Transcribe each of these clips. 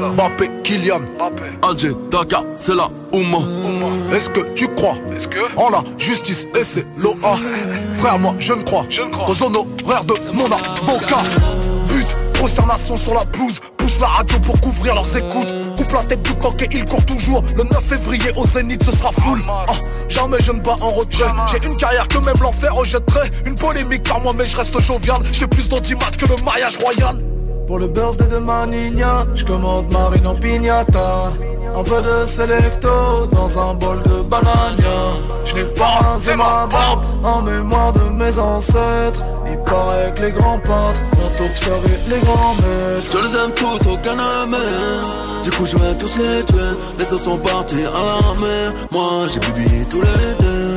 Mbappé, Kylian, Alger, Daga, c'est la Ouma. Est-ce que tu crois en la justice et c'est l'OA? Frère, moi je ne crois qu'aux honoraires de mon avocat. But, consternation sur la pelouse, pousse la radio pour couvrir leurs écoutes. Coupe la tête du coq et il court toujours. Le 9 février au Zénith, ce sera full. Ah, jamais je ne bats en retrait. J'ai une carrière que même l'enfer rejetterait. Une polémique par moi, mais je reste jovial. J'ai plus d'audimat que le mariage royal. Pour le birthday de Manigna, je commande marine en pignata. Un peu de selecto dans un bol de banania. Je n'ai pas rasé ma barbe en mémoire de mes ancêtres. Il paraît que les grands peintres ont observé les grands maîtres. Je les aime tous au Canada Du coup je vais tous les tuer Les autres sont partis à l'armée Moi j'ai publié tous les deux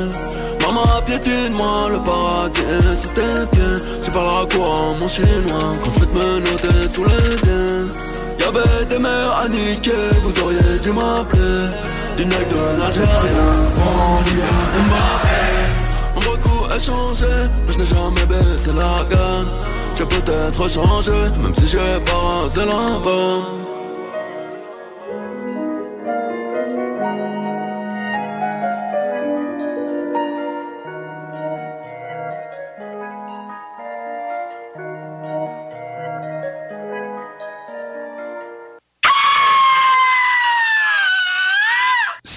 Maman piétine moi le paradis est sous tes pieds Tu parleras quoi mon chinois? Quand je vais te menotter sous les dents Y'avait des mères à niquer Vous auriez dû m'appeler. Du nec de l'Algérien Vendu à Mbappé On beaucoup échangé Mais je n'ai jamais baissé la gamme J'ai peut-être changé Même si j'ai pas rasé la bonne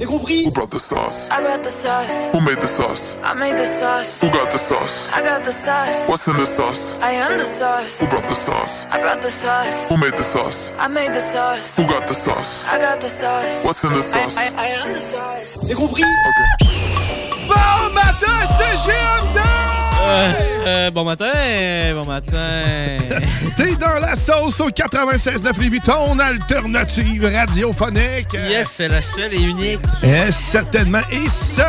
C'est compris? Who brought the sauce? I brought the sauce. Who made the sauce? I made the sauce. Who got the sauce? I got the sauce. What's in the sauce? I am the sauce. Who brought the sauce? I brought the sauce. Who made the sauce? I made the sauce. Who got the sauce? I got the sauce. What's in the sauce? I, I, I am the sauce. C'est compris? Bon matin, c'est GM2! Euh, euh, bon matin, bon matin. T'es dans la sauce au 96.9 Lévis, ton alternative radiophonique. Yes, c'est la seule et unique. Eh, certainement. Et ce,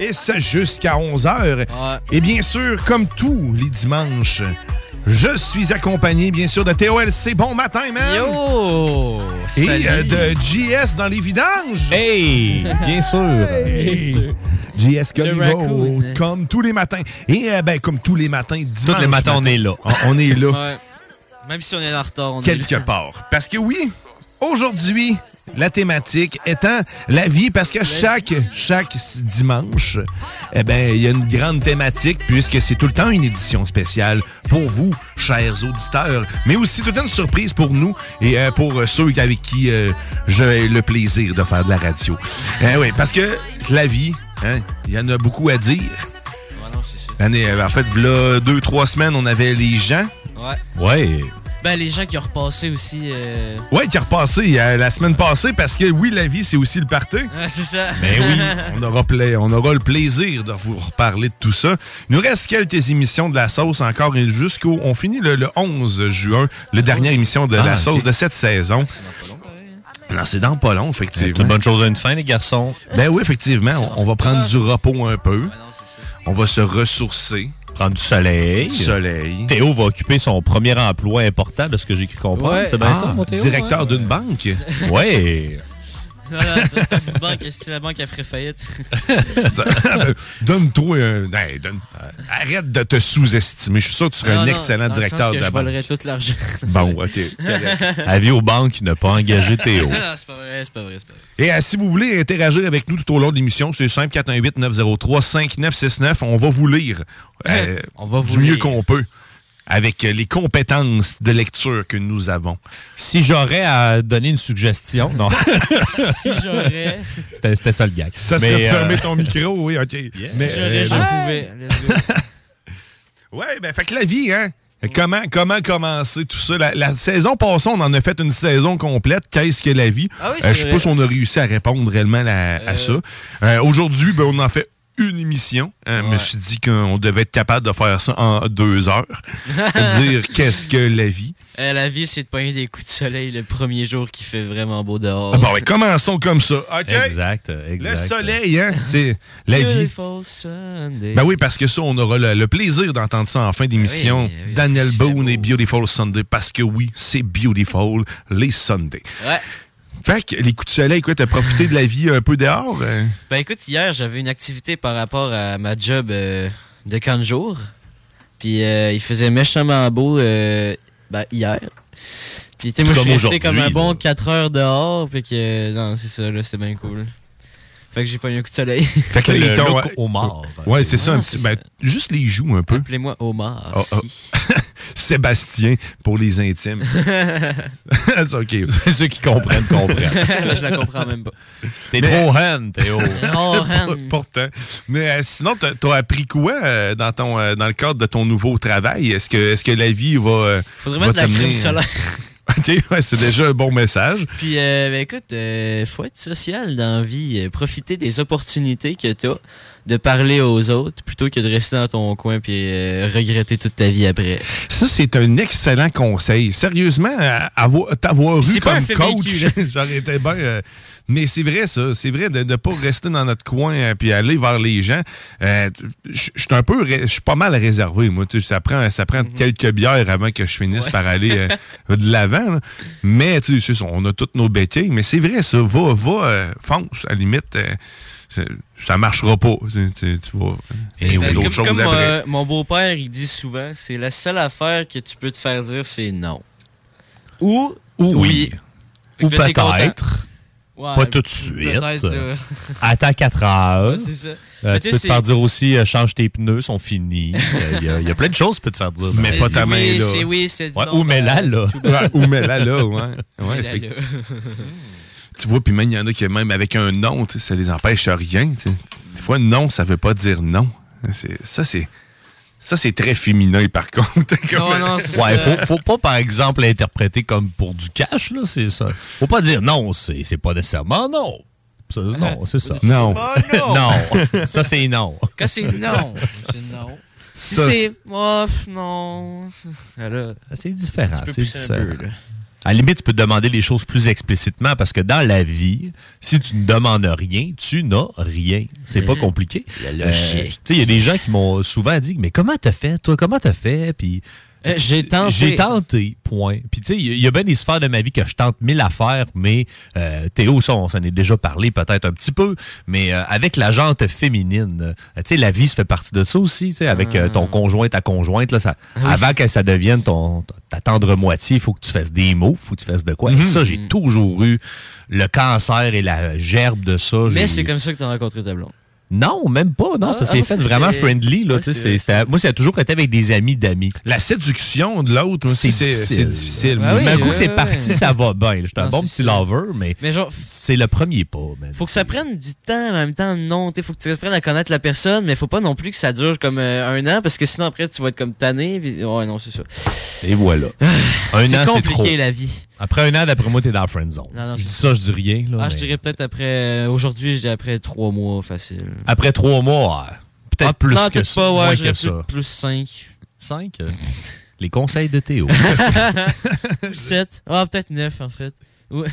et ce jusqu'à 11h. Et bien sûr, comme tous les dimanches, je suis accompagné, bien sûr, de TOLC. Bon matin, man! Yo! Et Salut. euh, de JS dans les vidanges. Hey! Bien sûr. Hey. JS Colivo, raccoon. comme tous les matins. Et euh, ben, comme tous les matins, dimanche. les matins, on matin. est là. On, on est là. Ouais. Même si on est en retard, on est quelque là. part. Parce que oui, aujourd'hui, la thématique étant la vie, parce que chaque, chaque dimanche, eh ben, il y a une grande thématique, puisque c'est tout le temps une édition spéciale pour vous, chers auditeurs, mais aussi tout le temps une surprise pour nous et euh, pour ceux avec qui euh, j'ai le plaisir de faire de la radio. Eh oui, parce que la vie, hein, il y en a beaucoup à dire. Ouais, non. L'année, euh, en fait, là, deux, trois semaines, on avait les gens. Ouais. Ouais. Ben, les gens qui ont repassé aussi. euh, Ouais, qui est repassé euh, la semaine passée parce que oui, la vie, c'est aussi le party. C'est ça. Ben oui, on aura, pla- on aura le plaisir de vous reparler de tout ça. Il nous reste quelques émissions de la sauce encore et jusqu'au. On finit le, le 11 juin, la dernière émission de Ah, la ok. sauce de cette saison. Non, c'est dans pas long, effectivement. C'est une bonne chose à une fin, les garçons. Ben oui, effectivement. On, on va prendre du repos un peu. On va se ressourcer. Prendre du soleil. Du soleil. Théo va occuper son premier emploi important, de ce que j'ai cru comprendre. Ouais. C'est bien Ah, ça, mon Théo? directeur ouais? d'une banque. Ouais. Non, non, banque, si la banque a ferait faillite? Donne-toi un. hey, donne- arrête de te sous-estimer. Je suis sûr que tu serais Non, un non, excellent directeur de je banque. volerais tout l'argent. Bon, OK. Avis aux banques n'a pas engagé Théo. non, c'est pas vrai, c'est pas vrai, c'est pas vrai. Et euh, si vous voulez interagir avec nous tout au long de l'émission, c'est simple 418 903 5969. On va vous lire euh, On va du vous mieux lire. qu'on peut avec les compétences de lecture que nous avons. Si j'aurais à donner une suggestion, non. Si j'aurais. C'était ça le gag. Ça de euh, fermer ton micro, oui, OK. Si Mais, j'aurais, euh, je pouvais. Ouais, ben, fait que la vie, hein? Comment, comment commencer tout ça? La, la saison passée, on en a fait une saison complète. Qu'est-ce que la vie? Ah oui, Euh, c'est je sais vrai. pas si on a réussi à répondre réellement la- à Euh. ça. Euh, Aujourd'hui, ben, on en fait une émission. Euh, Je me suis dit qu'on devait être capable de faire ça en deux heures. Dire qu'est-ce que la vie. Euh, la vie, c'est de pogner des coups de soleil le premier jour qui fait vraiment beau dehors. Ah, bon, ben, commençons comme ça. OK? Exact, exact. Le soleil, hein? C'est la vie. Beautiful Sunday. Ben oui, parce que ça, on aura le, le plaisir d'entendre ça en fin d'émission. oui, oui, Daniel Boone et Beautiful Sunday, parce que oui, c'est beautiful les Sundays. Ouais. Fait que les coups de soleil, quoi, t'as profité de la vie un peu dehors? euh? Ben écoute, hier, j'avais une activité par rapport à ma job euh, de camp de jour. Puis euh, il faisait méchamment beau euh, ben, hier. Puis tu sais, moi, je Comme suis resté comme un là. bon 4 heures dehors. Puis que, non, c'est ça, là, c'était bien cool. Fait que j'ai pas eu un coup de soleil. Fait que là, Le ils t'ont- look homard. Ouais, c'est ça, un Ah, petit- c'est ben, juste les joues un peu. Appelez-moi Omar. Oh, oh. si. Sébastien pour les intimes. c'est OK. Ceux qui comprennent, comprennent. Je la comprends même pas. T'es Mais- trop hen, Théo. Oh, Han. Pourtant. Mais euh, sinon, t'as as appris quoi euh, dans, ton, euh, dans le cadre de ton nouveau travail? Est-ce que, est que la vie va. euh, Faudrait va mettre de la crème t'amener, solaire. OK, ouais, c'est déjà un bon message. Puis, euh, ben, écoute, euh, faut être social dans la vie. profiter des opportunités que tu as de parler aux autres plutôt que de rester dans ton coin puis euh, regretter toute ta vie après. Ça, c'est un excellent conseil. Sérieusement, t'avoir eu comme coach, j'aurais été bien. euh, mais c'est vrai, ça. C'est vrai de ne pas rester dans notre coin euh, puis aller vers les gens. Euh, Je suis un peu. Je suis pas mal réservé, moi. Tu Ça prend, ça prend quelques bières avant que je finisse par aller euh, de l'avant. Mais, tu sais, on a toutes nos bêtises. Mais c'est vrai, ça. Va, va, euh, fonce. À la limite, ça- marchera pas. Tu, d'autres comme comme, euh, mon beau-père, il dit souvent, c'est la seule affaire que tu peux te faire dire, c'est non. Ou, Ou oui. Ou peut-être. Ouais, Pas tout de suite. là. Attends 4 heures. Ouais, c'est ça. Euh, tu peux te faire dire aussi, euh, change tes pneus, sont finis. Euh, Il y, a- il y a plein de choses que tu peux te faire dire. Mais pas ta main oui, là. Oui, Ouais, non, ou mets-la là. ou mets-la là, ouais. Tu vois, puis même, il y en a qui, même avec un non, ça les empêche à rien. Des fois, non, ça veut pas dire non. Ça, c'est. Ça, c'est très féminin, par contre. Comme- Non, non, c'est Ouais, faut, faut pas, par exemple, l'interpréter comme pour du cash, là, c'est ça. Faut pas dire non, c'est c'est pas nécessairement non. Ça, non, c'est ça. Non. Non. Non. Ça, c'est non. Quand c'est non, c'est non. Si Ça, c'est oh, non. C'est différent, c'est pousser un peu, différent. là. À la limite, tu peux demander les choses plus explicitement parce que dans la vie, si tu ne demandes rien, tu n'as rien. C'est pas compliqué. La Euh, logique. il y a des gens qui m'ont souvent dit Mais comment t'as fait, toi? Comment t'as fait Puis. Euh, j'ai tenté. J'ai tenté, point. Puis tu sais, il y, a- bien des sphères de ma vie que je tente mille affaires, mais euh, Théo, ça, on s'en est déjà parlé peut-être un petit peu, mais euh, avec la jante féminine, euh, tu sais, la vie se fait partie de ça aussi, tu sais, avec euh, ton conjoint, ta conjointe, là, ça, Ah oui. avant que ça devienne ton, ta tendre moitié, il faut que tu fasses des mots, il faut que tu fasses de quoi. Et ça, j'ai toujours eu le cancer et la gerbe de ça. Mais c'est comme ça que t'as rencontré ta blonde. Non, même pas. Non, Ah, ça ah, s'est moi, fait vraiment friendly. Là, Ouais, tu sais, c'est c'est- vrai. c'était- moi, ça a toujours été avec des amis d'amis. La séduction de l'autre, C'est difficile. c'est difficile. Ah oui, mais un coup, c'est parti, ça va bien. J'étais un Non, bon petit ça. lover, mais Mais genre, c'est le premier pas. man. faut que ça prenne du temps, en même temps, non. Il faut que tu apprennes à connaître la personne, mais faut pas non plus que ça dure comme euh, un an, parce que sinon, après, tu vas être comme tanné. puis- Ouais, non, c'est ça. Et voilà. un an, c'est trop. compliqué, la vie. Après un an, d'après moi, t'es dans la friend zone. Non, non, je dis ça, je dis rien. Là, Ah, je dirais peut-être après. euh, Aujourd'hui, je dirais après trois mois, facile. Après trois mois, ouais. peut-être Ah, plus non, que ça. pas, ouais, moins que ça. plus, plus 5. Cinq? euh, Les conseils de Théo. 7. Ah, peut-être 9, en fait. Ouais.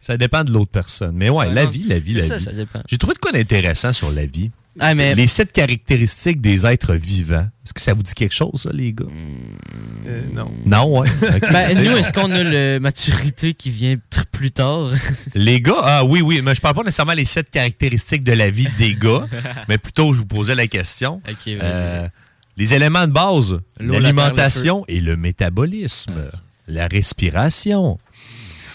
ça dépend de l'autre personne. Mais ouais, Ouais, la non, vie, la vie, c'est la ça, vie. ça dépend. J'ai trouvé de quoi d'intéressant sur la vie. Ah, mais- Les sept caractéristiques des êtres vivants. Est-ce que ça vous dit quelque chose, ça, les gars? Euh, non. Non, ouais. Ben, nous, est-ce qu'on a la maturité qui vient plus tard? Les gars, ah oui, oui, mais je parle pas nécessairement les sept caractéristiques de la vie des gars, mais plutôt je vous posais la question. Euh, les éléments de base, l'alimentation et le métabolisme, la respiration.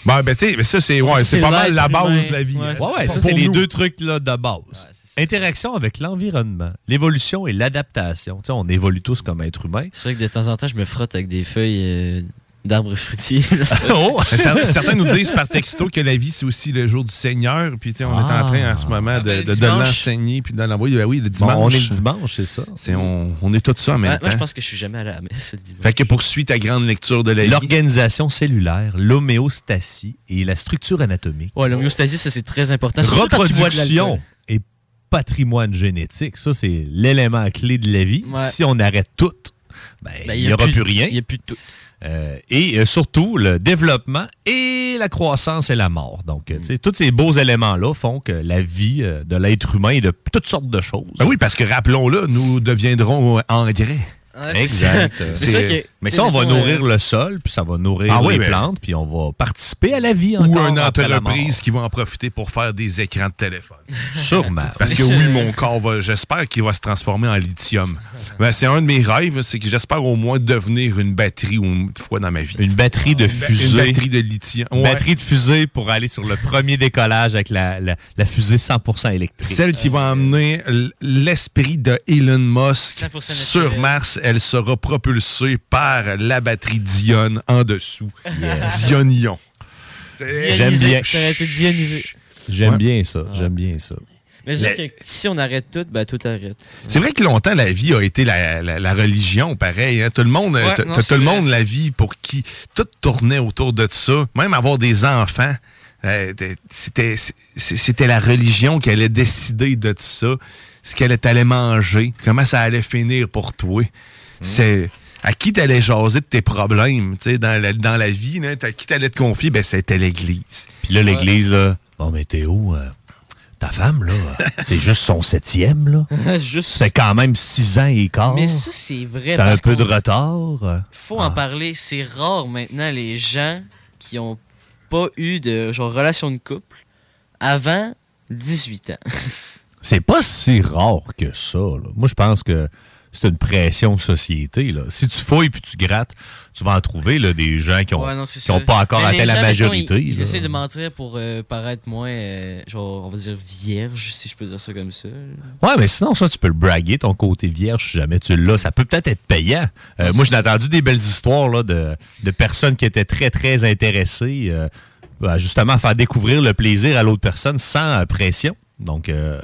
Bon, ben, tu sais, mais ça, c'est ouais, c'est pas mal la base de la vie. hein. Ouais, ouais, ça, Pour c'est les nous. deux trucs là, de base. Interaction avec l'environnement, l'évolution et l'adaptation. Tu sais, on évolue tous comme êtres humains. C'est vrai que de temps en temps, je me frotte avec des feuilles euh, d'arbres fruitiers. Oh! Cer- Certains nous disent par texto que la vie, c'est aussi le jour du Seigneur. Puis, tu sais, on est en train en ce moment de, ben, le de, l'enseigner puis de l'envoyer. Ben oui, le dimanche. Bon, on est le dimanche, c'est ça. C'est, on, on est tout ça en même moi, je pense que je suis jamais allé à la messe le dimanche. Fait que poursuis ta grande lecture de la vie. L'organisation cellulaire, l'homéostasie et la structure anatomique. Ouais, l'homéostasie, ça, c'est très important. Reproduction et patrimoine génétique. Ça, c'est l'élément clé de la vie. Ouais. Si on arrête tout, ben, Ben, il n'y aura plus, rien. Il n'y a plus de tout. Euh, et euh, surtout, le développement et la croissance et la mort. Donc, euh, sais, tous ces beaux éléments-là font que la vie de l'être humain est de toutes sortes de choses. Ben oui, parce que rappelons-le, nous deviendrons engrais. C'est Exact. ça. Mais ça, on va mettons, nourrir euh, le sol, puis ça va nourrir Ah oui, les mais- plantes, puis on va participer à la vie Ou encore une la mort. entreprise qui va en profiter pour faire des écrans de téléphone. Sûrement. Parce que oui, mon corps va, j'espère qu'il va se transformer en lithium. Ben, c'est un de mes rêves, c'est que j'espère au moins devenir une batterie une fois dans ma vie. Une batterie de Une fusée. batterie de lithium. Une Ouais. batterie de fusée pour aller sur le premier décollage avec la, la, la fusée 100% électrique. Celle qui va emmener l- l'esprit de Elon Musk 100% sur. Mars, elle sera propulsée par la batterie d'Ion en dessous. Yeah. Dionion. J'aime bien. Ça aurait été dionisé. J'aime Ouais. bien ça. J'aime bien ça. Mais La- que si on arrête tout, ben tout arrête. C'est vrai que longtemps, la vie a été la, la- la religion, pareil. hein. Tout le monde, Ouais, non, tout le la vie, pour qui tout tournait autour de ça. Même avoir des enfants, euh, c'était la religion qui allait décider de ça, ce qu'elle allait manger, comment ça allait finir pour toi. C'est à qui t'allais jaser de tes problèmes, tu sais, dans la, dans la vie, là, à qui t'allais te confier, ben c'était l'Église. Puis là, l'église, là, bon, mais Théo, euh, ta femme, là, c'est juste son septième, là? Juste. Ça fait quand même six ans et quart. Mais ça, c'est vrai. T'as un peu de retard? faut en parler. C'est rare maintenant les gens qui ont pas eu de genre relation de couple avant 18 ans. C'est pas si rare que ça. là. Moi, je pense que c'est une pression de société. Là. Si tu fouilles puis tu grattes, tu vas en trouver là, des gens qui n'ont Ouais, pas encore atteint la mettons, majorité. ils, essaient de mentir pour euh, paraître moins, euh, genre, on va dire vierge, si je peux dire ça comme ça. Ouais, mais sinon, ça, tu peux le braguer, ton côté vierge, si jamais tu l'as. Ça peut peut-être être payant. Euh, moi, j'ai entendu des belles histoires là, de, de personnes qui étaient très, très intéressées, à, justement, à faire découvrir le plaisir à l'autre personne sans pression. Donc, euh,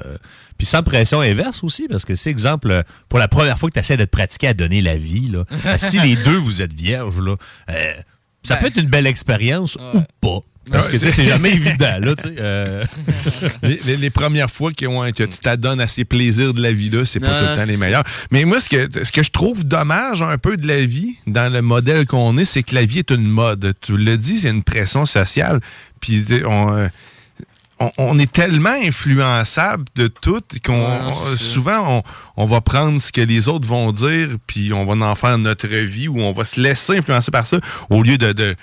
puis sans pression inverse aussi, parce que c'est exemple, euh, pour la première fois que tu essaies de te pratiquer à donner la vie, là, ben, si les deux vous êtes vierges, là, euh, ça Ben. peut être une belle expérience ou pas. Parce que c'est jamais évident, là, tu sais. euh. les, les- les premières fois que, ouais, que tu t'adonnes à ces plaisirs de la vie-là, c'est pas Non, tout le temps les meilleurs. Mais moi, ce que, ce que je trouve dommage un peu de la vie, dans le modèle qu'on est, c'est que la vie est une mode. Tu l'as dit, c'est une pression sociale. Puis on, euh, on, on est tellement influençable de tout qu'on Ouais, souvent on, on va prendre ce que les autres vont dire, puis on va en faire notre vie, ou on va se laisser influencer par ça, au lieu de- de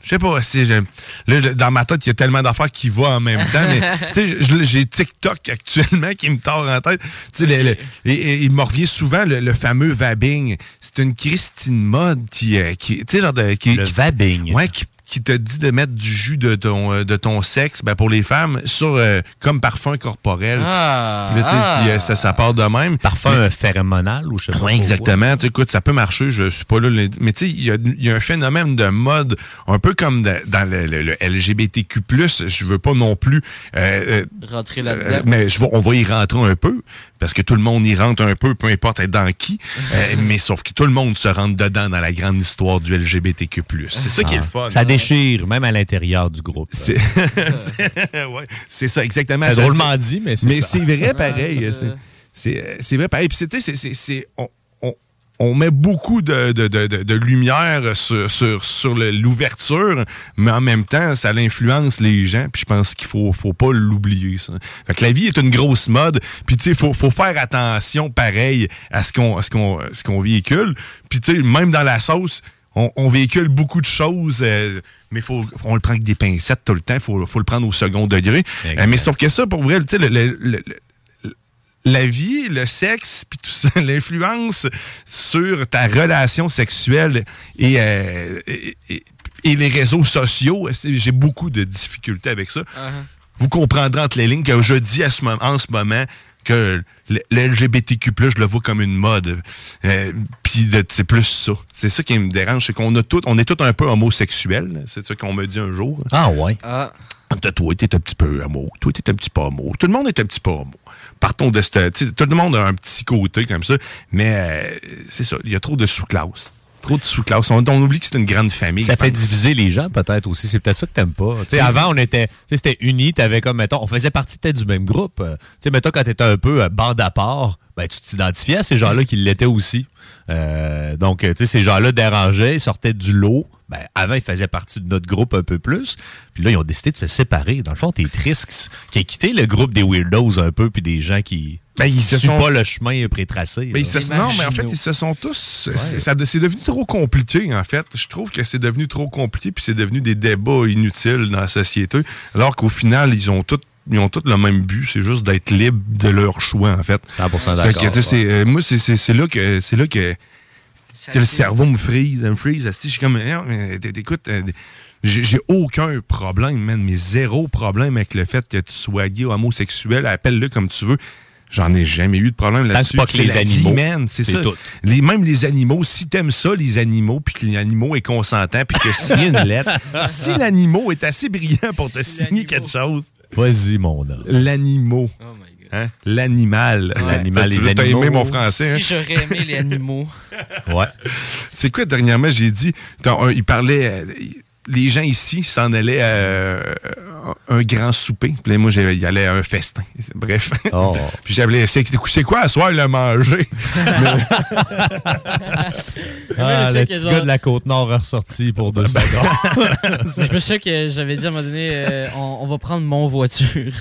je sais pas si j'ai- là, dans ma tête, il y a tellement d'affaires qui vont en même temps, mais tu sais, j'ai TikTok actuellement qui me tord en tête. Tu sais, le- le- et, et il me revient souvent le, le fameux vabbing. C'est une Christine Mode qui, euh, qui tu sais, genre de, qui, Le qui- vabbing. Ouais, qui, qui te dit de mettre du jus de ton, euh, de ton sexe, ben pour les femmes, sur euh, comme parfum corporel. Ah, Puis là, tu sais, ah. si, euh, ça, ça part de même. Parfum phéromonal ou je sais pas. Oui, trop exactement. Écoute, ça peut marcher, je suis pas là. Mais tu sais, il y a, il y a un phénomène de mode, un peu comme de- dans le, le- le LGBTQ+, je veux pas non plus... euh, euh, Rentrer euh, là-dedans. mais je vais- on va y rentrer un peu, parce que tout le monde y rentre un peu, peu importe être dans qui. Euh, mais sauf que tout le monde se rentre dedans dans la grande histoire du LGBTQ+. C'est ça qui est le fun. Ça déchire, même à l'intérieur du groupe. C'est c'est- ouais, c'est ça, exactement. C'est drôlement dit, mais c'est Mais c'est vrai pareil. C'est c'est vrai pareil. Puis c'est- tu sais, c'est- c'est- c'est- on, met beaucoup de, de- de- de- de lumière sur, sur, sur l'ouverture, mais en même temps, ça influence les gens. Puis je pense qu'il faut, faut pas l'oublier. Ça. Fait que la vie est une grosse mode. Puis tu sais, faut, faut faire attention, pareil, à ce qu'on, à ce qu'on, ce qu'on véhicule. Puis tu sais, même dans la sauce, on, on véhicule beaucoup de choses. euh, mais faut, faut- on le prend avec des pincettes tout le temps. faut, faut le prendre au second degré. Euh, mais sauf que ça, pour vrai, tu sais, le- le- le- le- la vie, le sexe, puis tout ça, l'influence sur ta relation sexuelle et, euh, et, et- et les réseaux sociaux, c'est- j'ai beaucoup de difficultés avec ça? Vous comprendrez entre les lignes que je dis à ce moment, en ce moment que le le LGBTQ+, je le vois comme une mode. Euh, Puis de- c'est plus ça. C'est ça qui me dérange, c'est qu'on a tout, on est tous un peu homosexuels. C'est ça qu'on me dit un jour. Ah ouais. Ah. Toi, toi, t'es un petit peu homo. Toi, t'es un petit peu homo. Tout le monde est un petit peu homo. Partons de cette... Tout le monde a un petit côté comme ça. Mais euh, c'est ça. Il y a trop de sous-classes. Trop de sous-classes. On, on oublie que c'est une grande famille. Ça fait diviser les gens, peut-être aussi. C'est peut-être ça que t'aimes pas. Tu sais, C'est- avant, on était, c'était unis. T'avais comme, mettons, on faisait partie peut-être du même groupe. Euh, Tu sais, mettons, quand t'étais un peu euh, bande à part, ben, tu t'identifiais à ces gens-là qui l'étaient aussi. Euh, donc, tu sais, ces gens-là dérangeaient, ils sortaient du lot. Ben, avant, ils faisaient partie de notre groupe un peu plus. Puis là, ils ont décidé de se séparer. Dans le fond, t'es triste qui a quitté le groupe des weirdos un peu, puis des gens qui Ben, ils se suivent sont- pas le chemin prétracé. Mais là. ils se- non, mais en fait, ils se sont tous. ça- C'est devenu trop compliqué, en fait. Je trouve que c'est devenu trop compliqué, puis c'est devenu des débats inutiles dans la société. Alors qu'au final, ils ont tous. Ils ont tous le même but, c'est juste d'être libres de leur choix, en fait. 100% Fait que, d'accord, c'est, euh, moi, c'est- c'est c'est là que, c'est là que, que le cerveau me frise, me freeze. asti, Je suis comme, t- écoute, euh, j'ai j'ai aucun problème, man, mais zéro problème avec le fait que tu sois gay ou homosexuel, appelle-le comme tu veux. J'en ai jamais eu de problème là-dessus. c'est pas que C'est les la animaux, c'est ça. tout. Les, même les animaux, si t'aimes ça, les animaux, puis que l'animal est consentant, puis que signer une lettre, si l'animal est assez brillant pour te signer quelque chose, Vas-y, mon homme. l'animal. Hein? L'animal. L'animal, T'as- les animaux. aimé mon français, hein? Si j'aurais aimé les animaux. Ouais. C'est quoi, dernièrement, j'ai dit, il parlait, euh, les gens ici s'en allaient à un grand souper. Puis là, moi, j'allais- allait à un festin. Bref. Oh. Puis j'avais c'est c'est quoi à soir le manger? Ah, le petit genre- gars de la Côte-Nord est ressorti pour deux secondes. je me souviens que j'avais dit à un moment donné, euh, on, on va prendre mon voiture.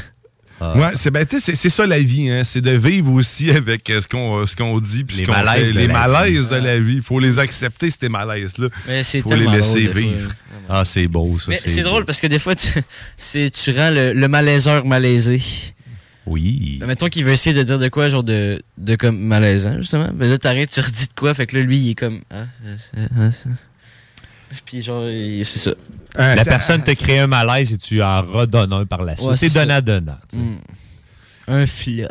Ouais, c'est ben, c'est- c'est ça la vie, hein. c'est de vivre aussi avec euh, ce qu'on ce qu'on dit, puis Les ce malaises fait. de les la malaises vie. de la vie. Il faut les accepter ces malaises là. Mais c'est faut les laisser drôle, des fois. vivre. Ah, c'est beau, ça. C'est drôle parce que des fois, tu, c'est- tu rends le, le malaiseur malaisé. Oui. Mettons qu'il veut essayer de dire de quoi, genre de, de comme malaisant, justement. Mais là, t'arrêtes, tu redis de quoi, fait que là, lui, il est comme. Ah, euh, c'est- ah, c'est- Puis genre, c'est ça. La personne te crée un malaise et tu en redonnes un par la suite. Ouais, c'est donnant-donnant. Mm. Un flop.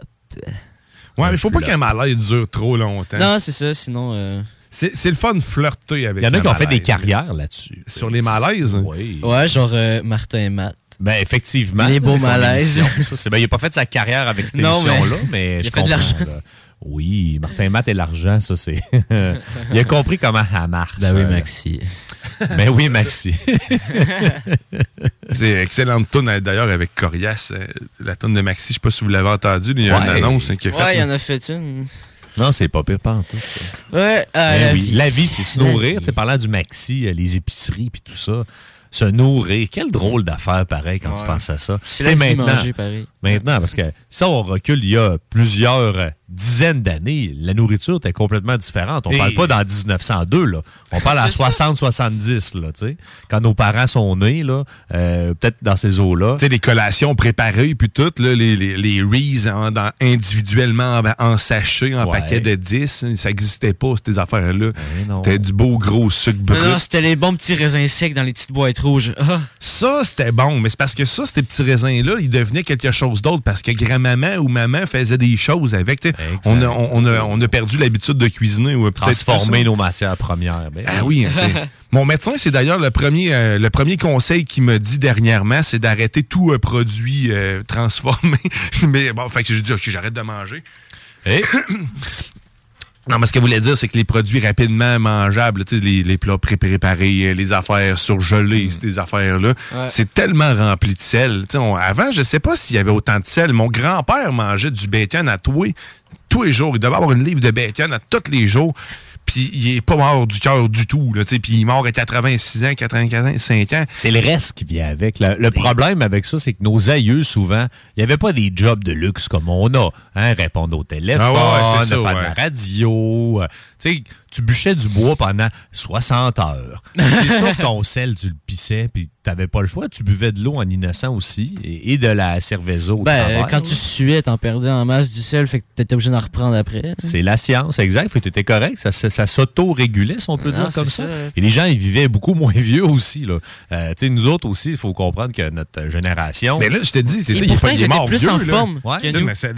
Ouais, mais il faut pas qu'un malaise dure trop longtemps. Non, c'est ça, sinon. euh, C'est c'est le fun de flirter avec Il y en a qui ont fait des malaise. carrières là-dessus. Sur les malaises? Oui. Ouais, genre euh, Martin et Matt. Ben, effectivement. Les beaux malaises. émission. Ça, c'est- ben, il n'a pas fait sa carrière avec cette Non, mais émission-là, mais, il a je fait de comprends, l'argent. là. Oui, Martin Matt et l'argent, ça, c'est. il a compris comment ça marche. Ben oui, Euh, Maxi. Ben oui, Maxi. C'est excellente tune d'ailleurs avec Corias, euh, la tune de Maxi. Je sais pas si vous l'avez entendu. Il y a une annonce hein, qui faite. Ouais, il y en a fait une. non, c'est pas pire, pas en tout. ça. Ouais, ah, Ben la oui, vie. La vie, c'est se nourrir. sais, parlant du maxi, euh, les épiceries puis tout ça. Se nourrir. Quelle drôle d'affaire, pareil, quand tu penses à ça. C'est maintenant, manger, pareil. Maintenant, parce que ça, on recule il y a plusieurs dizaines d'années. La nourriture était complètement différente. On Et- parle pas dans 1902, là. On parle à C'est ça. 60-70, là, tu sais. Quand nos parents sont nés, là, euh, peut-être dans ces eaux-là. Tu sais, les collations préparées, puis tout, là, les, les, les Reese en- dans- individuellement en, en sachet, en Ouais. paquet de 10, ça n'existait pas, ces affaires-là. Ben. C'était du beau gros sucre brut. Non, non, c'était les bons petits raisins secs dans les petites boîtes rouges. Ah. Ça, c'était bon, mais c'est parce que ça, ces petits raisins-là, ils devenaient quelque chose d'autre parce que grand-maman ou maman faisait des choses avec. On a, on, a, on a perdu l'habitude de cuisiner ou Transformer nos matières premières. Ben Ah oui, c'est- mon médecin, c'est d'ailleurs le premier, euh, le premier conseil qu'il m'a dit dernièrement, c'est d'arrêter tout euh, produit euh, transformé. mais bon, fait que j'ai dit, OK, j'arrête de manger. Eh? Non, mais ce qu'elle voulait dire, c'est que les produits rapidement mangeables, tu sais, les, les plats pré-préparés, euh, les affaires surgelées, ces affaires-là, Ouais. c'est tellement rempli de sel. Tu sais, on- avant, je sais pas s'il y avait autant de sel. Mon grand-père mangeait du bacon à tous tous les jours. Il devait avoir une livre de bacon à tous les jours. Puis il est pas mort du cœur du tout, puis il est mort à 86 ans, 85 ans. C'est le reste qui vient avec. Le, le problème avec ça, c'est que nos aïeux, souvent, il n'y avait pas des jobs de luxe comme on a. Hein, répondre au téléphone, Ah ouais, ouais, c'est ça, faire de la radio. Tu sais, tu bûchais du bois pendant 60 heures. C'est sûr que ton sel, tu le pissais, puis t'avais pas le choix. Tu buvais de l'eau en innocent aussi, et, et de la cerveza au Ben, travers, quand tu suais, t'en perdais en masse du sel, fait que t'étais obligé d'en reprendre après. C'est la science, exact. Fait que t'étais correct. Ça, ça, ça s'auto-régulait, si on peut Non, dire comme ça. ça. Et les gens, ils vivaient beaucoup moins vieux aussi. Là. Euh, tu sais, nous autres aussi, il faut comprendre que notre génération. Mais là, je te dis, c'est ça, il ils est mort plus vieux, en là. forme Ouais, que tu sais, nous. mais ça-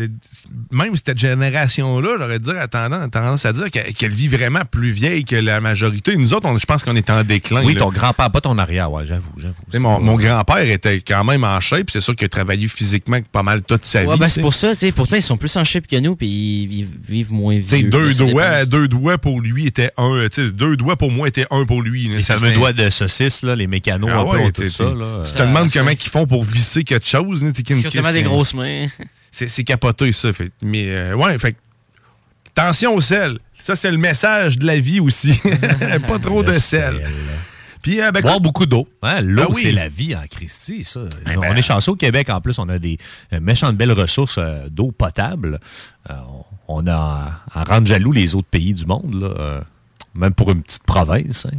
même cette génération-là, j'aurais tendance, tendance à dire qu'elle qu'elle vit vraiment plus vieille que la majorité. Nous autres, on- je pense qu'on est en déclin. Oui, là. ton grand-père, pas ton arrière, ouais, j'avoue, j'avoue. Mon, mon grand-père était quand même en shape, c'est sûr qu'il a travaillé physiquement pas mal toute sa Ouais, vie. ben c'est pour ça, tu sais. Pourtant, ils sont plus en shape que nous, puis ils, ils vivent moins vieux. Deux là, doigts, deux doigts pour lui étaient un. Deux doigts pour moi étaient un pour lui. là. Les Ça, fameux doigts de saucisse, là, les mécanos, Ah un ouais, tout ça. Là. Tu te demandes comment ils font pour visser quelque chose. c'est- des grosses mains. C'est capoté, ça. Fait. Mais, euh, ouais, fait Attention au sel. Ça, c'est le message de la vie aussi. pas trop de sel. Puis, euh, ben, Boire beaucoup d'eau. Hein? L'eau, Ben oui. c'est la vie en Christie, ça. ben- on est chanceux au Québec. En plus, on a des euh, méchantes belles ressources euh, d'eau potable. Euh, on on a à rendre jaloux les autres pays du monde, là, même pour une petite province. hein.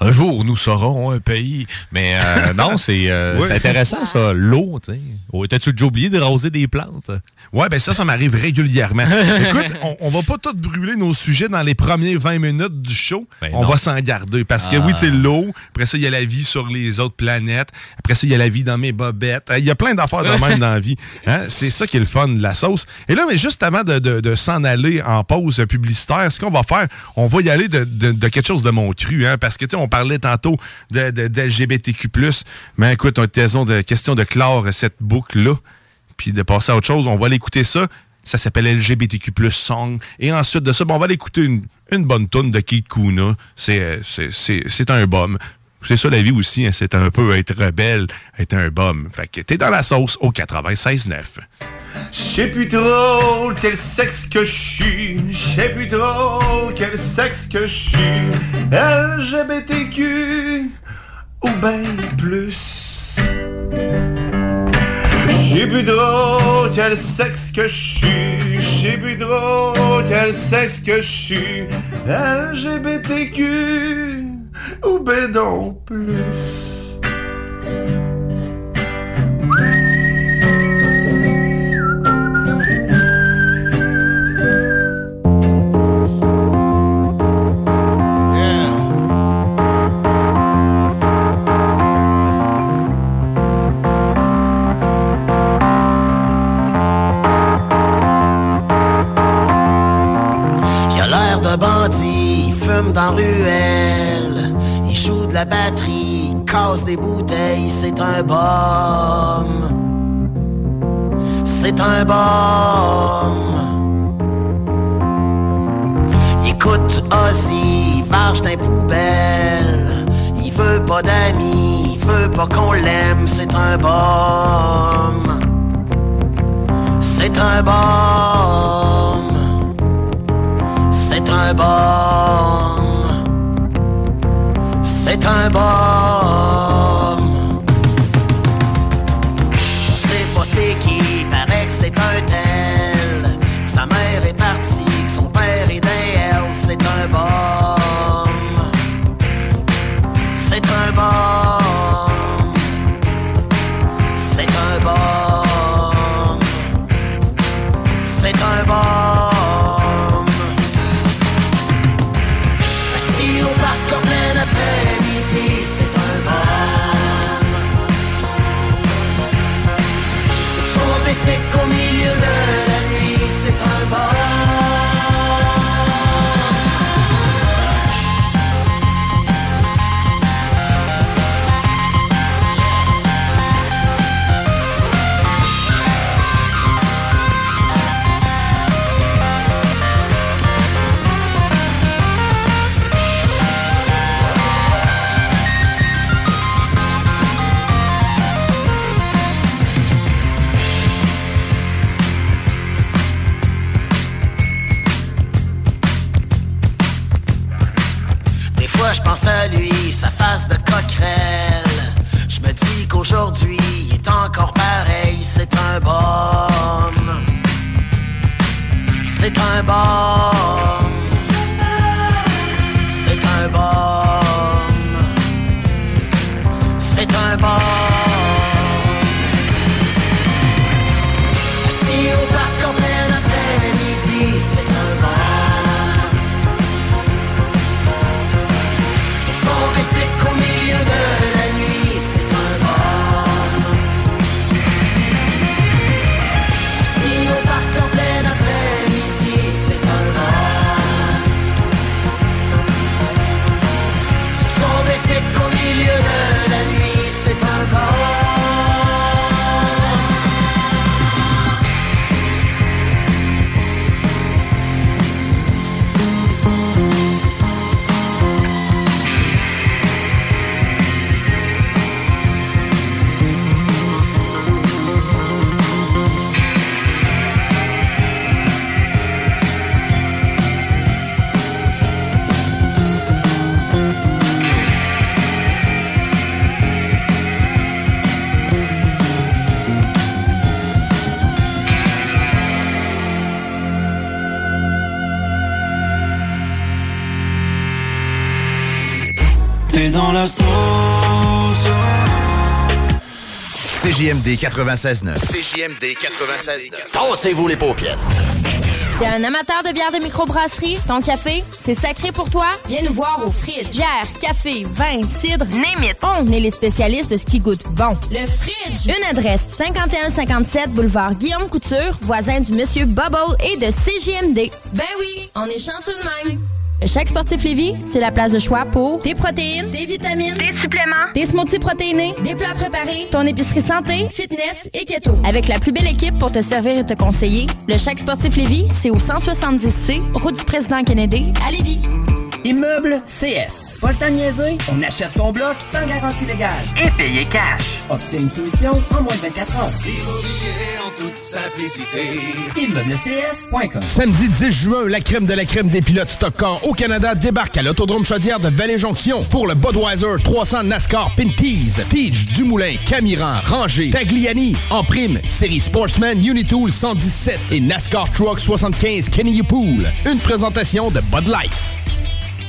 Un jour, nous serons un pays. Mais euh, non, c'est euh, intéressant, ça. L'eau, tu sais. Oh, T'as-tu déjà oublié de raser des plantes? Ouais, ben ça, ça m'arrive régulièrement. Écoute, on, on va pas tout brûler nos sujets dans les premiers 20 minutes du show. Ben on non. va s'en garder. Parce que Ah. oui, tu sais, l'eau. Après ça, il y a la vie sur les autres planètes. Après ça, il y a la vie dans mes bobettes. Il y a plein d'affaires de même dans la vie. Hein? C'est ça qui est le fun de la sauce. Et là, mais juste avant de, de- de s'en aller en pause publicitaire, ce qu'on va faire, on va y aller de, de- de quelque chose de mon cru. Hein? Parce que, tu sais, on parlait tantôt de, de, d'LGBTQ+. Mais écoute, on était de, question de clore cette boucle-là puis de passer à autre chose. On va l'écouter ça. Ça s'appelle LGBTQ Song. Et ensuite de ça, ben, on va aller écouter une, une bonne tonne de Keith Kuna. C'est, euh, c'est, c'est, c'est un bum. C'est ça la vie aussi, hein. c'est un peu être rebelle, être un bum. Fait que t'es dans la sauce au 96.9. Je sais plus trop quel sexe que je suis. Je sais plus trop quel sexe que je suis. LGBTQ ou ben plus. Je sais plus trop quel sexe que je suis. Je plus trop quel sexe que je suis. LGBTQ ou ben non plus. La batterie, casse des bouteilles, c'est un bum. C'est un bum. Il écoute du Ozzy, il varge dans les poubelles, il veut pas d'amis, il veut pas qu'on l'aime, c'est un bum. C'est un bum. C'est un bum. C'est un 96.9. CJMD 96.9. Tassez-vous les paupières. T'es un amateur de bière de microbrasserie? Ton café, c'est sacré pour toi? Viens nous voir au Fridge. Bière, café, vin, cidre, name it. On est les spécialistes de ce qui goûte bon. Le Fridge. Une adresse, 5157 boulevard Guillaume Couture, voisin du Monsieur Bubble et de CJMD. Ben oui, on est chanceux de même. Le Chèque Sportif Lévis, c'est la place de choix pour des protéines, des vitamines, des suppléments, des smoothies protéinés, des plats préparés, ton épicerie santé, fitness et keto. Avec la plus belle équipe pour te servir et te conseiller, le Chèque Sportif Lévis, c'est au 170C, route du président Kennedy, à Lévis. Immeuble CS. Pas le temps de niaiser, on achète ton bloc sans garantie légale. Et payer cash. Obtiens une soumission en moins de 24 heures. Toute simplicité. Samedi 10 juin, la crème de la crème des pilotes Stock Car au Canada débarque à l'Autodrome Chaudière de Vallée-Jonction pour le Budweiser 300 NASCAR Pinties. Tige, Dumoulin, Camiran, Ranger, Tagliani. En prime, série Sportsman Unitool 117 et NASCAR Truck 75 Kenny Pool. Une présentation de Bud Light.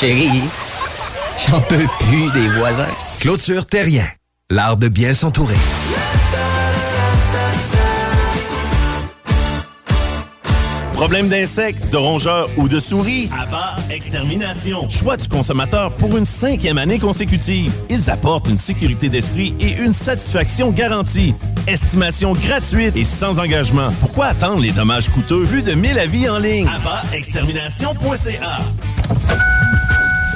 Chérie, j'en peux plus des voisins. Clôture Terrien, l'art de bien s'entourer. Problème d'insectes, de rongeurs ou de souris? Abba Extermination. Choix du consommateur pour une cinquième année consécutive. Ils apportent une sécurité d'esprit et une satisfaction garantie. Estimation gratuite et sans engagement. Pourquoi attendre les dommages coûteux vu de 1000 avis en ligne? Extermination.ca.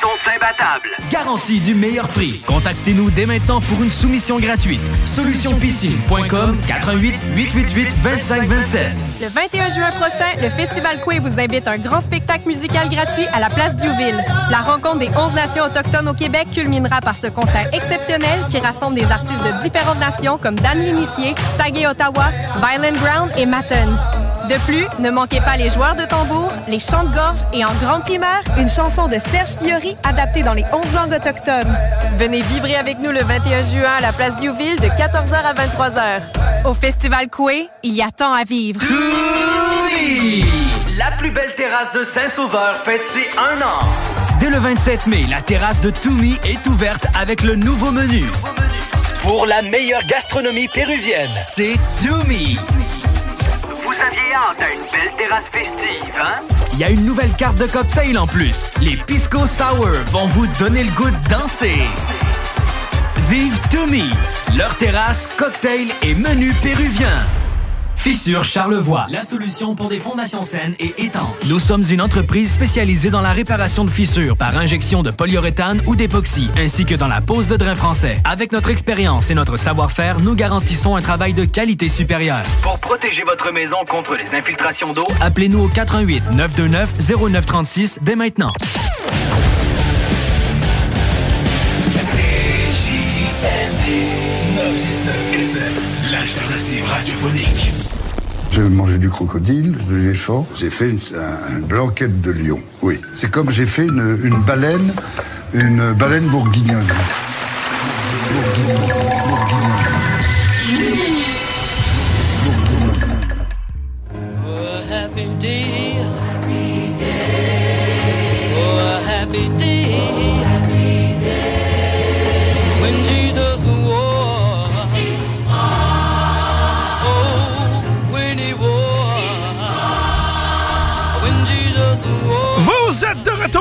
Sont imbattables. Garantie du meilleur prix. Contactez-nous dès maintenant pour une soumission gratuite. Solutionpiscine.com 88 888 2527. Le 21 juin prochain, le Festival Coué vous invite à un grand spectacle musical gratuit à la place Diouville. La rencontre des 11 nations autochtones au Québec culminera par ce concert exceptionnel qui rassemble des artistes de différentes nations comme Dan L'Initié, Sagé Ottawa, Violent Ground et Matten. De plus, ne manquez pas les joueurs de tambour, les chants de gorge et en grande primaire, une chanson de Serge Fiori adaptée dans les 11 langues autochtones. Venez vibrer avec nous le 21 juin à la place Diouville de 14h à 23h. Au Festival Coué, il y a tant à vivre. La plus belle terrasse de Saint-Sauveur fête ses un an. Dès le 27 mai, la terrasse de Toumi est ouverte avec le nouveau menu. Pour la meilleure gastronomie péruvienne, c'est Toumi. Hein? Il y a une nouvelle carte de cocktail en plus. Les Pisco Sour vont vous donner le goût de danser. Vive Toumi, leur terrasse, cocktail et menu péruvien. Fissure Charlevoix, la solution pour des fondations saines et étanches. Nous sommes une entreprise spécialisée dans la réparation de fissures par injection de polyuréthane ou d'époxy, ainsi que dans la pose de drain français. Avec notre expérience et notre savoir-faire, nous garantissons un travail de qualité supérieure. Pour protéger votre maison contre les infiltrations d'eau, appelez-nous au 88 929 0936 dès maintenant. J'ai mangé du crocodile, de l'éléphant. J'ai fait une, un- une blanquette de lion. Oui. C'est comme j'ai fait une, baleine, une baleine bourguignonne. Oh, a happy day. Oh, happy day.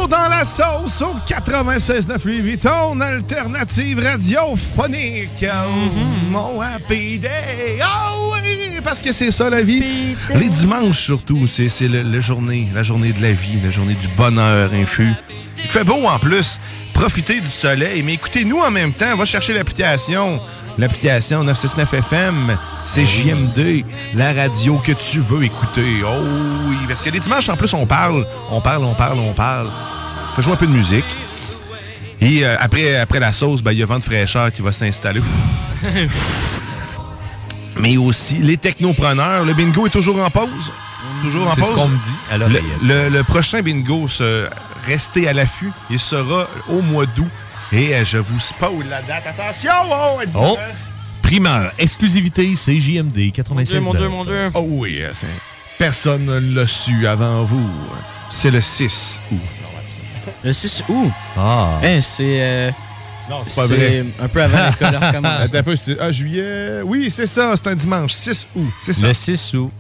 Dans la sauce au 96.9 Louis Vuitton, alternative radiophonique. Oh, Mon happy day. Oh oui, parce que c'est ça la vie. Les dimanches surtout, c'est c'est le- la journée, la journée de la vie, la journée du bonheur infus. Il fait beau en plus. Profitez du soleil, mais écoutez-nous en même temps. Va chercher l'application. L'application 969 FM, c'est JMD, la radio que tu veux écouter. Oh oui, parce que les dimanches, en plus, on parle, on parle, on parle, on parle. Fait jouer un peu de musique. Et euh, après, après la sauce, ben, il y a vent de fraîcheur qui va s'installer. Mais aussi, les technopreneurs, le bingo est toujours en pause. Toujours en C'est pause. ce qu'on me dit à Le, l'oreille. le- le prochain bingo, se, restez à l'affût. Il sera au mois d'août. Et euh, je vous spoil la date. Attention! Oh! Oh! prêts? Primeur, exclusivité, c'est JMD 96. Mon Dieu, mon Dieu, Oh oui, euh, c'est- personne ne l'a su avant vous. C'est le 6 août. Le 6 août? Ah. Hein, c'est... euh, Non, c'est pas vrai. un peu avant l'école recommence. Un peu, c'est ah, juillet. Oui, c'est ça, c'est un dimanche, 6 août. C'est ça. Le 6 août.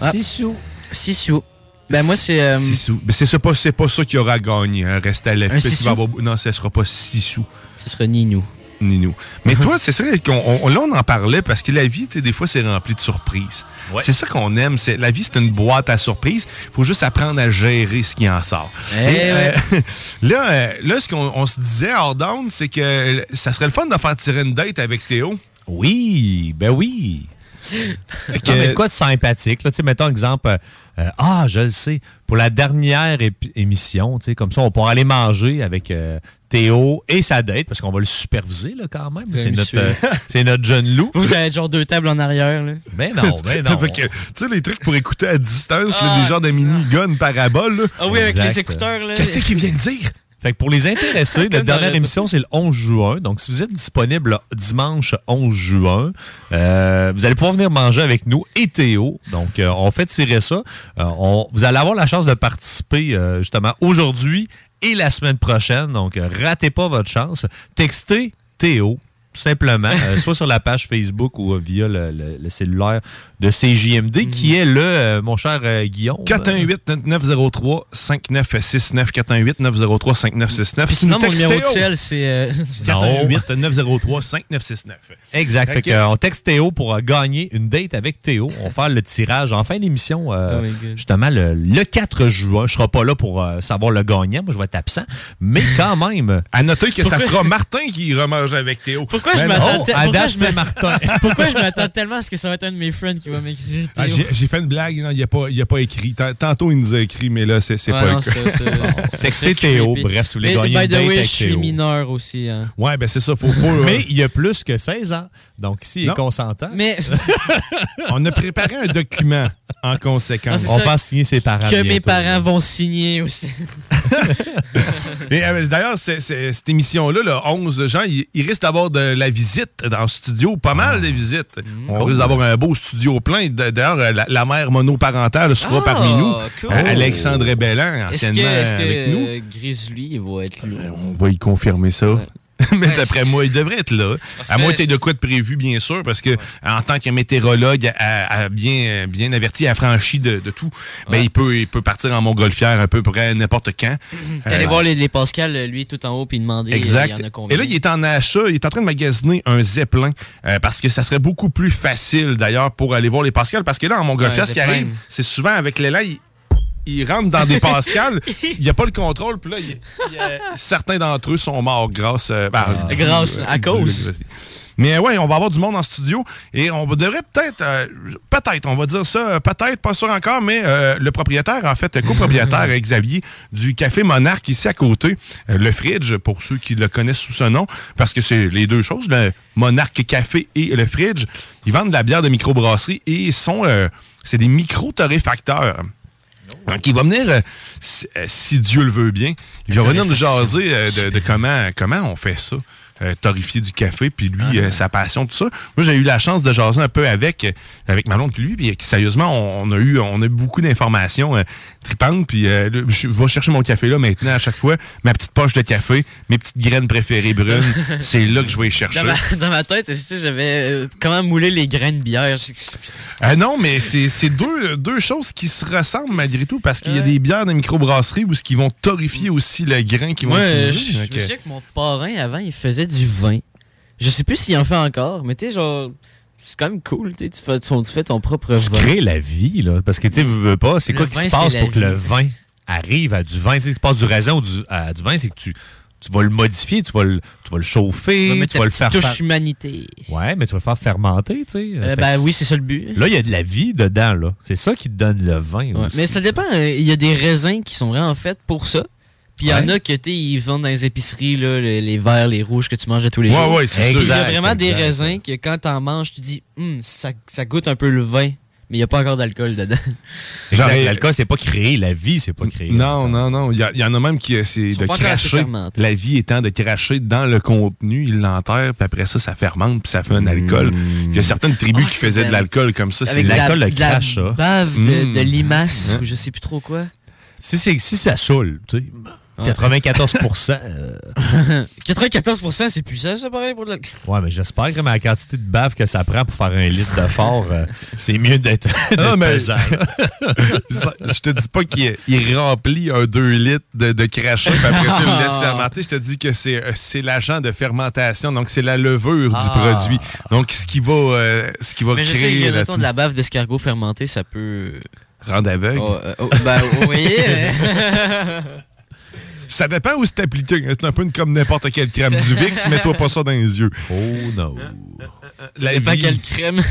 Ah. 6 août. 6 août. Ben moi, c'est... euh, 6 sous. Mais c'est pas, c'est pas ça qui aura gagné. Hein. Reste à avoir- Non, ce sera pas 6 sous. Ce sera ni nous. Ni nous. Mais toi, c'est vrai qu'on on- là, on en parlait parce que la vie, tu sais, des fois, c'est rempli de surprises. Ouais. C'est ça qu'on aime. C'est, la vie, c'est une boîte à surprises. Il faut juste apprendre à gérer ce qui en sort. Eh Et, ouais. euh, là, euh, là, ce qu'on on se disait hors c'est que euh, ça serait le fun de faire tirer une date avec Théo. Oui, ben oui. Non, mais de quoi de sympathique? Là, Tu sais, mettons exemple, euh, euh, ah, je le sais, pour la dernière émission, tu sais, comme ça, on pourra aller manger avec euh, Théo et sa date, parce qu'on va le superviser là, quand même. C'est notre, euh, notre jeune loup. Vous avez genre deux tables en arrière, là. Ben non, ben non. Tu sais, les trucs pour écouter à distance, là, Ah. des genres de mini-gun parabole. là. Ah oui, avec les écouteurs, là. Qu'est-ce qu'il vient de dire? Fait que pour les intéressés, la dernière émission, c'est le 11 juin. Donc, si vous êtes disponible le dimanche 11 juin, euh, vous allez pouvoir venir manger avec nous et Théo. Donc, euh, on fait tirer ça. Euh, on- vous allez avoir la chance de participer justement aujourd'hui et la semaine prochaine. Donc, ratez pas votre chance. Textez Théo. Tout simplement, euh, soit sur la page Facebook ou euh, via le, le- le cellulaire de CJMD, qui est le, euh, mon cher euh, Guillaume. 418-903-5969. 418-903-5969. Sinon, mon numéro de cell, c'est. euh, 418-903-5969. Exact. Fait Ok. que, euh, on texte Théo pour euh, gagner une date avec Théo. On va faire le tirage en fin d'émission, euh, Oh justement, le, le 4 juin. Je serai pas là pour euh, savoir le gagnant. Moi, je vais être absent. Mais quand même. À noter que ça sera Martin qui remange avec Théo. Pourquoi je Ben m'attends non. te- à pourquoi je me- c'est Martin. Pourquoi je m'attends tellement à ce que ça va être un de mes friends qui va m'écrire Ah, j'ai- fait une blague, non, il n'a pas, il a pas écrit. Tant- Tantôt, il nous a écrit, mais là, c'est Ouais, pas non, le Textez Théo, bref, si vous voulez gagner by une the date je suis mineur aussi. hein. Ouais, ben c'est ça, faut, faut Mais il y a plus que 16 ans. Donc, s'il est consentant, Mais On a préparé un document en conséquence. On va signer ses parents. que mes parents vont signer aussi. Euh, D'ailleurs, cette émission-là, le 11 juin, il, il risque d'avoir de la visite dans le studio, pas mal de visites. On risque d'avoir un beau studio plein. D'ailleurs, euh, la, la mère monoparentale sera Ah, parmi nous. cool. Euh, Alexandre Bellan, Est-ce que, anciennement est-ce que avec nous. euh, Grizzly va être là? On va y confirmer ça. Mais Ouais, d'après moi, il devrait être là. À Parfait. moins qu'il y ait de quoi de prévu, bien sûr, parce que en tant que météorologue, à, à bien, bien averti, affranchi de, de tout, ben, il, peut, il peut partir en montgolfière à peu près n'importe quand. Allez Euh, voir les, les Pascal, lui, tout en haut, puis demander euh, Exact. il y en a combien. Et là, il est en achat, il est en train de magasiner un Zeppelin euh, parce que ça serait beaucoup plus facile d'ailleurs pour aller voir les Pascal. Parce que là, en Montgolfière, Ouais, ce qui arrive, c'est souvent avec l'élan, il, il rentre dans des Pascal, il n'y a pas le contrôle, puis là, il- il y a- certains d'entre eux sont morts grâce. euh, ben, Ah. du- Grâce, à cause. Mais ouais, on va avoir du monde en studio et on devrait peut-être, euh, peut-être, on va dire ça, euh, peut-être, pas sûr encore, mais euh, le propriétaire, en fait, copropriétaire Xavier du Café Monarque ici à côté, euh, le Fridge, pour ceux qui le connaissent sous ce nom, parce que c'est les deux choses, le Monarque Café et le Fridge, ils vendent de la bière de microbrasserie et ils sont, euh, c'est des micro-torréfacteurs. Donc, il va venir, euh, si, euh, si Dieu le veut bien, il va venir nous jaser euh, de, de comment, comment on fait ça. euh, torréfier du café, puis lui, euh, sa passion, tout ça. Moi, j'ai eu la chance de jaser un peu avec, avec ma blonde, puis lui, puis sérieusement, on, on a eu, on a eu beaucoup d'informations euh, puis euh, je vais chercher mon café là maintenant à chaque fois, ma petite poche de café, mes petites graines préférées brunes, c'est là que je vais y chercher. Dans ma, dans ma tête, sais, j'avais euh, comment mouler les graines de bière. Je- Ah non, mais c'est deux, deux choses qui se ressemblent malgré tout, parce qu'il y a des bières de microbrasserie où ce qui vont torréfier aussi le grain qu'ils vont euh, utiliser. je, me souviens que mon parrain, avant, il faisait du vin. Je sais plus s'il en fait encore, mais tu sais, genre, c'est quand même cool, tu tu fais ton, tu fais ton propre Tu vin. crées la vie, là. Parce que, tu sais, veux, pas, c'est quoi qui se passe pour que le vin arrive à du vin? Tu tu passes du raisin ou du, à du vin, c'est que tu, tu vas le modifier, tu vas le, tu vas le chauffer, Tu vas tu vas, le faire. touche fer- humanité. Ouais, mais tu vas le faire fermenter, tu sais. Euh, ben oui, c'est ça le but. Là, il y a de la vie dedans, là. C'est ça qui te donne le vin Ouais, aussi. mais ça dépend. euh, Il y a des raisins qui sont vraiment faits pour ça. Puis il y en a que tu sais, ils vendent dans les épiceries là, les, les verts, les rouges que tu manges à tous les Ouais, jours. ouais, c'est Il y a vraiment des raisins que quand t'en manges, tu dis Hum, ça, ça goûte un peu le vin, mais il n'y a pas encore d'alcool dedans. L'alcool, c'est pas créé. La vie, c'est pas créé. Non, non, non. Il y, y en a même qui c'est sont de cracher. La vie étant de cracher dans le contenu, ils l'enterrent, puis après ça, ça fermente, puis ça fait un alcool. Il y a certaines tribus Ah, qui c'est faisaent de l'alcool comme ça. C'est Avec de la- l'alcool, le de la crache, ça. bave de, Mm. de limace, ou je sais plus trop quoi. Si, c'est- si ça saoule, tu sais. 94% euh, 94%, c'est puissant, ça, pareil, pour de l'alcool. Ouais, mais j'espère que la quantité de bave que ça prend pour faire un litre de fort, euh, c'est mieux d'être Ah, mais- pesant. Ça, je te dis pas qu'il il remplit un 2 litres de, de crachat, puis après ça, il le laisse fermenter. Je te dis que c'est euh, c'est l'agent de fermentation, donc c'est la levure Ah. du produit. Donc, ce qui va, euh, ce qui va Mais je sais créer que, la- mettons, de la bave d'escargot fermentée, ça peut. rendre aveugle. Oh, euh, oh, ben, vous voyez. euh, Ça dépend où c'est appliqué. C'est un peu comme n'importe quelle crème du VIX, mets-toi pas ça dans les yeux. Oh non. La vie, quelle crème.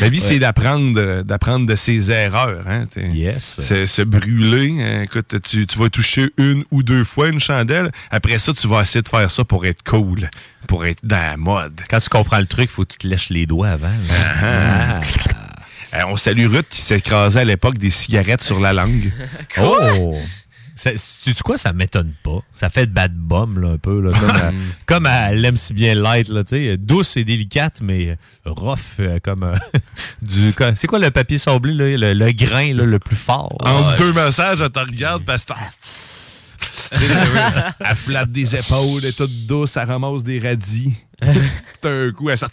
la vie Ouais. c'est d'apprendre d'apprendre de ses erreurs. Hein, Yes. se, se brûler. hein, écoute, tu, tu vas toucher une ou deux fois une chandelle. Après ça, tu vas essayer de faire ça pour être cool, pour être dans la mode. Quand tu comprends le truc, faut que tu te lèches les doigts avant. là. Ah. Euh, on salue Ruth qui s'écrasait à l'époque des cigarettes sur la langue. Oh! Ça- Tu sais quoi, ça m'étonne pas. Ça fait de bad bomb, là, un peu. Là, comme, elle, comme elle aime si bien light, là, tu sais. Douce et délicate, mais rough, euh, comme euh, du. comme- C'est quoi le papier sablé, là, le, le grain là, le plus fort? Entre deux messages, elle te regarde parce que elle flatte des épaules, elle est toute douce, elle ramasse des radis. un coup, elle sort.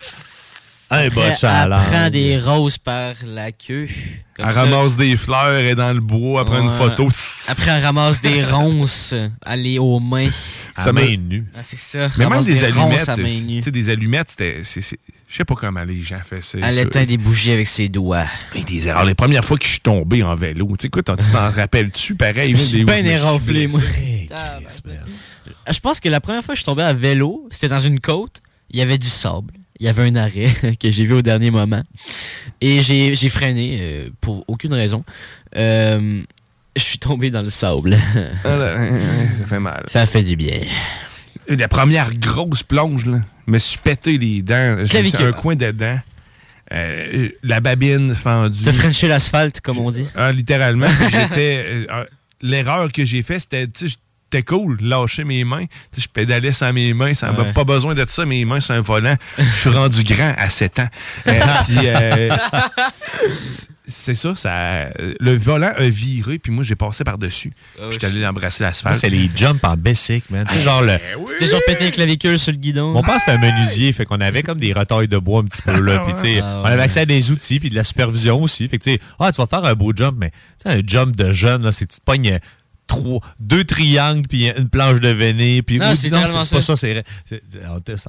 Un Après, elle prend des roses par la queue. comme Elle ça. ramasse des fleurs, elle est dans le bois, elle prend une Ouais. photo. Après, elle ramasse des ronces. Elle est aux mains. Ça m'a- Ah, c'est ça. Mais même Ramasse des, ronces allumettes, main tu nue. sais, des allumettes, c'était. c'est- c'est- Je sais pas comment les gens font ça. Elle éteint des bougies avec ses doigts. Et des erreurs. Les premières fois que je suis tombé en vélo, tu t'en- tu t'en rappelles-tu pareil? Je suis des- bien éraflé, moi. blessé. Je pense que la première fois que je suis tombé à vélo, c'était dans une côte. Il y avait du sable. Il y avait un arrêt que j'ai vu au dernier moment. Et j'ai j'ai freiné euh, pour aucune raison. Euh, je suis tombé dans le sable. Ah ça fait mal. Ça fait du bien. La première grosse plonge, là, je me suis pété les dents. J'ai un coin de dent. Euh, la babine fendue. T'as frenché l'asphalte, comme on dit? Ah, littéralement. j'étais. euh, L'erreur que j'ai faite, c'était. C'était cool, lâcher mes mains. Je pédalais sans mes mains, ça Ouais. pas besoin de ça, mes mains sur un volant. Je suis rendu grand à 7 ans. Euh, puis, euh, c'est ça, ça. Le volant a viré, puis moi, j'ai passé par-dessus. Oh, J'étais allé embrasser l'asphalte. c'est les jumps en basic, man. Tu sais, genre le. C'était genre pété un clavicule sur le guidon. Mon père, c'était un menuisier, fait qu'on avait comme des retailles de bois un petit peu là. Puis, tu sais, Ah on avait accès à des outils puis de la supervision aussi. Fait que, tu sais, ah, tu vas faire un beau jump, mais, tu sais, un jump de jeune, là, c'est que tu te pognes trois, deux triangles puis une planche de venir. Puis, Non, c'est pas ça. ça.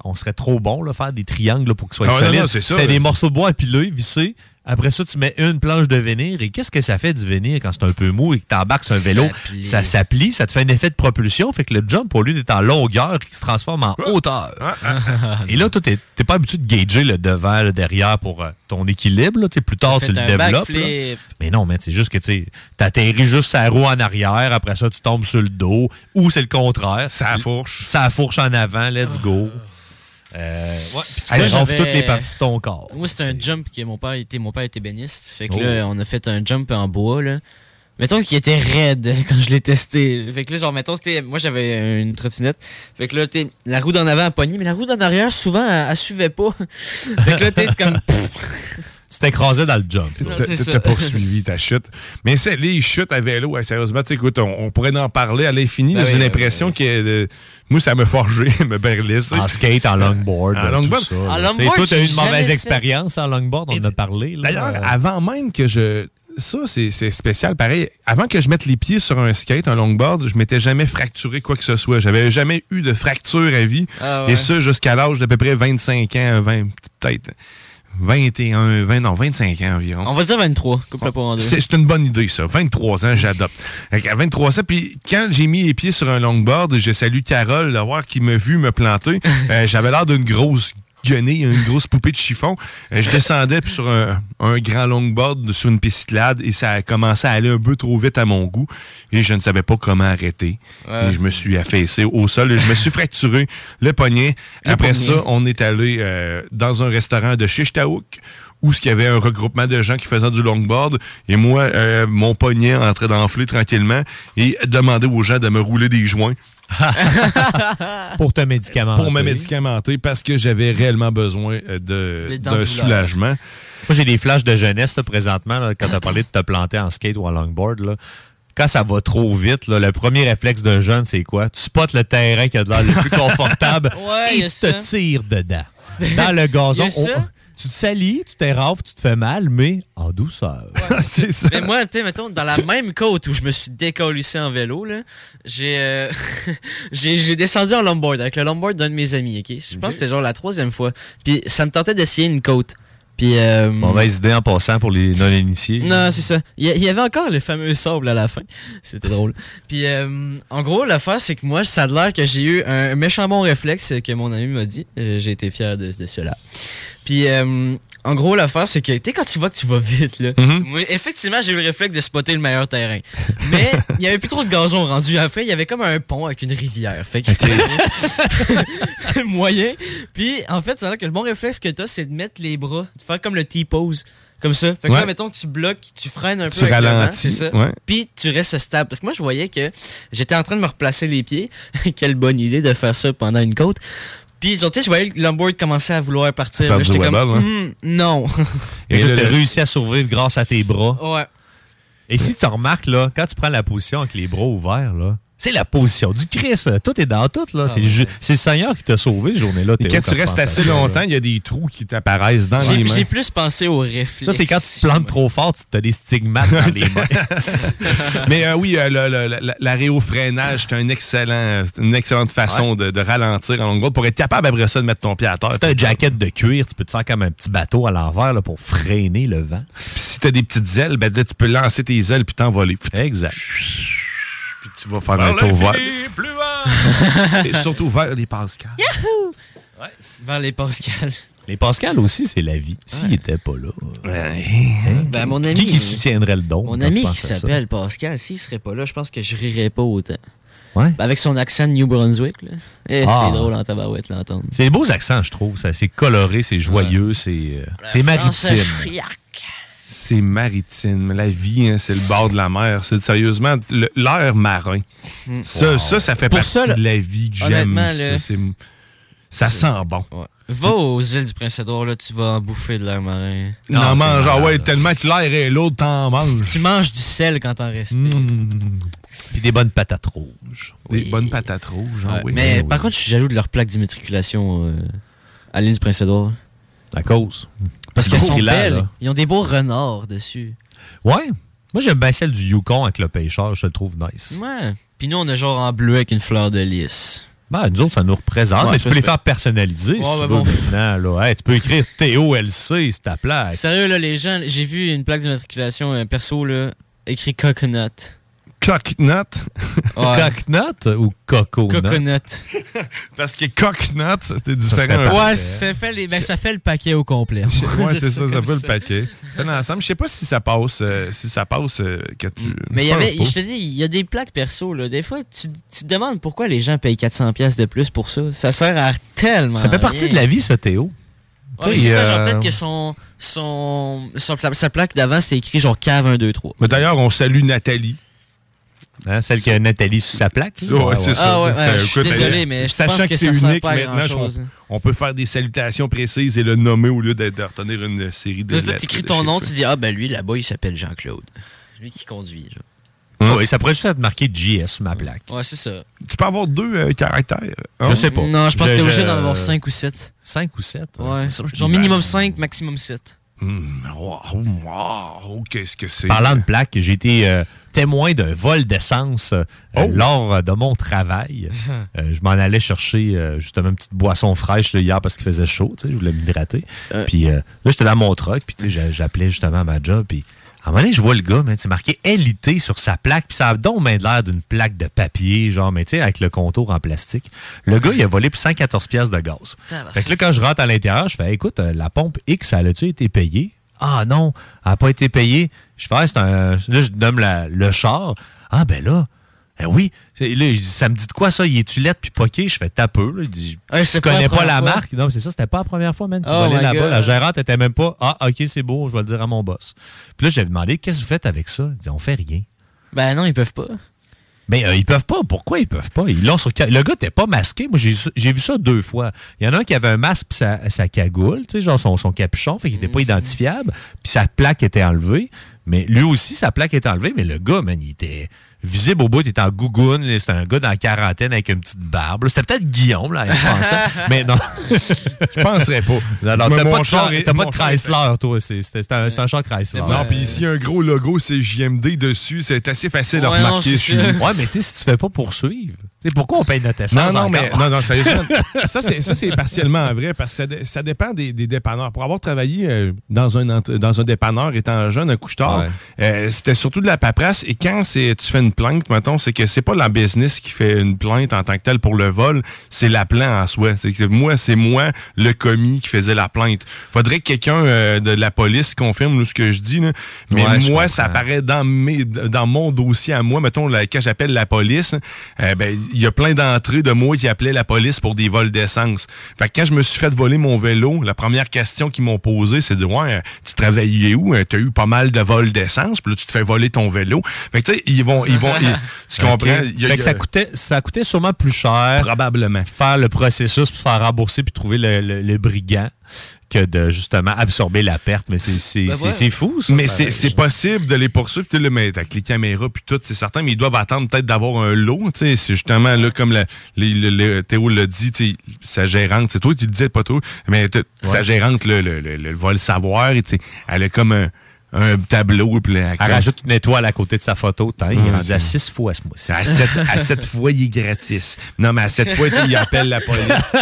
on serait trop bon, là, faire des triangles là, pour qu'ils soient Ah solides. c'est des morceaux de bois empilés, vissés. Après ça, tu mets une planche de vénir. Et qu'est-ce que ça fait du vénir quand c'est un peu mou et que tu embarques sur un vélo? Ça plie. Ça, ça plie, ça te fait un effet de propulsion. Fait que le jump, au lieu d'être en longueur, il se transforme en hauteur. Et là, toi, t'es pas habitué de gager le devant, le derrière pour euh, ton équilibre. là. Plus tard, tu le développes. Mais non, mais c'est juste que tu atterris juste sa roue en arrière. Après ça, tu tombes sur le dos. Ou c'est le contraire. Ça fourche. Ça fourche en avant. Let's go. Euh, ouais, puis tu j'avais- toutes les parties de ton corps. Moi, c'était un jump que mon père était, mon père était béniste. Fait que Oh. là, on a fait un jump en bois, là. Mettons qu'il était raide quand je l'ai testé. Fait que là, genre, mettons, c'était, moi, j'avais une trottinette. Fait que là, t'es, la roue d'en avant a pogné, mais la roue d'en arrière, souvent, elle, elle suivait pas. fait que là, t'es comme, Tu t'écrasais dans le jump. Non, T'as- c'est T'as ça. t'as poursuivi ta chute. Mais c'est les chutes à vélo, ouais, sérieusement, tu sais, écoute, on, on pourrait en parler à l'infini, Ben mais oui, j'ai ben l'impression que euh, moi, ça m'a forgé, me berlissé. En skate, en longboard. En longboard. tout ça, En Tu t'as eu une mauvaise fait. expérience en longboard, on en a parlé. D'ailleurs, Euh, avant même que je. Ça, c'est c'est spécial. Pareil, avant que je mette les pieds sur un skate, un longboard, je m'étais jamais fracturé quoi que ce soit. J'avais jamais eu de fracture à vie. Ah ouais. Et ça, jusqu'à l'âge d'à peu près 25 ans, 20, peut-être 21, 20, non, 25 ans environ. on va dire 23, coupe pas en deux. C'est une bonne idée, ça. 23 ans, j'adopte. Qu'à 23 ans, puis quand j'ai mis les pieds sur un longboard, je salue Carole d'avoir qui m'a vu me planter. Euh, J'avais l'air d'une grosse guenille, une grosse poupée de chiffon. Euh, je descendais puis sur un, un grand longboard sur une piste cyclade et ça a commencé à aller un peu trop vite à mon goût et je ne savais pas comment arrêter. Ouais. Et je me suis affaissé au sol et je me suis fracturé le poignet. Le Après poignet. ça, on est allé euh, dans un restaurant de Chichtaouk où il y avait un regroupement de gens qui faisaient du longboard. Et moi, euh, mon poignet entrait d'enfler tranquillement et demandait aux gens de me rouler des joints. pour te médicamenter. Pour me médicamenter parce que j'avais réellement besoin euh, d'un soulagement. Moi, j'ai des flashs de jeunesse là, présentement, là, quand tu as parlé de te planter en skate ou en longboard. Là. Quand ça va trop vite, là, le premier réflexe d'un jeune, c'est quoi? Tu spots le terrain qui a de l'air le plus confortable Ouais, et tu te tires dedans. Dans le gazon. Y a ça? on- tu te salis, tu t'érafes, tu te fais mal, mais en douceur. c'est ça. Mais moi, tu sais, mettons, dans la même côte où je me suis décollissé en vélo, là, j'ai, euh, j'ai, j'ai descendu en longboard avec le longboard d'un de mes amis, ok? Je pense que c'était genre la troisième fois. Puis ça me tentait d'essayer une côte. Puis, euh, Mauvaise idée en passant pour les non-initiés. non, c'est ça. Il y, a- il y avait encore le fameux sable à la fin. C'était drôle. Puis, euh, en gros, l'affaire, c'est que moi, ça a l'air que j'ai eu un méchant bon réflexe que mon ami m'a dit. Euh, j'ai été fier de, de cela. Puis, euh, en gros, l'affaire, c'est que, tu sais, quand tu vois que tu vas vite, là, moi, effectivement, j'ai eu le réflexe de spotter le meilleur terrain. Mais, il y avait plus trop de gazon rendu. Après, il y avait comme un pont avec une rivière. Fait que, moyen. Puis, en fait, c'est vrai que le bon réflexe que t'as, c'est de mettre les bras, de faire comme le T-pose. Comme ça. Fait que Ouais. là, mettons que tu bloques, tu freines un peu Tu ralentis, c'est ça. ouais. Puis tu restes stable. Parce que moi, je voyais que j'étais en train de me replacer les pieds. Quelle bonne idée de faire ça pendant une côte. Puis, tu sais, je voyais le longboard commencer à vouloir partir. Là, J'étais comme, hein. Hmm, non. Et tu as réussi à survivre grâce à tes bras. Ouais. Et si tu remarques, là, quand tu prends la position avec les bras ouverts, là, C'est la position du Christ. Tout est dans tout. là. c'est, le ju- c'est le Seigneur qui t'a sauvé cette journée-là. Et quand tu restes assez longtemps, il y a des trous qui t'apparaissent dans les mains. j'ai plus pensé au réflexe. Ça, c'est quand tu te plantes trop fort, tu as des stigmates dans les mains. Mais euh, oui, euh, le- le- le- l'arrêt au freinage, c'est un excellent, c'est une excellente façon de, de ralentir en longue pour être capable après ça de mettre ton pied à terre. Si t'as un jacket de cuir, tu peux te faire comme un petit bateau à l'envers là, pour freiner le vent. Puis si t'as des petites ailes, ben là, tu peux lancer tes ailes puis t'envoler. Exact. Tu vas faire Vers un tour vers. plus bas. Et surtout vers les Pascal. Yahoo! Vers les Pascal. Les Pascal aussi, c'est la vie. S'il n'était pas là. hein, Ben, mon ami. Qui qui soutiendrait le don? Mon ami qui s'appelle Pascal, s'il serait pas là, je pense que je rirais pas autant. Ouais. Ben, avec son accent de New Brunswick, là. Eh, Ah. C'est drôle en tabarouette l'entendre. C'est des beaux accents, je trouve. C'est coloré, c'est joyeux, c'est euh, maritime. C'est maritime. La vie, hein, c'est le bord de la mer. C'est sérieusement l'air marin. Ça, Wow. ça, ça fait Pour partie ça, de la vie que j'aime. Ça, là, c'est- ça sent bon. Va aux îles du Prince-Édouard, là, tu vas en bouffer de l'air marin. Non, en mange, ah ouais, tellement que l'air est l'autre, t'en manges. Tu manges du sel quand t'en respires. Puis des bonnes patates rouges. Des bonnes patates rouges, Ouais, oui. mais Oui, par contre, je suis jaloux de leur plaque d'immatriculation euh, à l'île du Prince-Édouard. À cause. Parce qu'elles sont belles. là. Ils ont des beaux renards dessus. Ouais. Moi, j'aime bien celle du Yukon avec le pêcheur. Je le trouve nice. Ouais. Puis nous, on est genre en bleu avec une fleur de lys. Ben, nous autres, ça nous représente. Ouais, mais tu peux les faire personnaliser si Ouais, tu ben veux bon. maintenant. Là. Hey, tu peux écrire T-O-L-C, c'est ta plaque. Sérieux, là, les gens, j'ai vu une plaque d'immatriculation euh, perso, là, écrit coconut. Coconut. Ouais. Coconut ou coconut? Coconut. Parce que coconut, c'est différent. Ouais, ça fait, les, ben, ça fait le paquet au complet. Ouais, c'est ça, ça peut le paquet. Fait l'ensemble. Je sais pas si ça passe, euh, si ça passe euh, que tu. Mais il y je avait, pense je te dis, il y a des plaques perso, là. Des fois, tu, tu te demandes pourquoi les gens payent 400$ piastres de plus pour ça. Ça sert à tellement. Ça fait partie rien. de la vie, ça, Théo. Ouais, mais Tu sais, c'est quoi, genre, euh, peut-être que son, son, son- sa plaque d'avant, c'est écrit genre cave 1, 2, 3. Mais d'ailleurs, on salue Nathalie. Hein, celle qui a Nathalie sur sa plaque. Ouais, c'est ça. Ah ouais, Ça, je suis écoute, désolé, mais je sachant pense que, que c'est ça sert unique maintenant, je- on, peut faire des salutations précises et le nommer au lieu de, de retenir une série de t'écris de ton nom, tu dis, ah, ben lui, là-bas, il s'appelle Jean-Claude. Lui qui conduit. Ah oui, ça pourrait juste être marqué JS sur ma plaque. Ouais, c'est ça. Tu peux avoir deux euh, caractères. Je sais pas. Non, je pense que t'es obligé d'en avoir 5 ou 7. 5 ou 7? Ouais. Genre minimum 5, maximum 7. Hum, wow, wow, qu'est-ce que c'est? Parlant de plaque, j'ai été euh, témoin d'un vol d'essence euh, Oh. lors euh, de mon travail. Euh, je m'en allais chercher justement une petite boisson fraîche là, hier parce qu'il faisait chaud, tu sais, je voulais m'hydrater. Puis là, j'étais dans mon truck, puis tu sais, j'a- j'appelais justement à ma job, puis à un moment donné, je vois le gars, man, c'est marqué LIT sur sa plaque, puis ça a donc bien l'air d'une plaque de papier, genre, mais tu sais, avec le contour en plastique. Le gâle, il a volé pour 114 pièces de gaz. Fait que là, quand je rentre à l'intérieur, je fais, écoute, la pompe X, elle a-tu été payée? Ah non, elle n'a pas été payée. Je fais, Ah, c'est un. Là, je donne la- le char. Ah ben là, eh oui. Là, je dis, ça me dit de quoi ça? Il est-tu lettre puis poqué? Je fais tapeux. Là. Je c'est pas connais pas, la fois. marque. Non, mais c'est ça, c'était pas la première fois, man. Oh là-bas. La gérante était même pas, ah, ok, c'est beau, je vais le dire à mon boss. Puis là, j'avais demandé, qu'est-ce que vous faites avec ça? Il dit, on fait rien. Ben non, ils peuvent pas. Mais euh, ils peuvent pas. Pourquoi ils peuvent pas? Ils l'ont sur ca- Le gars n'était pas masqué. Moi, j'ai vu ça deux fois. Il y en a un qui avait un masque pis sa, sa cagoule, tu sais, genre son, son capuchon, fait qu'il était pas identifiable. Puis sa plaque était enlevée. Mais lui aussi, sa plaque était enlevée. Mais le gars, man, il était visible au bout. Il était en gougoune. C'était un gars dans la quarantaine avec une petite barbe. C'était peut-être Guillaume, là, en mais non. Je penserais pas. Non, non, t'as pas de, char char- est- pas de Chrysler, toi. C'est un, un char Chrysler. Non, puis a un gros logo, c'est JMD dessus, c'est assez facile à Ouais, non, remarquer. Ouais, mais tu sais, si tu te fais pas poursuivre, sais, pourquoi on paye notre essence? Non, non, mais non, non, sérieusement. ça, c'est, ça, c'est partiellement vrai parce que ça, ça dépend des, des dépanneurs. Pour avoir travaillé euh, dans, un, dans un dépanneur étant jeune, un couche-tard, Ouais. euh, c'était surtout de la paperasse. Et quand c'est, tu fais une plainte, mettons, c'est que c'est pas la business qui fait une plainte en tant que telle pour le vol, c'est l'appelant en soi. C'est que moi, c'est moi, le commis, qui faisait la plainte. Faudrait que quelqu'un euh, de la police confirme ce que je dis. là. Mais Ouais, moi, ça apparaît dans, mes, dans mon dossier à moi. Mettons, là, quand j'appelle la police, euh, ben, il y a plein d'entrées de moi qui appelaient la police pour des vols d'essence. Fait que quand je me suis fait voler mon vélo, la première question qu'ils m'ont posée, c'est de ouais, tu travaillais où? Euh, T'as eu pas mal de vols d'essence, puis là, tu te fais voler ton vélo. Fait que tu sais, ils vont, ils vont, ils- tu Ok. comprends? Y a- Fait que y ça coûtait, ça coûtait sûrement plus cher. Probablement. Faire le processus, puis se faire rembourser, puis trouver le, le- le brigand. Que de justement absorber la perte. Mais c'est c'est- Ben c'est- ouais. c'est fou, ça. Mais c'est c'est possible de les poursuivre, tu sais, là, mais avec les caméras puis tout, c'est certain, mais ils doivent attendre peut-être d'avoir un lot, tu sais, c'est justement là, comme la- les- le- le- Théo l'a dit, tu sais, sa gérante, c'est toi qui le disais pas trop, mais t- sa Ouais. gérante, le, le, le, le va le savoir, et tu sais, elle a comme un, un tableau, puis là, Elle rajoute une étoile à côté de sa photo. Tain, il est rendu à six fois ce mois-ci. À sept, à sept fois, il est gratis. Non, mais à sept fois, il appelle la police.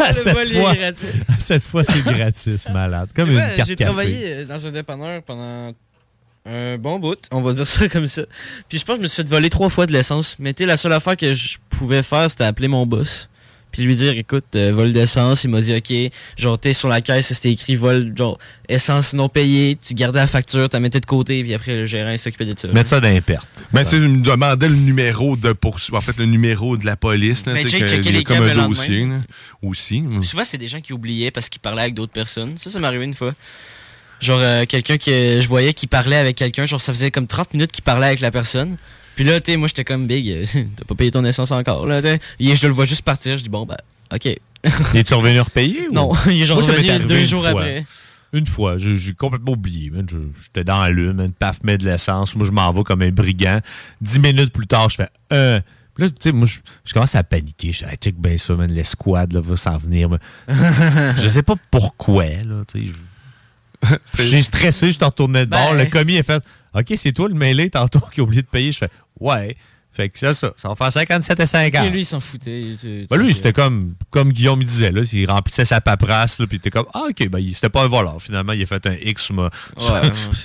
à sept vol fois, à sept fois, c'est gratis, malade. Comme Tu une vois, carte J'ai travaillé euh, dans un dépanneur pendant un bon bout, on va dire ça comme ça. Puis je pense que je me suis fait voler trois fois de l'essence. Mais tu sais, la seule affaire que je pouvais faire, c'était appeler mon boss. Puis lui dire, écoute, euh, vol d'essence. Il m'a dit, OK, genre, t'es sur la caisse, c'était écrit vol, genre, essence non payée. Tu gardais la facture, t'as mettais de côté. Puis après, le gérant, il s'occupait de ça. Mettre ça dans les pertes. Ben, tu sais, il me demandait le numéro de poursuite, en fait, le numéro de la police, là, Ben, check- que- il y a les comme un le dossier, là, aussi. Souvent, c'est des gens qui oubliaient parce qu'ils parlaient avec d'autres personnes. Ça, ça m'est arrivé une fois. Genre, euh, quelqu'un que je voyais qui parlait avec quelqu'un, genre, ça faisait comme 30 minutes qu'il parlait avec la personne. Puis là, tu sais, moi, j'étais comme big, euh, t'as pas payé ton essence encore, là, t'sais. Et je le vois juste partir, je dis, bon, bah, ok. Es-tu revenu repayer? ou- Non, il est genre Moi, revenu deux jours fois. après. Une fois, j'ai complètement oublié. J'étais dans la lune, man, paf, mets de l'essence. Moi, je m'en vais comme un brigand. Dix minutes plus tard, je fais un. Puis là, tu sais, moi, je, je commence à paniquer. Je dis, hey, check bien ça, man, l'escouade là, va s'en venir. je sais pas pourquoi, là, tu sais. J'ai stressé, je t'en retournais de bord. Ben. Le commis a fait OK, c'est toi le mêlé tantôt qui a oublié de payer. Je fais Ouais. Fait que ça, ça, ça va faire 57 et 50. Et lui, il s'en foutait. il Ben lui, c'était comme, comme Guillaume me disait, là, il remplissait sa paperasse, là, puis il était comme, ah, ok, ben, il- c'était pas un voleur. Finalement, il a fait un X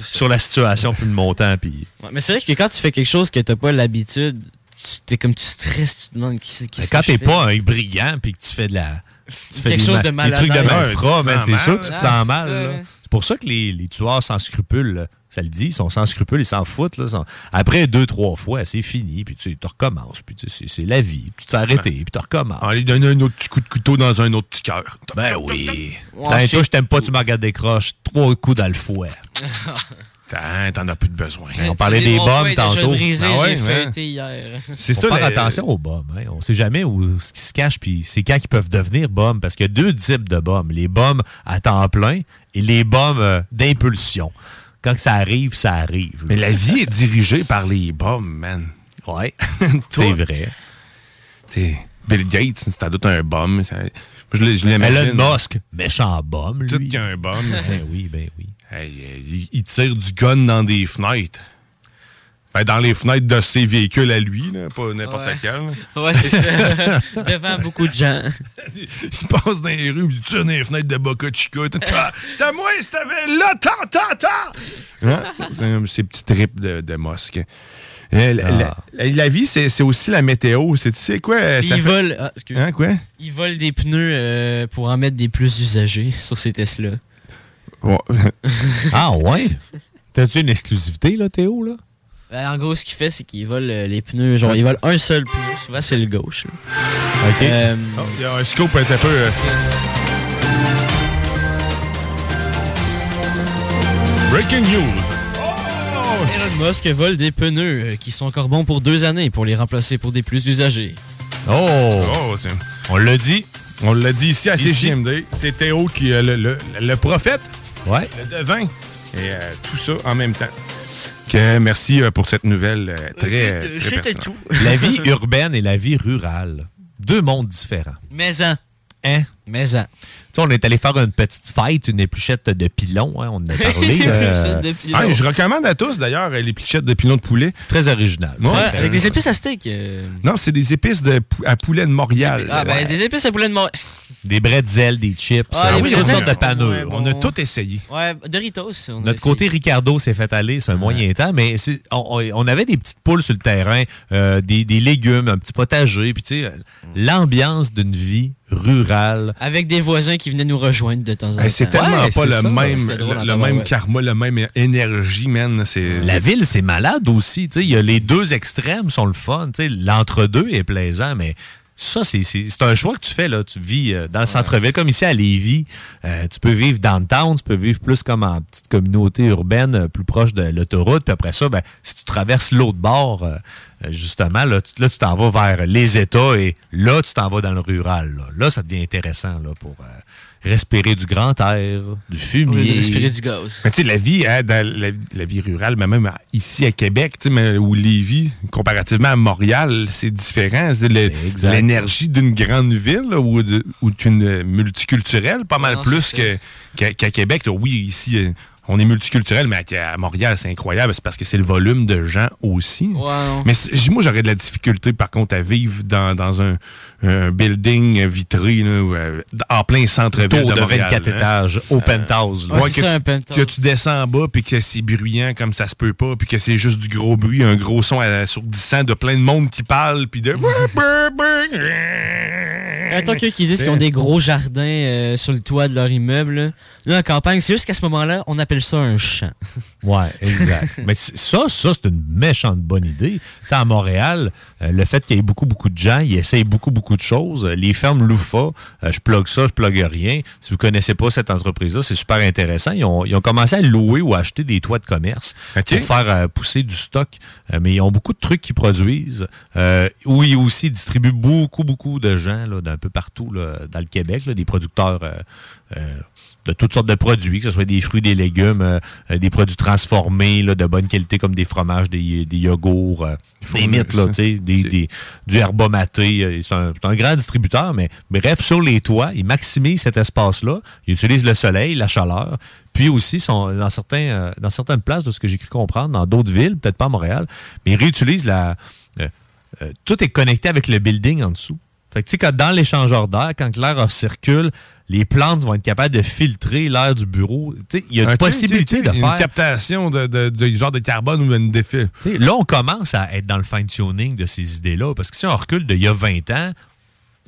sur, la situation, puis le montant, puis. Ouais, mais c'est vrai que quand tu fais quelque chose que t'as pas l'habitude, tu- t'es comme tu stresses, tu te demandes qui, qui Ben, quand t'es pas un brigand, puis que tu fais de la. Tu fais Quelque des chose de Des trucs de c'est sûr que tu te sens mal. C'est pour ça que les, les tueurs sans scrupules, là, ça le dit, ils sont sans scrupules, ils s'en foutent. Là, sont- Après deux, trois fois, c'est fini, puis tu sais, tu recommences, puis tu sais, c'est c'est la vie, puis tu t'es arrêté, puis tu recommences. En lui donner un autre petit coup de couteau dans un autre petit cœur. Ben oui. T'as- je toi, je t'aime pas, tu me regardes des croches, trois coups dans le fouet. T'en t'en as plus de besoin. On parlait des bombes tantôt. brisé, Ah ouais, j'ai ouais. fêté hier. C'est Faut ça, faire attention aux bombes. Hein. On sait jamais où ce qui se cache, puis c'est quand ils peuvent devenir bombes. Parce qu'il y a deux types de bombes. Les bombes à temps plein et les bombes euh, d'impulsion. Quand ça arrive, ça arrive. Mais la vie est dirigée par les bombes, man. Ouais, Toi, c'est vrai. Bill Gates, c'est sans doute un bombe. ça- Je, je Elon. Musk, méchant bombe, lui. Tout qu'il y a un bombe. Ben oui, ben oui. Hey, euh, il, tire du gun dans des fenêtres. Ben, dans les fenêtres de ses véhicules à lui, là, pas n'importe Ouais. lequel. là. Ouais, c'est ça. Devant beaucoup de gens. Il passe dans les rues, il tire dans les fenêtres de Boca Chica. T'as moi, t'avais là, tant, tant, tant! Hein? C'est un- Ces petits trips de, de mosque. Euh, La, la- la- la vie, c'est c'est aussi la météo. C'est- Tu sais quoi? Puis ça ils fait- volent. ah. Hein, quoi? Ils volent des pneus euh, pour en mettre des plus usagés sur ces Tesla. Ouais. Ah ouais? T'as-tu une exclusivité, là, Théo, là? Euh, en gros, ce qu'il fait, c'est qu'ils volent euh, les pneus. Genre, ils volent un seul pneu. Souvent, c'est le gauche. là. OK. Euh, Oh, Il y a un scope un petit peu. euh, Breaking news. Elon Musk vole des pneus euh, qui sont encore bons pour deux années pour les remplacer pour des plus usagés. Oh! Oh, c'est- On l'a dit. On l'a dit ici à Ici. CJMD. C'est Théo qui est le, le- le prophète, Ouais. le devin. Et euh, tout ça en même temps. Que merci euh, pour cette nouvelle euh, très, euh, très C'était tout. La vie urbaine et la vie rurale. Deux mondes différents. Maison. Hein? Maison. Tu sais, on est allé faire une petite fête, une épluchette de pilon, hein, on en a parlé. euh, de pilon. Ah, je recommande à tous d'ailleurs euh, les plichettes de pilon de poulet. très original. Ouais, Ouais, euh, avec des épices à steak. euh. Non, c'est des épices de pou- à poulet de Montréal. Ah, ben, Ouais. des épices à poulet de mort. Des bretzels, des chips, Ah, euh, oui, bretzels, toutes sortes de panures. On a tout essayé. Ouais, Doritos. on Notre essayé. côté Ricardo s'est fait aller, c'est un moyen temps, mais on, avait des petites poules sur le terrain, euh, des, des légumes, un petit potager, puis tu sais, euh, l'ambiance d'une vie rurale. Avec des voisins qui venaient nous rejoindre de temps en temps. C'est tellement Ouais, pas le ça. même, drôle le, même karma, le même énergie, man. La ville, c'est malade aussi. tu sais, Il y a les deux extrêmes sont le fun. tu sais, L'entre-deux est plaisant, mais ça, c'est- c'est c'est un choix que tu fais. là. Tu vis euh, dans le centre-ville, comme ici à Lévis. Euh, tu peux vivre downtown, tu peux vivre plus comme en petite communauté urbaine, euh, plus proche de l'autoroute. Puis après ça, ben, si tu traverses l'autre bord, euh, justement, là, tu là, tu t'en vas vers les États et là, tu t'en vas dans le rural. Là, Là, ça devient intéressant là, pour euh, respirer du grand air, du fumier. respirer du gaz. Mais tu sais, la vie, hein, dans la, la vie rurale, mais même ici à Québec, tu sais, mais où Lévis, comparativement à Montréal, c'est différent. C'est le- Exact. L'énergie d'une grande ville là, ou, de- ou d'une multiculturelle, pas mal Non, plus que- qu'à qu'à Québec. Oui, ici, euh, on est multiculturel, mais à, Montréal, c'est incroyable. C'est parce que c'est le volume de gens aussi. Mais moi, j'aurais de la difficulté, par contre, à vivre dans, dans un, un building vitré là, euh, en plein centre-ville de de Montréal. 24 hein. étages, au penthouse, là. Ouais, que, c'est ça, un tu, penthouse. que tu descends en bas, puis que c'est bruyant comme ça se peut pas, puis que c'est juste du gros bruit, un gros son assourdissant de plein de monde qui parle, puis de... Attends qu'il qui disent qu'ils ont des gros jardins euh, sur le toit de leur immeuble. Là, en campagne, c'est juste qu'à ce moment-là, on appelle ça un champ. Ouais, exact. Mais ça, ça, c'est une méchante bonne idée. Tu sais, à Montréal, euh, le fait qu'il y ait beaucoup, beaucoup de gens, ils essayent beaucoup, beaucoup de choses. Euh, Les fermes Loufa, euh, je plug ça, je plug rien. Si vous connaissez pas cette entreprise-là, c'est super intéressant. Ils ont, ils ont commencé à louer ou acheter des toits de commerce pour faire euh, pousser du stock. Mais ils ont beaucoup de trucs qu'ils produisent. Euh, où ils aussi distribuent beaucoup, beaucoup de gens d'un peu partout là, dans le Québec, là, des producteurs euh, de toutes sortes de produits, que ce soit des fruits, des légumes, euh, euh, des produits transformés là, de bonne qualité comme des fromages, des, des yogourts, euh, des mythes, là, des, des- du herba maté. euh, C'est un, grand distributeur, mais bref, sur les toits, ils maximisent cet espace-là. Ils utilisent le soleil, la chaleur. Puis aussi, sont dans, certains, euh, dans certaines places, de ce que j'ai cru comprendre, dans d'autres villes, peut-être pas à Montréal, mais ils réutilisent la... euh, euh, tout est connecté avec le building en dessous. Fait que, tu sais, quand dans l'échangeur d'air, quand l'air circule, les plantes vont être capables de filtrer l'air du bureau. Il y a une possibilité ok, ok. de faire... Une captation de, de- de genre de carbone ou une défait. Là, on commence à être dans le fine-tuning de ces idées-là. Parce que si on recule d'il y a 20 ans,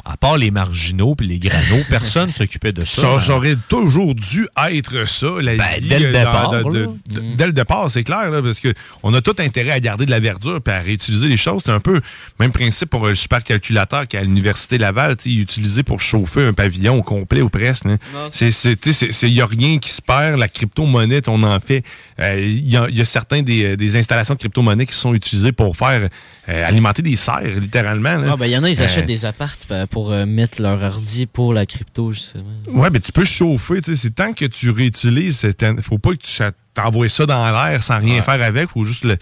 à part les marginaux puis les granos, personne ne s'occupait de ça. Ça, ça aurait toujours dû être ça, la Ben, vie, dès le euh, départ, de- de- Dès le départ, c'est clair, là, parce que on a tout intérêt à garder de la verdure et à réutiliser les choses. C'est un peu le même principe pour le supercalculateur qu'à l'Université Laval, il utilisé pour chauffer un pavillon au complet ou presque. Il n'y a rien qui se perd. La crypto-monnaie, on en fait. euh, Il y, a, il y a certains des, des installations de crypto-monnaie qui sont utilisées pour faire euh, alimenter des serres, littéralement. là. Ah, ben, il y en a, ils Euh, achètent des appartes ben, pour euh, mettre leur ordi pour la crypto, justement. Ouais, mais tu peux chauffer, tu sais, c'est tant que tu réutilises, il faut pas que tu t'envoies ça dans l'air sans rien Ouais. faire avec, faut juste le-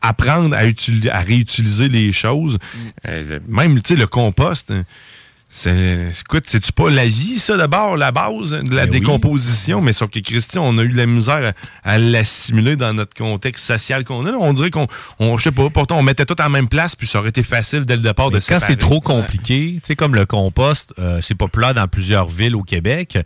apprendre à, à réutiliser les choses. Mm. Euh, même, tu sais, le compost, hein, écoute, c'est-tu pas la vie, ça, d'abord, la base de la Ben oui. décomposition, mais sauf que, Christian, on a eu la misère à, à l'assimiler dans notre contexte social qu'on a. On dirait qu'on, on, je sais pas, pourtant, on mettait tout en même place, puis ça aurait été facile dès le départ de Mais quand séparer. c'est trop compliqué, tu sais, comme le compost, euh, c'est populaire dans plusieurs villes au Québec.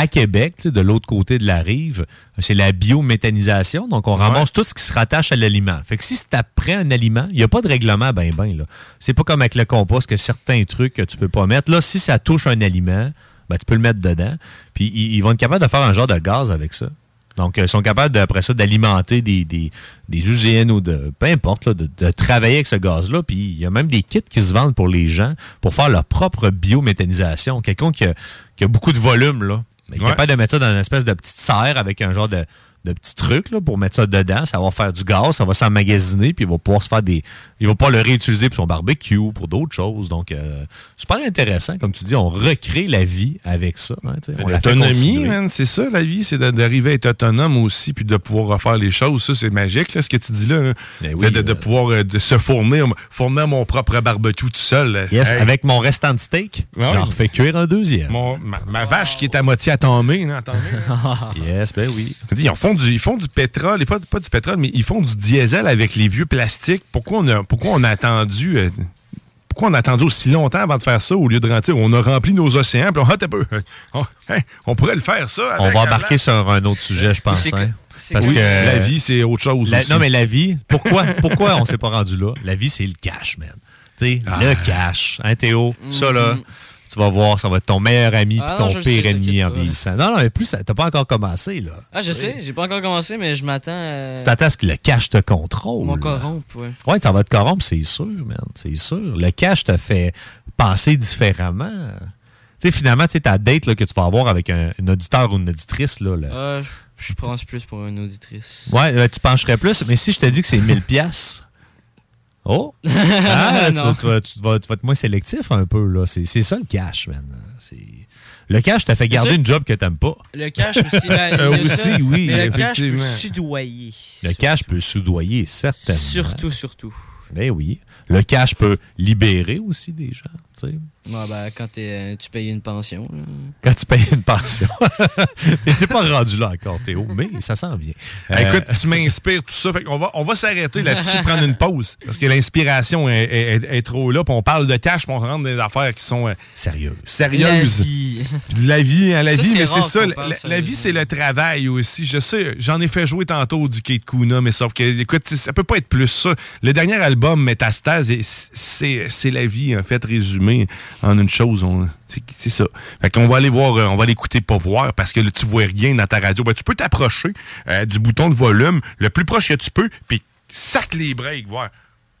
À Québec, tu de l'autre côté de la rive, c'est la biométhanisation. Donc, on ramasse tout ce qui se rattache à l'aliment. Fait que si c'est après un aliment, il n'y a pas de règlement ben ben. là. C'est pas comme avec le compost que certains trucs que tu peux pas mettre. Là, si ça touche un aliment, ben, tu peux le mettre dedans. Puis, ils, ils vont être capables de faire un genre de gaz avec ça. Donc, euh, ils sont capables, de, après ça, d'alimenter des, des, des usines ou de... Peu importe, là, de, de travailler avec ce gaz-là. Puis, il y a même des kits qui se vendent pour les gens pour faire leur propre biométhanisation. Quelqu'un qui a, qui a beaucoup de volume, là, est Ouais. capable de mettre ça dans une espèce de petite serre avec un genre de, de petit truc là, pour mettre ça dedans. Ça va faire du gaz, ça va s'emmagasiner, puis il va pouvoir se faire des... Il va pouvoir le réutiliser pour son barbecue, pour d'autres choses. Donc, euh, super intéressant. Comme tu dis, on recrée la vie avec ça. hein, L'autonomie, c'est ça la vie, c'est d'arriver à être autonome aussi, puis de pouvoir refaire les choses. Ça, c'est magique, là, ce que tu dis là. Ben Fait de, de pouvoir euh, de se fournir, fournir mon propre barbecue tout seul. Yes, Hey. avec mon restant de steak, Ouais. j'en refais cuire un deuxième. Mon- ma, ma vache qui est à moitié attendée. là, attendez, là. yes, ben oui. Ils font du, ils font du pétrole, et pas, pas du pétrole, mais ils font du diesel avec les vieux plastiques. Pourquoi on a, pourquoi on a attendu euh, pourquoi on a attendu aussi longtemps avant de faire ça au lieu de rentrer? On a rempli nos océans, puis on, ah, peu. On, hein, on pourrait le faire ça. On va embarquer sur un autre sujet, je pense. Hein. Parce que- la vie, c'est autre chose La- aussi. Non, mais la vie, pourquoi, pourquoi on s'est pas rendu là? La vie, c'est le cash, man. Ah. le cash. Hein, Théo? Ça, là, Mhm. Tu vas voir, ça va être ton meilleur ami Ah puis ton pire sais, ennemi en pas. vieillissant. Non, non, mais plus, t'as pas encore commencé, là. Ah, je sais, j'ai pas encore commencé, mais je m'attends à. Tu t'attends à ce que le cash te contrôle. Mon corrompe, ouais. Ouais, ça va te corrompre, c'est sûr, man. C'est sûr. Le cash te fait penser différemment. Tu sais, finalement, tu sais, ta date là, que tu vas avoir avec un, un auditeur ou une auditrice, là, le- Ah, je pense plus pour une auditrice. Ouais, euh, tu pencherais plus, mais si je te dis que c'est 1000 pièces. Oh! Ah, tu, vas, tu vas- tu vas être moins sélectif un peu, là. C'est ça le cash, man. Le cash t'a fait garder une job que t'aimes pas. Le cash aussi. là, il y a Euh, ça, aussi, oui, Mais le cash peut soudoyer. Le cash peut soudoyer, certainement. Surtout, surtout. Ben oui. Le cash peut libérer aussi des gens, tu sais. Ouais, ben, quand t'es, euh, tu payes une pension. là. Quand tu payes une pension. T'es pas rendu là encore, Théo, mais ça s'en vient. Euh, Écoute, tu m'inspires tout ça. Fait qu'on va, on va s'arrêter là-dessus, prendre une pause. Parce que l'inspiration est, est- est- est trop là. Puis on parle de cash, puis on rentre dans des affaires qui sont euh, sérieuses. Sérieuses. La vie. Puis de la vie, hein, la Ça, vie, c'est mais c'est ça. La, sérieusement. vie, c'est le travail aussi. Je sais, j'en ai fait jouer tantôt du Kate Kuna, mais sauf que, écoute, ça peut pas être plus ça. Le dernier album, Métastase, c'est c'est la vie, en fait, en une chose. C'est ça. Fait qu'on va aller voir, euh, on va l'écouter pas voir, parce que là, tu vois rien dans ta radio. Ben, tu peux t'approcher euh, du bouton de volume le plus proche que tu peux, puis sac les breaks, voir.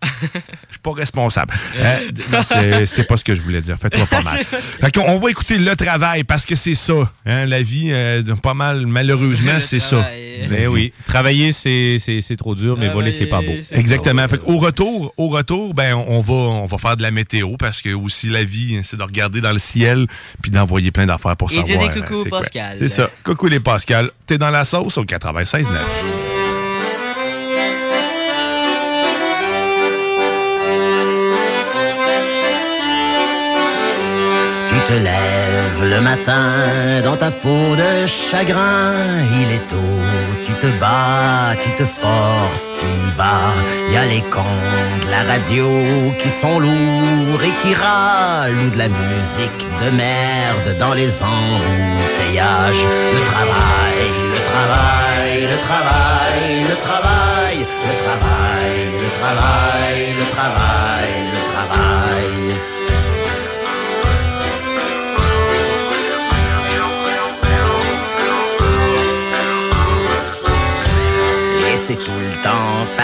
Je suis pas responsable. Euh, non, c'est- pas ce que je voulais dire. Fais-toi pas mal. Fait on va écouter le travail parce que c'est ça. hein, la vie, euh, pas mal, malheureusement, c'est ça. Ben oui. Travailler, c'est c'est- c'est trop dur, mais voler, c'est pas beau. Exactement. Fait au retour, au retour, ben on va on va faire de la météo parce que aussi la vie, hein, c'est de regarder dans le ciel puis d'envoyer plein d'affaires pour Et savoir. des euh, coucou. Pascal. C'est ça. Coucou les Pascal. T'es dans la sauce au 96.9. te lèves le matin dans ta peau de chagrin, il est tôt, tu te bats, tu te forces, tu y vas. Y a les cons de la radio qui sont lourds et qui râlent ou de la musique de merde dans les embouteillages. Le travail, le travail, le travail, le travail, le travail, le travail, le travail, le travail.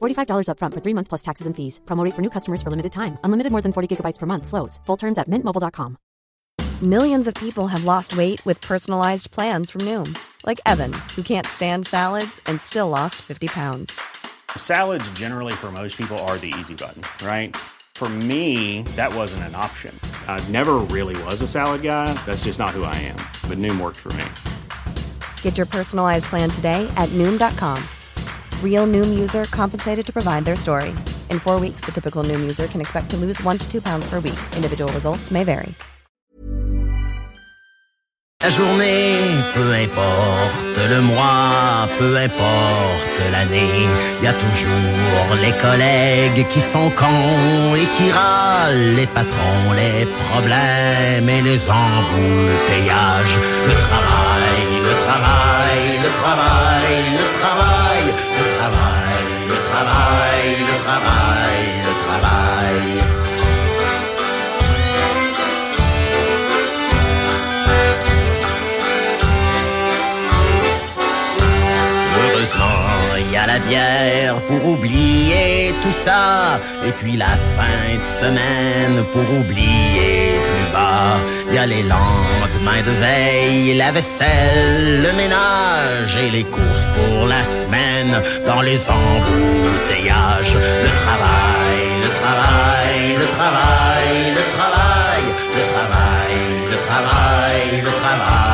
$45 upfront for three months plus taxes and fees. Promo rate for new customers for limited time. Unlimited more than 40 gigabytes per month. Slows. Full terms at mintmobile.com. Millions of people have lost weight with personalized plans from Noom, like Evan, who can't stand salads and still lost 50 pounds. Salads, generally, for most people, are the easy button, right? For me, that wasn't an option. I never really was a salad guy. That's just not who I am. But Noom worked for me. Get your personalized plan today at Noom.com. Real Noom user compensated to provide their story. In four weeks, the typical Noom user can expect to lose one to two pounds per week. Individual results may vary. La journée, peu importe le mois, peu importe l'année, y a toujours les collègues qui sont cons et qui râlent, les patrons, les problèmes et les embouteillages. Le travail, le travail, le travail, le travail, travail, le travail, le travail. Heureusement, il y a la bière pour oublier tout ça. Et puis la fin de semaine pour oublier Il y a les lendemains de veille, la vaisselle, le ménage et les courses pour la semaine dans les embouteillages. Le travail, le travail, le travail, le travail, le travail, le travail, le travail,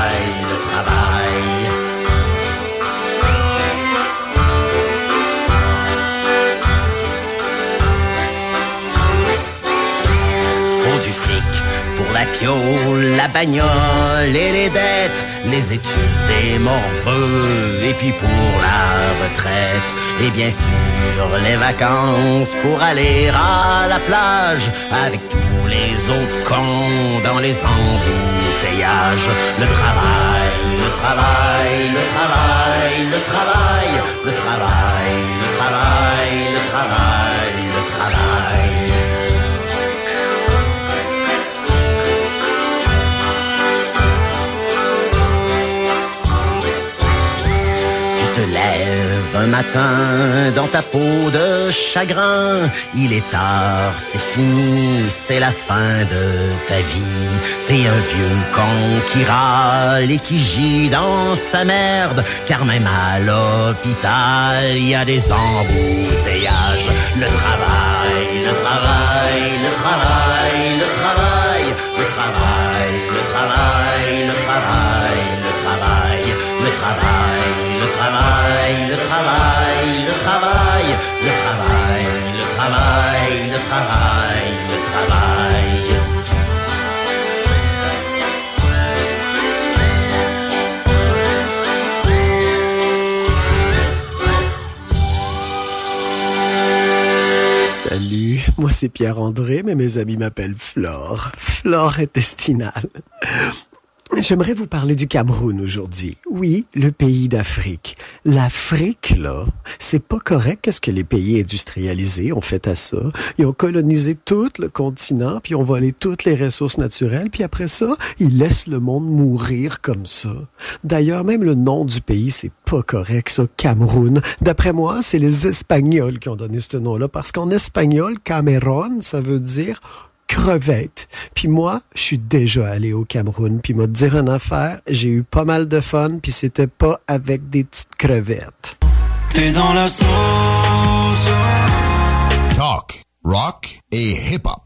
la bagnole et les dettes, les études des morveux, et puis pour la retraite, et bien sûr les vacances pour aller à la plage avec tous les autres cons dans les embouteillages. Le travail, le travail, le travail, le travail, le travail, le travail, le travail, matin dans ta peau de chagrin. Il est tard, c'est fini, c'est la fin de ta vie. T'es un vieux con qui râle et qui gît dans sa merde. Car même à l'hôpital, il y a des embouteillages. Le travail, le travail, le travail, le travail, le travail, le travail, le travail, le travail, le travail, le travail, le travail, le travail, le travail, le travail, le travail. Salut, moi c'est Pierre-André, mais mes amis m'appellent Flore. Flore intestinale. J'aimerais vous parler du Cameroun aujourd'hui. Oui, le pays d'Afrique. L'Afrique, là, c'est pas correct qu'est-ce que les pays industrialisés ont fait à ça. Ils ont colonisé tout le continent, puis ont volé toutes les ressources naturelles, puis après ça, ils laissent le monde mourir comme ça. D'ailleurs, même le nom du pays, c'est pas correct, ça, Cameroun. D'après moi, c'est les Espagnols qui ont donné ce nom-là, parce qu'en espagnol, Cameron, ça veut dire crevette. Puis moi, je suis déjà allé au Cameroun. Puis m'a dire une affaire, j'ai eu pas mal de fun, puis c'était pas avec des petites crevettes. T'es dans la sauce. Talk, rock et hip-hop.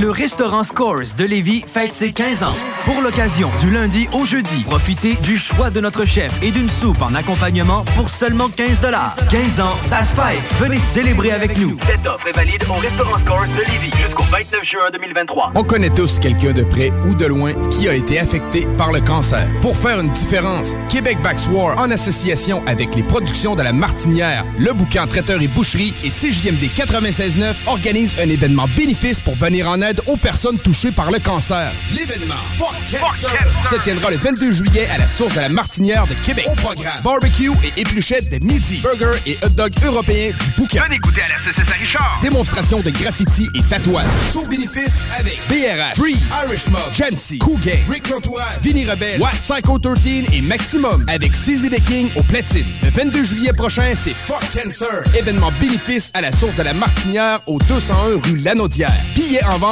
Le restaurant Scores de Lévis fête ses 15 ans. Pour l'occasion, du lundi au jeudi, profitez du choix de notre chef et d'une soupe en accompagnement pour seulement 15 15 ans, ça se fête. Venez célébrer avec nous. Cette offre est valide au restaurant Scores de Lévis jusqu'au 29 juin 2023. On connaît tous quelqu'un de près ou de loin qui a été affecté par le cancer. Pour faire une différence, Québec Backs War, en association avec les productions de la Martinière, le bouquin Traiteur et Boucherie et CJMD 96.9 organise un événement bénéfice pour venir en aide aux personnes touchées par le cancer. L'événement Fuck Cancer se tiendra le 22 juillet à la source de la Martinière de Québec. Au programme, barbecue et épluchettes de midi, burger et hot dog européens du bouquin. Venez goûter à la CCS Richard. Démonstration de graffiti et tatouage. Show bénéfice avec BRH, Free, Irish Mob, Cool Gang, Rick L'Entourage, Vinny Rebelle, What, Psycho 13 et Maximum avec CZ the King au platine. Le 22 juillet prochain, c'est Fuck Cancer. Événement bénéfice à la source de la Martinière au 201 rue Lanaudière. Billets en vente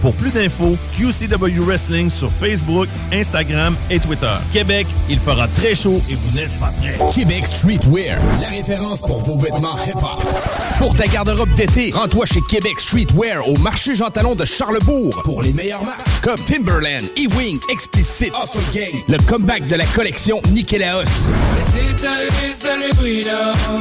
Pour plus d'infos, QCW Wrestling sur Facebook, Instagram et Twitter. Québec, il fera très chaud et vous n'êtes pas prêts. Québec Streetwear, la référence pour vos vêtements hip-hop. Pour ta garde-robe d'été, rends-toi chez Québec Streetwear au marché Jean Talon de Charlebourg pour les meilleures marques comme Timberland, E-Wing, Explicit, Awesome Gang, le comeback de la collection Nikélaos.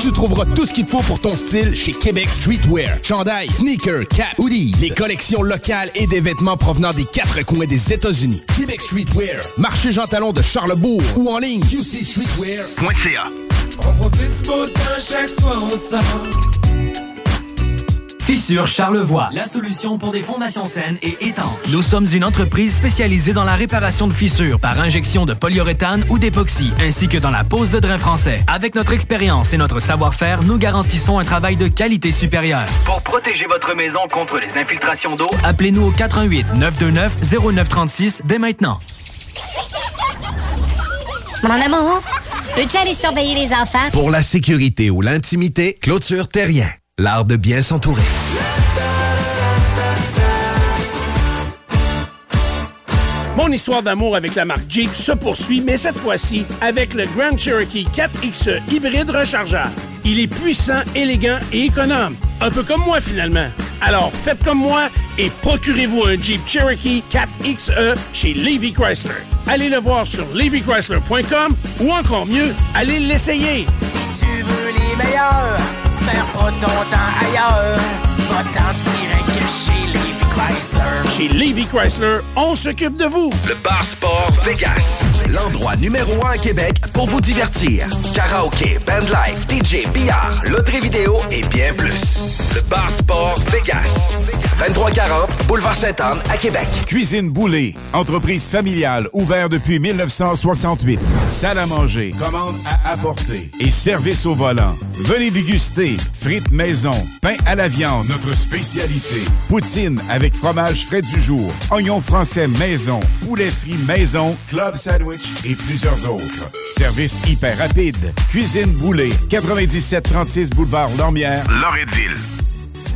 Tu trouveras tout ce qu'il te faut pour ton style chez Québec Streetwear. Chandail, sneakers, cap, hoodie, les collections locales et des vêtements provenant des quatre coins des États-Unis. Québec Streetwear, marché Jean Talon de Charlebourg ou en ligne qcstreetwear.ca. On profite du beau temps chaque fois on sort. Fissure Charlevoix, la solution pour des fondations saines et étanches. Nous sommes une entreprise spécialisée dans la réparation de fissures par injection de polyuréthane ou d'époxy, ainsi que dans la pose de drain français. Avec notre expérience et notre savoir-faire, nous garantissons un travail de qualité supérieure. Pour protéger votre maison contre les infiltrations d'eau, Appelez-nous au 88 929 0936 dès maintenant. Mon amour, peux-tu aller surveiller les enfants? Pour la sécurité ou l'intimité, Clôture Terrien, l'art de bien s'entourer. Mon histoire d'amour avec la marque Jeep se poursuit, mais cette fois-ci avec le Grand Cherokee 4XE hybride rechargeable. Il est puissant, élégant et économe. Un peu comme moi finalement. Alors faites comme moi et procurez-vous un Jeep Cherokee 4XE chez Levy Chrysler. Allez le voir sur levychrysler.com ou encore mieux, allez l'essayer. Si tu veux les meilleurs pas ton temps ailleurs. Va t'en direct chez Levi Chrysler. Chez Levy Chrysler, on s'occupe de vous. Le Bar Sport Vegas. L'endroit numéro un à Québec pour vous divertir. Karaoke, bandlife, DJ, billard, loterie vidéo et bien plus. Le Bar Sport Vegas. 2340 Boulevard Sainte-Anne à Québec. Cuisine Boulée, entreprise familiale ouverte depuis 1968. Salle à manger, commande à apporter et service au volant. Venez déguster frites maison, pain à la viande, notre spécialité. Poutine avec fromage frais du jour, oignons français maison, poulet frit maison, club sandwich et plusieurs autres. Service hyper rapide. Cuisine Boulée, 9736 boulevard Lormière, Loretteville.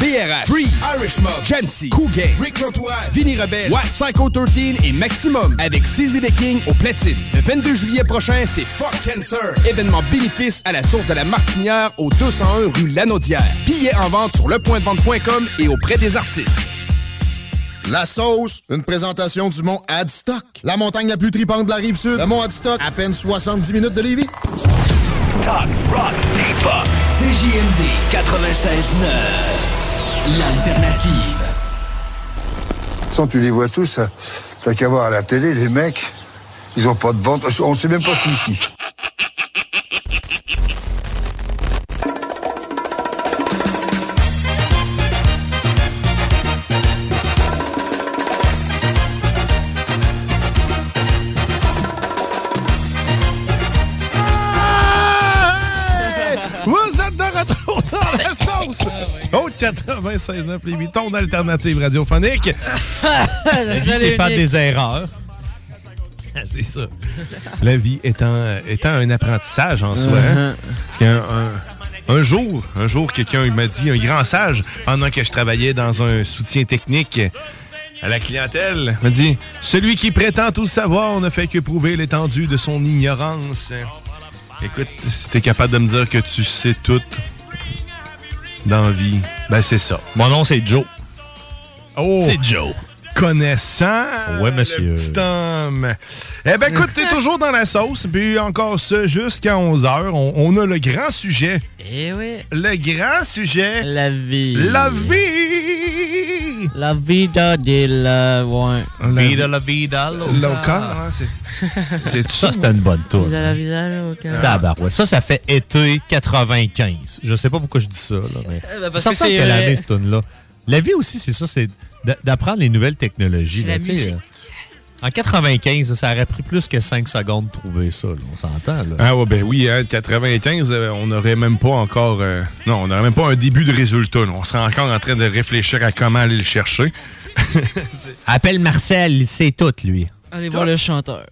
BRH, Free, Irish Mob, Cool Gang, Rick Rotois, Vinny Rebelle, Watt, Psycho 13 et Maximum avec CZ the King au platine. Le 22 juillet prochain, c'est Fuck Cancer. Événement bénéfice à la source de la Martinière au 201 rue Lanaudière. Billets en vente sur lepointdevente.com et auprès des artistes. La sauce, une présentation du mont Adstock. La montagne la plus tripante de la rive sud. Le mont Adstock, à peine 70 minutes de Lévis. Talk, rock, hip-hop. CJMD 96.9. L'alternative. Sans tu les vois tous, t'as qu'à voir à la télé, les mecs, ils ont pas de ventre. On sait même pas si ici. 96 9 ton alternative radiophonique. c'est faire des erreurs. c'est ça. La vie étant, étant un apprentissage en soi. Hein. Uh-huh. Parce qu'un un jour, un jour, quelqu'un m'a dit, un grand sage, pendant que je travaillais dans un soutien technique à la clientèle, m'a dit Celui qui prétend tout savoir ne fait que prouver l'étendue de son ignorance. Écoute, si t'es capable de me dire que tu sais tout, dans la vie, ben c'est ça. Mon nom, c'est Joe. Oh! C'est Joe. Connaissant. Ouais, monsieur. Le petit homme. Eh ben, écoute, t'es toujours dans la sauce. Puis encore ça, jusqu'à 11h, on, on a le grand sujet. Eh oui. Le grand sujet. La vie. La vie. La vida de la... Ouais. Vida la vida loca. Loca, c'est... c'est Ça, c'était une bonne tour. Vida la vida loca. Tabarouette. Ça, ça fait été 95. Je sais pas pourquoi je dis ça. Là, mais ben, parce ça que c'est quelle vrai. année, cette tune là La vie aussi, c'est ça, c'est d'a- d'apprendre les nouvelles technologies. C'est la musique. En 95, ça aurait pris plus que 5 secondes de trouver ça. là. On s'entend. là. Ah ouais, ben oui, hein, 95, euh, on n'aurait même pas encore... euh, non, on n'aurait même pas un début de résultat. là. On serait encore en train de réfléchir à comment aller le chercher. Appelle Marcel, il sait tout, lui. Allez voir le chanteur.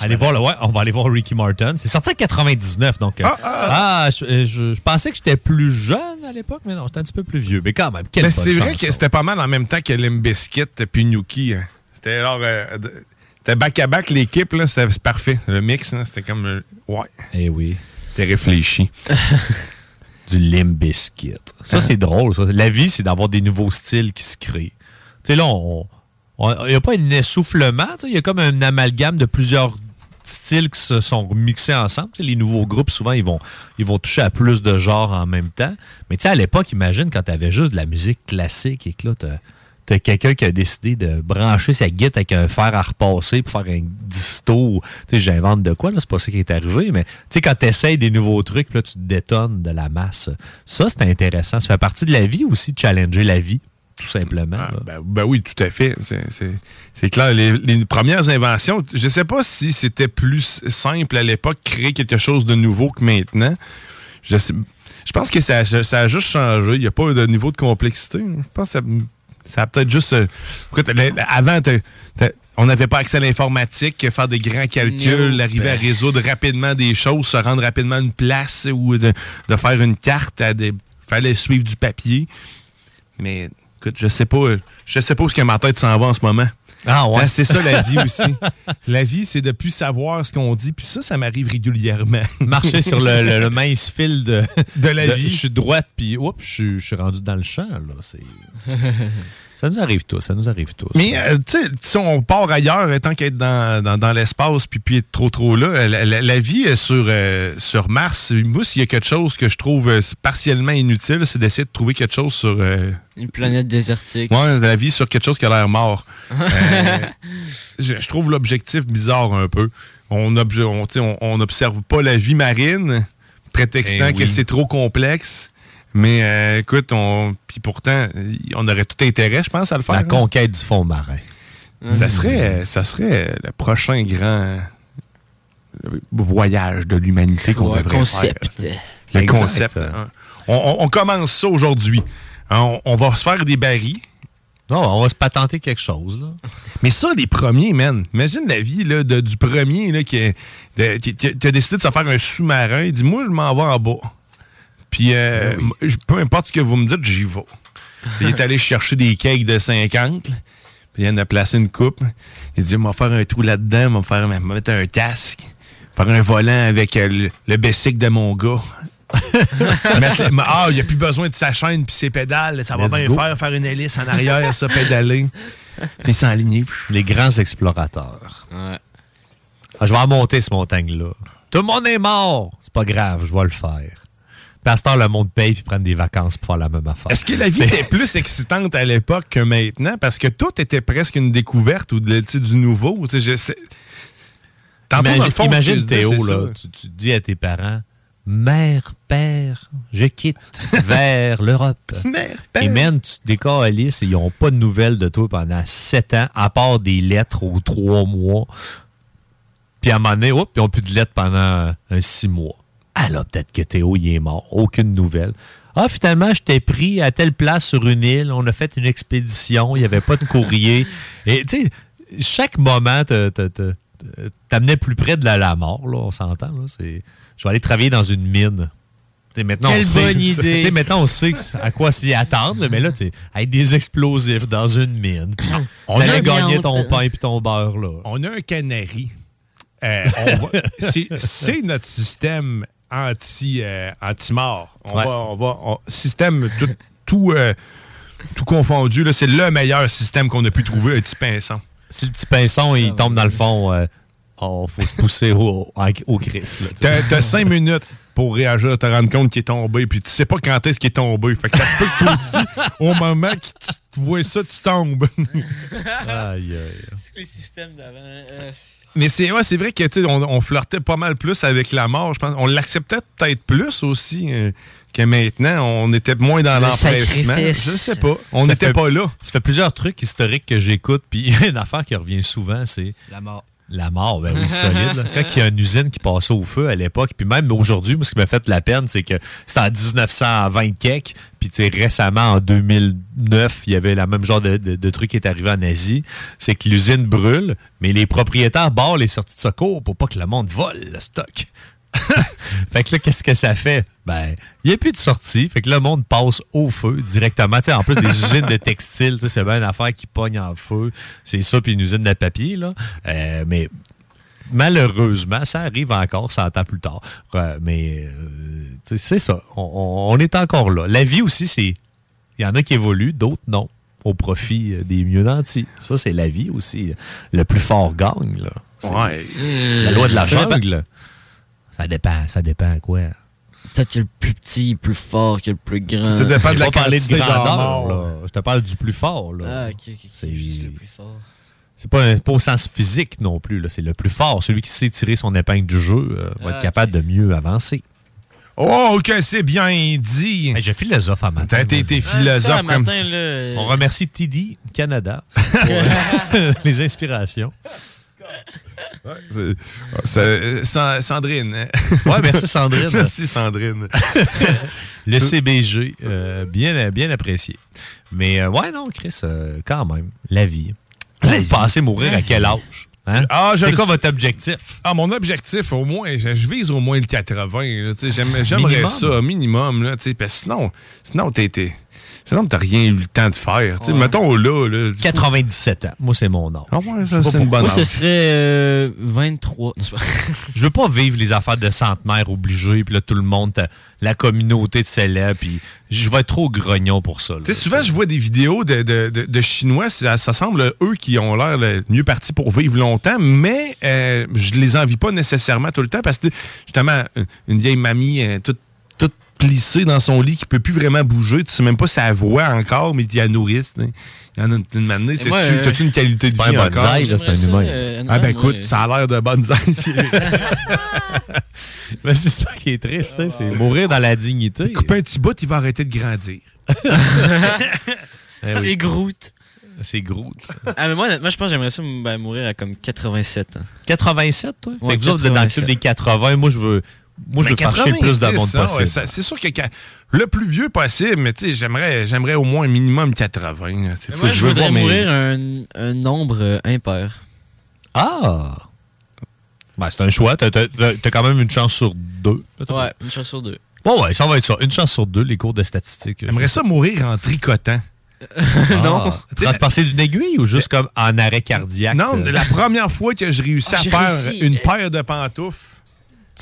Allez voir, le, ouais, on va aller voir Ricky Martin. C'est sorti en 99, donc. euh, Ah, ah. ah, je, je- je pensais que j'étais plus jeune à l'époque, mais non, j'étais un petit peu plus vieux. Mais quand même, quelle Mais bonne c'est vrai que c'était pas mal en même temps que Limbiskit puis Nuki. hein. C'était alors... euh, c'était back-à-back l'équipe, là, c'était parfait. Le mix, c'était comme... euh, ouais. Eh oui. C'était réfléchi. du Limp Bizkit. Ça, Ah. c'est drôle. Ça. La vie, c'est d'avoir des nouveaux styles qui se créent. Tu sais, là, on- il n'y a pas un essoufflement. Il y a comme un amalgame de plusieurs styles qui se sont mixés ensemble. Les nouveaux groupes, souvent, ils vont, ils vont toucher à plus de genres en même temps. Mais tu sais, à l'époque, imagine quand tu avais juste de la musique classique et que là, tu as quelqu'un qui a décidé de brancher sa guitare avec un fer à repasser pour faire un disto. Tu sais, j'invente de quoi, là, c'est pas ça qui est arrivé, mais tu sais, quand tu essayes des nouveaux trucs, puis là, tu te détonnes de la masse. Ça, c'est intéressant. Ça fait partie de la vie aussi, de challenger la vie. tout simplement. là. Ben, ben oui, tout à fait. C'est- C'est c'est clair. Les, les premières inventions, je sais pas si c'était plus simple à l'époque créer quelque chose de nouveau que maintenant. Je, sais- je pense que ça, ça a juste changé. Il n'y a pas de niveau de complexité. Je pense que ça, ça a peut-être juste. euh, écoute, avant, on n'avait pas accès à l'informatique, faire des grands calculs, arriver à résoudre rapidement des choses, se rendre rapidement à une place ou de, de faire une carte. à des fallait suivre du papier. Mais écoute, je sais pas, je sais pas où ce que ma tête s'en va en ce moment. Ah ouais? Hein, c'est ça la vie aussi. la vie, c'est de plus savoir ce qu'on dit. Puis ça, ça m'arrive régulièrement. Marcher sur le, le- le mince fil de, De la vie. Je suis droite, puis oups, je suis- je suis rendu dans le champ. Là. C'est... ça nous arrive tous, ça nous arrive tous. Mais euh, tu sais, si on part ailleurs, euh, tant qu'être dans, dans, dans l'espace puis, puis être trop trop là, euh, la, la- la vie sur, euh, sur Mars, moi, s'il y a quelque chose que je trouve partiellement inutile, c'est d'essayer de trouver quelque chose sur... euh, Une planète désertique. Ouais, la vie sur quelque chose qui a l'air mort. Euh, je, je trouve l'objectif bizarre un peu. On obje- on, tu sais, on- on n'observe pas la vie marine, prétextant Eh que c'est trop complexe. Mais euh, écoute, on, puis pourtant, on aurait tout intérêt, je pense, à le faire. La hein. conquête du fond marin. Ça serait, ça serait le prochain grand voyage de l'humanité qu'on devrait concept. faire. Le Exact. concept. hein. On, on- on commence ça aujourd'hui. Hein, On, on va se faire des barils. Non, on va se patenter quelque chose. Là. Mais ça, les premiers, man. Imagine la vie là, de- du premier là, qui, a- de- qui- qui a- qui a décidé de se faire un sous-marin. Il dit Moi, je m'en vais en bas. Puis, euh, Ben je- peu importe ce que vous me dites, j'y vais. Il est allé chercher des cakes de 50. Puis il en a placé une coupe. Il dit, m'a faire un trou là-dedans, m'a faire, mettre un casque, faire un volant avec euh, le, le bicycle de mon gars. Ah, il n'y a plus besoin de sa chaîne puis ses pédales. Ça va Let's bien go. faire, faire une hélice en arrière, ça, pédaler. Puis s'enligner. Les grands explorateurs. Ah, je vais en monter cette montagne-là. Tout le monde est mort. C'est pas grave, je vais le faire. Heure, le monde paye puis prennent des vacances pour faire la même affaire. Est-ce que la vie était plus excitante à l'époque que maintenant? Parce que tout était presque une découverte ou de, du nouveau. Je Tantôt, Imagine, fond, imagine, je Théo, là, tu, tu dis à tes parents Mère, père, je quitte vers l'Europe. Mère, Et man, tu et ils n'ont pas de nouvelles de toi pendant sept ans, à part des lettres aux trois mois. Puis à un moment donné, hop, ils n'ont plus de lettres pendant un six mois. Ah là, peut-être que Théo, il est mort. Aucune nouvelle. Ah, finalement, je t'ai pris à telle place sur une île. On a fait une expédition. Il n'y avait pas de courrier. Et tu sais, chaque moment t'amenait plus près de la, la mort, là, on s'entend. je vais aller travailler dans une mine. Maintenant, Quelle on sait, bonne idée. maintenant, on sait à quoi s'y attendre, mais là, tu sais, avec des explosifs dans une mine. On a viande. ton pain et ton beurre, là. On a un canari. Euh, c'est notre système anti, euh, anti-mort. On Ouais. va, on va, on- système tout, tout, euh, tout confondu. Là, c'est le meilleur système qu'on a pu trouver, un petit pinson. Si le petit pinson, il tombe dans le fond, euh, oh, faut se pousser au, au, au Christ. T'as, t'as cinq minutes pour réagir, te rendre compte qu'il est tombé, puis tu sais pas quand est-ce qu'il est tombé. Fait que ça se peut que toi aussi, au moment que tu tu vois ça, tu tombes. Aïe, aïe. C'est que les systèmes d'avant. euh, Mais c'est ouais, c'est vrai que tu sais, on, on flirtait pas mal plus avec la mort. Je pense, on l'acceptait peut-être plus aussi euh, que maintenant. On était moins dans Le l'empressement. Je sais pas. On n'était pas là. Ça fait plusieurs trucs historiques que j'écoute, puis une affaire qui revient souvent, c'est La mort. La mort, ben oui, solide. là. Quand il y a une usine qui passait au feu à l'époque, puis même aujourd'hui, moi, ce qui m'a fait la peine, c'est que c'était en 1920 quelques, puis récemment, en 2009, il y avait la même genre de, de- de truc qui est arrivé en Asie, c'est que l'usine brûle, mais les propriétaires barrent les sorties de secours pour pas que le monde vole le stock. fait que là, qu'est-ce que ça fait? Ben, il n'y a plus de sortie. Fait que là, le monde passe au feu directement. En plus des usines de sais, c'est bien une affaire qui pogne en feu. C'est ça, puis une usine de papier, là. Euh, mais malheureusement, ça arrive encore 100 ans plus tard. Euh, mais euh, c'est ça. On, on- on est encore là. La vie aussi, c'est. Il y en a qui évoluent, d'autres non. Au profit des mieux nantis. Ça, c'est la vie aussi. Le plus fort gagne, là. C'est Ouais. La loi de la jungle. Ça dépend, ça dépend à quoi. Peut-être que le plus petit est plus fort que le plus grand. Ça dépend de la pas parler de grandeur. là. Je te parle du plus fort. Là. Ah, ok, ok, ok. C'est Juste le plus fort. c'est pas, un- pas au sens physique non plus. C'est le plus fort. Celui qui sait tirer son épingle du jeu euh, va Ah, être capable de mieux avancer. Oh, que c'est bien dit. J'ai philosophe à matin. T'as été t'es ça, philosophe le comme matin, euh, On remercie TD Canada pour les inspirations. C'est- c'est- euh, Sa- Sandrine. hein? Ouais, merci Sandrine. merci Sandrine. Le CBG, euh, bien, bien apprécié. Mais euh, ouais, non, Chris, euh, quand même, la vie. Vous pensez mourir à quel âge? Hein? Ah, je C'est quoi votre objectif? Ah, mon objectif, au moins, je, je vise au moins le 80. là, tu sais, j'aime- J'aimerais Minimum. ça, minimum. Là, parce que sinon, sinon t'es- t'es- sinon, t'as rien eu le temps de faire. tu sais, Ouais. Mettons là. là 97 ans. Moi, c'est mon âge. Ah ouais, Je ça, sais pas c'est une bonne Moi, ce serait euh, 23. Non, c'est pas- Je veux pas vivre les affaires de centenaire obligés, puis là, tout le monde, la communauté te célèbre, puis je vais être trop grognon pour ça. là. Tu sais, souvent, je vois des vidéos de, de- de- de Chinois, ça, ça semble eux qui ont l'air le mieux partis pour vivre longtemps, mais euh, je les envie pas nécessairement tout le temps parce que, justement, une- une vieille mamie euh, toute, toute plissée dans son lit qui peut plus vraiment bouger, tu sais même pas sa voix encore, mais il la nourrisse. tu sais. Il y en a une, Et t'as-tu moi, euh, une qualité de vie un encore? c'est un humain. ça, euh, Ah ben écoute, moi, ça a l'air de bonsaï. Mais c'est ça qui est triste, hein, c'est mourir dans la dignité. Couper un petit bout, il va arrêter de grandir. Eh oui. C'est Groot. C'est Groot. Ah, mais moi, honnêtement, je pense que j'aimerais ça ben, mourir à comme 87 ans. 87, toi? Ouais, fait que vous autres, vous êtes dans le 87. club des 80. Moi, je veux, moi, je veux faire chier plus de 90, monde ça, ouais, possible. ça, c'est sûr que quand- le plus vieux possible, mais tu sais, j'aimerais, j'aimerais au moins un minimum 80. là. C'est- Mais faut moi, que je veux voudrais mes- mourir un, un nombre euh, impair. Ah! Ben, c'est un choix. T'as, t'as- t'as- t'as quand même une chance sur deux. Ouais, une chance sur deux. Bon, ouais, ça va être ça. Une chance sur deux, les cours de statistiques. J'aimerais ça mourir en tricotant. non. Transpasser d'une aiguille ou juste comme en arrêt cardiaque? Non, euh, la première fois que je réussis Ah, à faire réussi. une paire de pantoufles,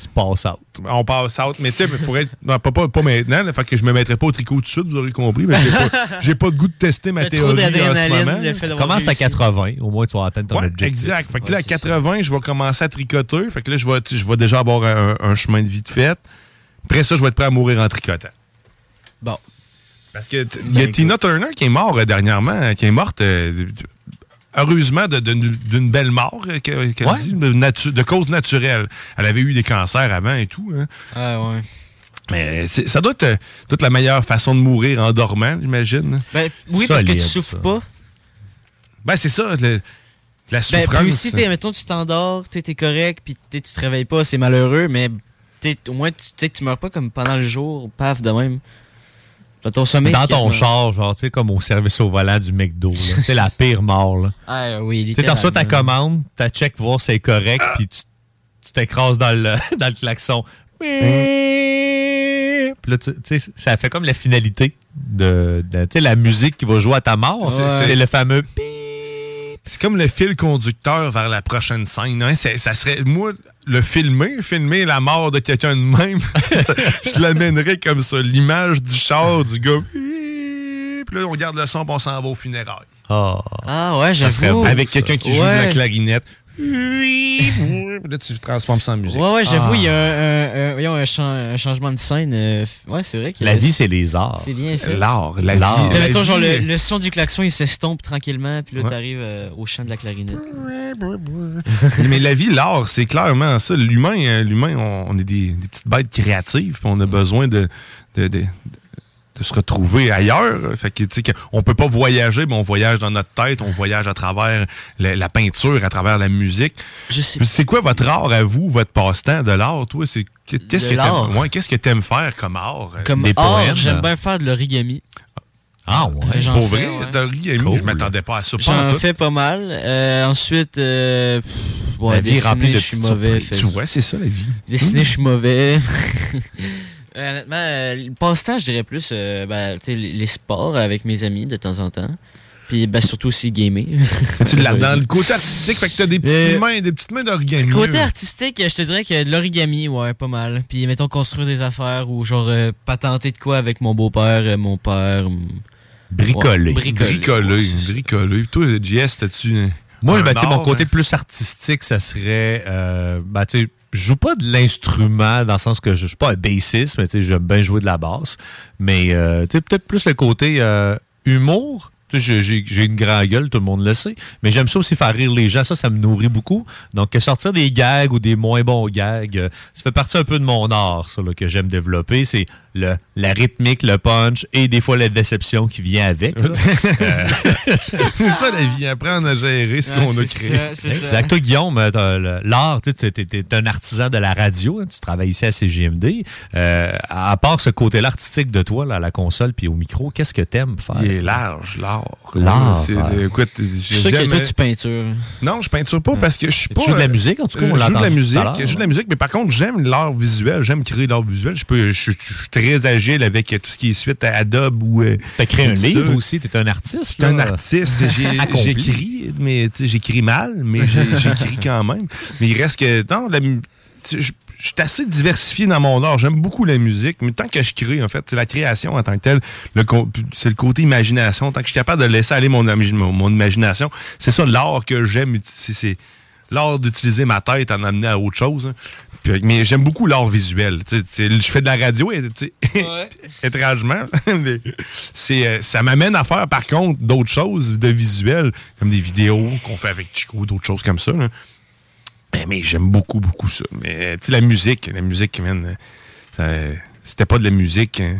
tu passes out. on passe out. Mais tu sais, il faudrait être- non, pas, pas, pas maintenant, là, fait que je me mettrais pas au tricot tout de suite, vous aurez compris. mais j'ai pas, j'ai pas de goût de tester ma théorie en ce moment. Commence à réussi. 80, au moins tu vas atteindre ton Ouais, objectif. exact. Fait que là, à c'est ça. 80, je vais commencer à tricoter. Fait que là, je vais, je vais déjà avoir un, un chemin de vie de fête. Après ça, je vais être prêt à mourir en tricotant. Bon. Parce que t- il y a Ben, Tina Turner qui est morte euh, dernièrement, qui est morte euh, heureusement d'une belle mort, euh, que- qu'elle Ouais. dit, de, natu- de cause naturelle. Elle avait eu des cancers avant et tout. hein. Ah, ouais. Mais ça doit être euh, toute la meilleure façon de mourir en dormant, j'imagine. Ben, oui, parce que tu souffres ça. pas. Ben, c'est ça, le- la Ben, souffrance. puis si, mettons, tu t'endors, t'es t'es correct, puis tu te réveilles pas, c'est malheureux, mais au moins, tu tu meurs pas comme pendant le jour, paf, de même. Dans ton sommeil. Dans ton char, genre, tu sais, comme au service au volant du McDo. là. C'est la pire mort, là. Ah, oui, Tu reçois ta commande, t'as check voir si c'est correct, puis tu t'écrases dans le, dans le klaxon. Puis là, tu sais, ça fait comme la finalité de, de- tu sais, la musique qui va jouer à ta mort. Ouais. C'est le fameux C'est comme le fil conducteur vers la prochaine scène. hein. Ça serait, moi, le filmer, filmer la mort de quelqu'un de même, je l'amènerais comme ça. L'image du char, du gars. Puis là, on regarde le son, puis on s'en va au funérailles. Ah, Ah, ouais, j'avoue. avec quelqu'un qui joue de la clarinette. Puis là, tu transformes ça en musique. Ouais, ouais, j'avoue, Ah. il y a un, un- un- voyons, un chan- un changement de scène. euh, ouais, c'est vrai que La vie, c'est les arts. C'est bien fait. L'art, la L'art. vie. Mais la mettons, genre, le, le son du klaxon, il s'estompe tranquillement, puis là, Ouais. t'arrives euh, au chant de la clarinette. Mais la vie, l'art, c'est clairement ça. L'humain, euh, l'humain, on, on est des, des petites bêtes créatives, puis on a besoin de, de, de- de se retrouver ailleurs. Fait que, tu sais, on peut pas voyager, mais on voyage dans notre tête, on voyage à travers la, la peinture, à travers la musique. C'est quoi votre art à vous, votre passe-temps de l'art, toi? C'est, qu'est-ce que t'aimes, ouais, qu'est-ce que t'aimes faire comme art? euh, Comme Des poèmes, j'aime bien faire de l'origami. Ah ouais. J'en Pour vrai, ouais. Cool. je m'attendais pas à ça. J'en fais pas mal. Euh, ensuite, euh, pff, ouais, La vie est remplie de je suis mauvais. Tu vois, c'est ça la vie. Dessiner, je suis mauvais. Euh, Honnêtement, euh, le passe-temps, je dirais plus euh, ben, tu sais, les, sports avec mes amis de temps en temps. Puis ben, surtout aussi gamer. Tu l'as dans le côté artistique, fait que t'as des petites Euh, mains, des petites mains d'origami. Côté artistique, je te dirais que de l'origami, ouais, pas mal. Puis mettons construire des affaires ou genre euh, patenter de quoi avec mon beau-père, euh, mon père. Bricoler. ouais, bricoler. Bricoler, ouais, bricoler. Toi, JS, t'as-tu. Moi, un ben, tu sais, mon art, côté hein? plus artistique, ça serait. Euh, ben, tu je joue pas de l'instrument dans le sens que je suis pas un bassiste, mais j'aime bien jouer de la basse. Mais, euh, peut-être plus le côté euh, humour j'ai- une grande gueule, tout le monde le sait. Mais j'aime ça aussi faire rire les gens. Ça, ça me nourrit beaucoup. Donc, que sortir des gags ou des moins bons gags, euh, ça fait partie un peu de mon art, ça, là, que j'aime développer. C'est le, la rythmique, le punch et des fois la déception qui vient avec. Euh, c'est ça la vie, apprendre à gérer ce Ouais, qu'on a c'est créé. ça, c'est ça. Exact. Toi, Guillaume, euh, l'art, tu t'es, t'es- t'es un artisan de la radio, hein, tu travailles ici à CGMD. Euh, à part ce côté-là artistique de toi, là, à la console puis au micro, qu'est-ce que t'aimes faire? Il est large, l'art. L'art, C'est- ouais. Écoute, Je sais que toi, tu peintures. Non, je peinture pas parce que je suis Tu pas. joues de la musique, en tout cas, Je on l'a joue de la musique. Je joue de la musique, mais par contre, j'aime l'art visuel. J'aime créer l'art visuel. Je, peux, je, je- je très agile avec tout ce qui est suite à Adobe ou. T'as créé un livre ça. aussi, t'es un artiste. Je suis un artiste. J'écris, mais j'écris mal, mais j'écris quand même. Mais il reste que. Non, la je, je suis assez diversifié dans mon art. J'aime beaucoup la musique, mais tant que je crée, en fait, c'est la création en tant que telle. C'est le côté imagination. Tant que je suis capable de laisser aller mon, mon, mon imagination, c'est ça l'art que j'aime. C'est c'est l'art d'utiliser ma tête en amener à autre chose. Puis, mais j'aime beaucoup l'art visuel. Je fais de la radio, étrangement. mais c'est, euh, ça m'amène à faire, par contre, d'autres choses de visuel, comme des vidéos qu'on fait avec Chico, d'autres choses comme ça. là. Mais, mais j'aime beaucoup, beaucoup ça. Mais la musique, la musique, man, ça- c'était pas de la musique. hein.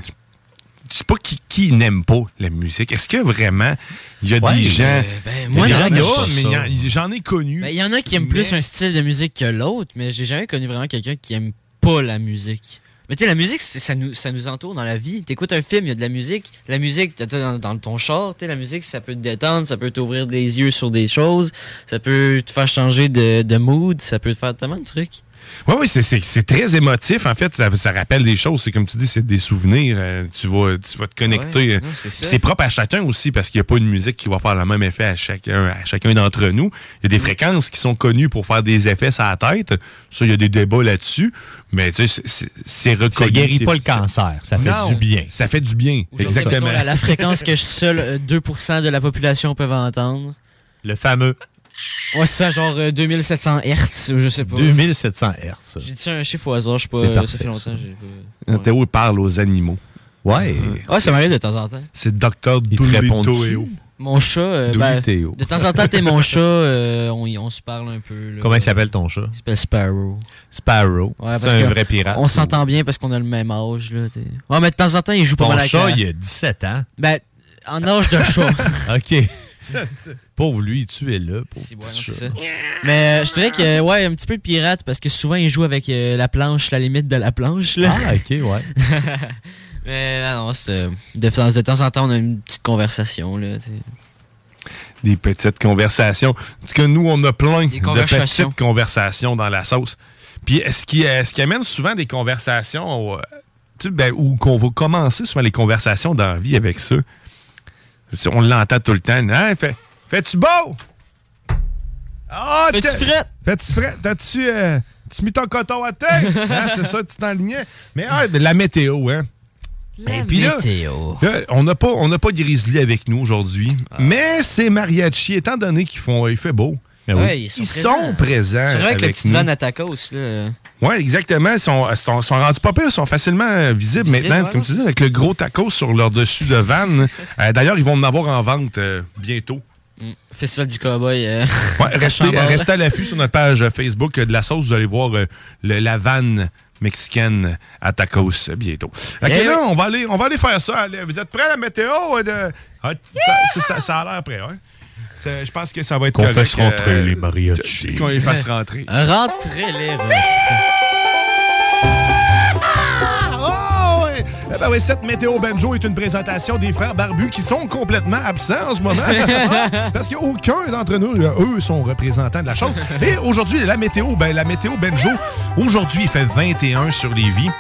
Sais pas qui, qui n'aime pas la musique. Est-ce que vraiment il y a Ouais, des gens. euh, ben, moi, j'en ai il connu. Ben, Il y en a qui aiment plus un style de musique que l'autre, mais j'ai jamais connu vraiment quelqu'un qui aime pas la musique. Mais tu sais, la musique, ça nous, ça nous entoure dans la vie. T'écoutes un film, il y a de la musique. La musique, t'as- dans, dans ton char, tu sais, la musique, ça peut te détendre, ça peut t'ouvrir les yeux sur des choses, ça peut te faire changer de, de mood, ça peut te faire tellement de trucs. Oui, oui, c'est- très émotif. En fait, ça, ça rappelle des choses. C'est comme tu dis, c'est des souvenirs. Euh, tu, vas, tu vas te connecter. Ouais, Euh, c'est propre à chacun aussi parce qu'il n'y a pas une musique qui va faire le même effet à chacun, à chacun d'entre nous. Il y a des fréquences qui sont connues pour faire des effets sur la tête. Ça, il y a des débats là-dessus. Mais tu sais, c'est- reconnu. Ça guérit pas le cancer, ça fait Non, du bien. Ça fait du bien. Exactement. Mettons, La, fréquence que seul euh, 2% de la population peuvent entendre. Le fameux. Ouais, c'est ça, genre euh, 2700 Hertz, je sais pas. 2700 Hertz. J'ai dit un chiffre au hasard, je sais pas. C'est euh, parfait, ça fait longtemps. pas- Quand Théo parle aux animaux. Ouais. Ouais, ça m'arrive de temps en temps. C'est Docteur? Théo. Mon chat, euh, ben, Théo. de temps en temps, t'es mon chat, euh, on, se parle un peu. là. Comment il s'appelle ton chat? Il s'appelle Sparrow. Sparrow. Ouais, c'est un vrai pirate. On s'entend bien parce qu'on a le même âge. Là, ouais, mais de temps en temps, il joue pas Ton mal avec chat, la- il a 17 ans. Ben, en âge de chat. OK. Pauvre lui, tu es là. Pauvre c'est ça. Mais euh, je dirais que, ouais, un petit peu de pirate parce que souvent, il joue avec euh, la planche, la limite de la planche. Là. Ah, OK, ouais. mais ah non, c'est, euh, de, temps- de temps en temps, on a une petite conversation. Là, t'sais. Des petites conversations. En tout cas, nous, on a plein de petites conversations dans la sauce. Puis, est-ce qui, est-ce qui amène souvent des conversations euh, ben, ou qu'on va commencer souvent les conversations dans la vie avec ça? On l'entend tout le temps. Hein? Fais, fais-tu beau? Ah, Fais-tu frette? Fais-tu frette? T'as-tu euh, tu mis ton coton à tête? Hein, c'est ça, tu t'enlignais? Mais ah, la météo, hein? Et puis là, météo. là, on n'a pas, on n'a pas Grizzly avec nous aujourd'hui, mais c'est mariachi, étant donné qu'ils font, il fait beau. Ouais, ils sont présents. présents C'est vrai avec le avec petit nous. van à tacos. Là. Oui, exactement. Ils sont, sont, sont rendus pas pires, ils sont facilement visibles maintenant, ouais, comme tu dis, avec le gros tacos sur leur dessus de van. Euh, D'ailleurs, ils vont en avoir en vente euh, bientôt. Mm. Festival du cowboy. Euh, Ouais, à restez, restez à l'affût sur notre page Facebook euh, de la sauce. Vous allez voir euh, le- la vanne mexicaine à tacos euh, bientôt. Ok, Eh là, oui. on va, aller, on va aller faire ça. Allez, vous êtes prêts à la météo? euh, de- Ah, ça, ça- ça- ça a l'air prêt. C'est- Je pense que ça va être Qu'on fasse rentrer euh, les mariachis. Qu'on les fasse rentrer. Rentrez les Eh ben oui, cette météo banjo est une présentation des frères barbus qui sont complètement absents en ce moment. Parce qu'aucun d'entre nous, euh, eux, sont représentants de la chose. Et aujourd'hui, la météo, ben, la météo banjo, aujourd'hui, il fait 21 sur les vies.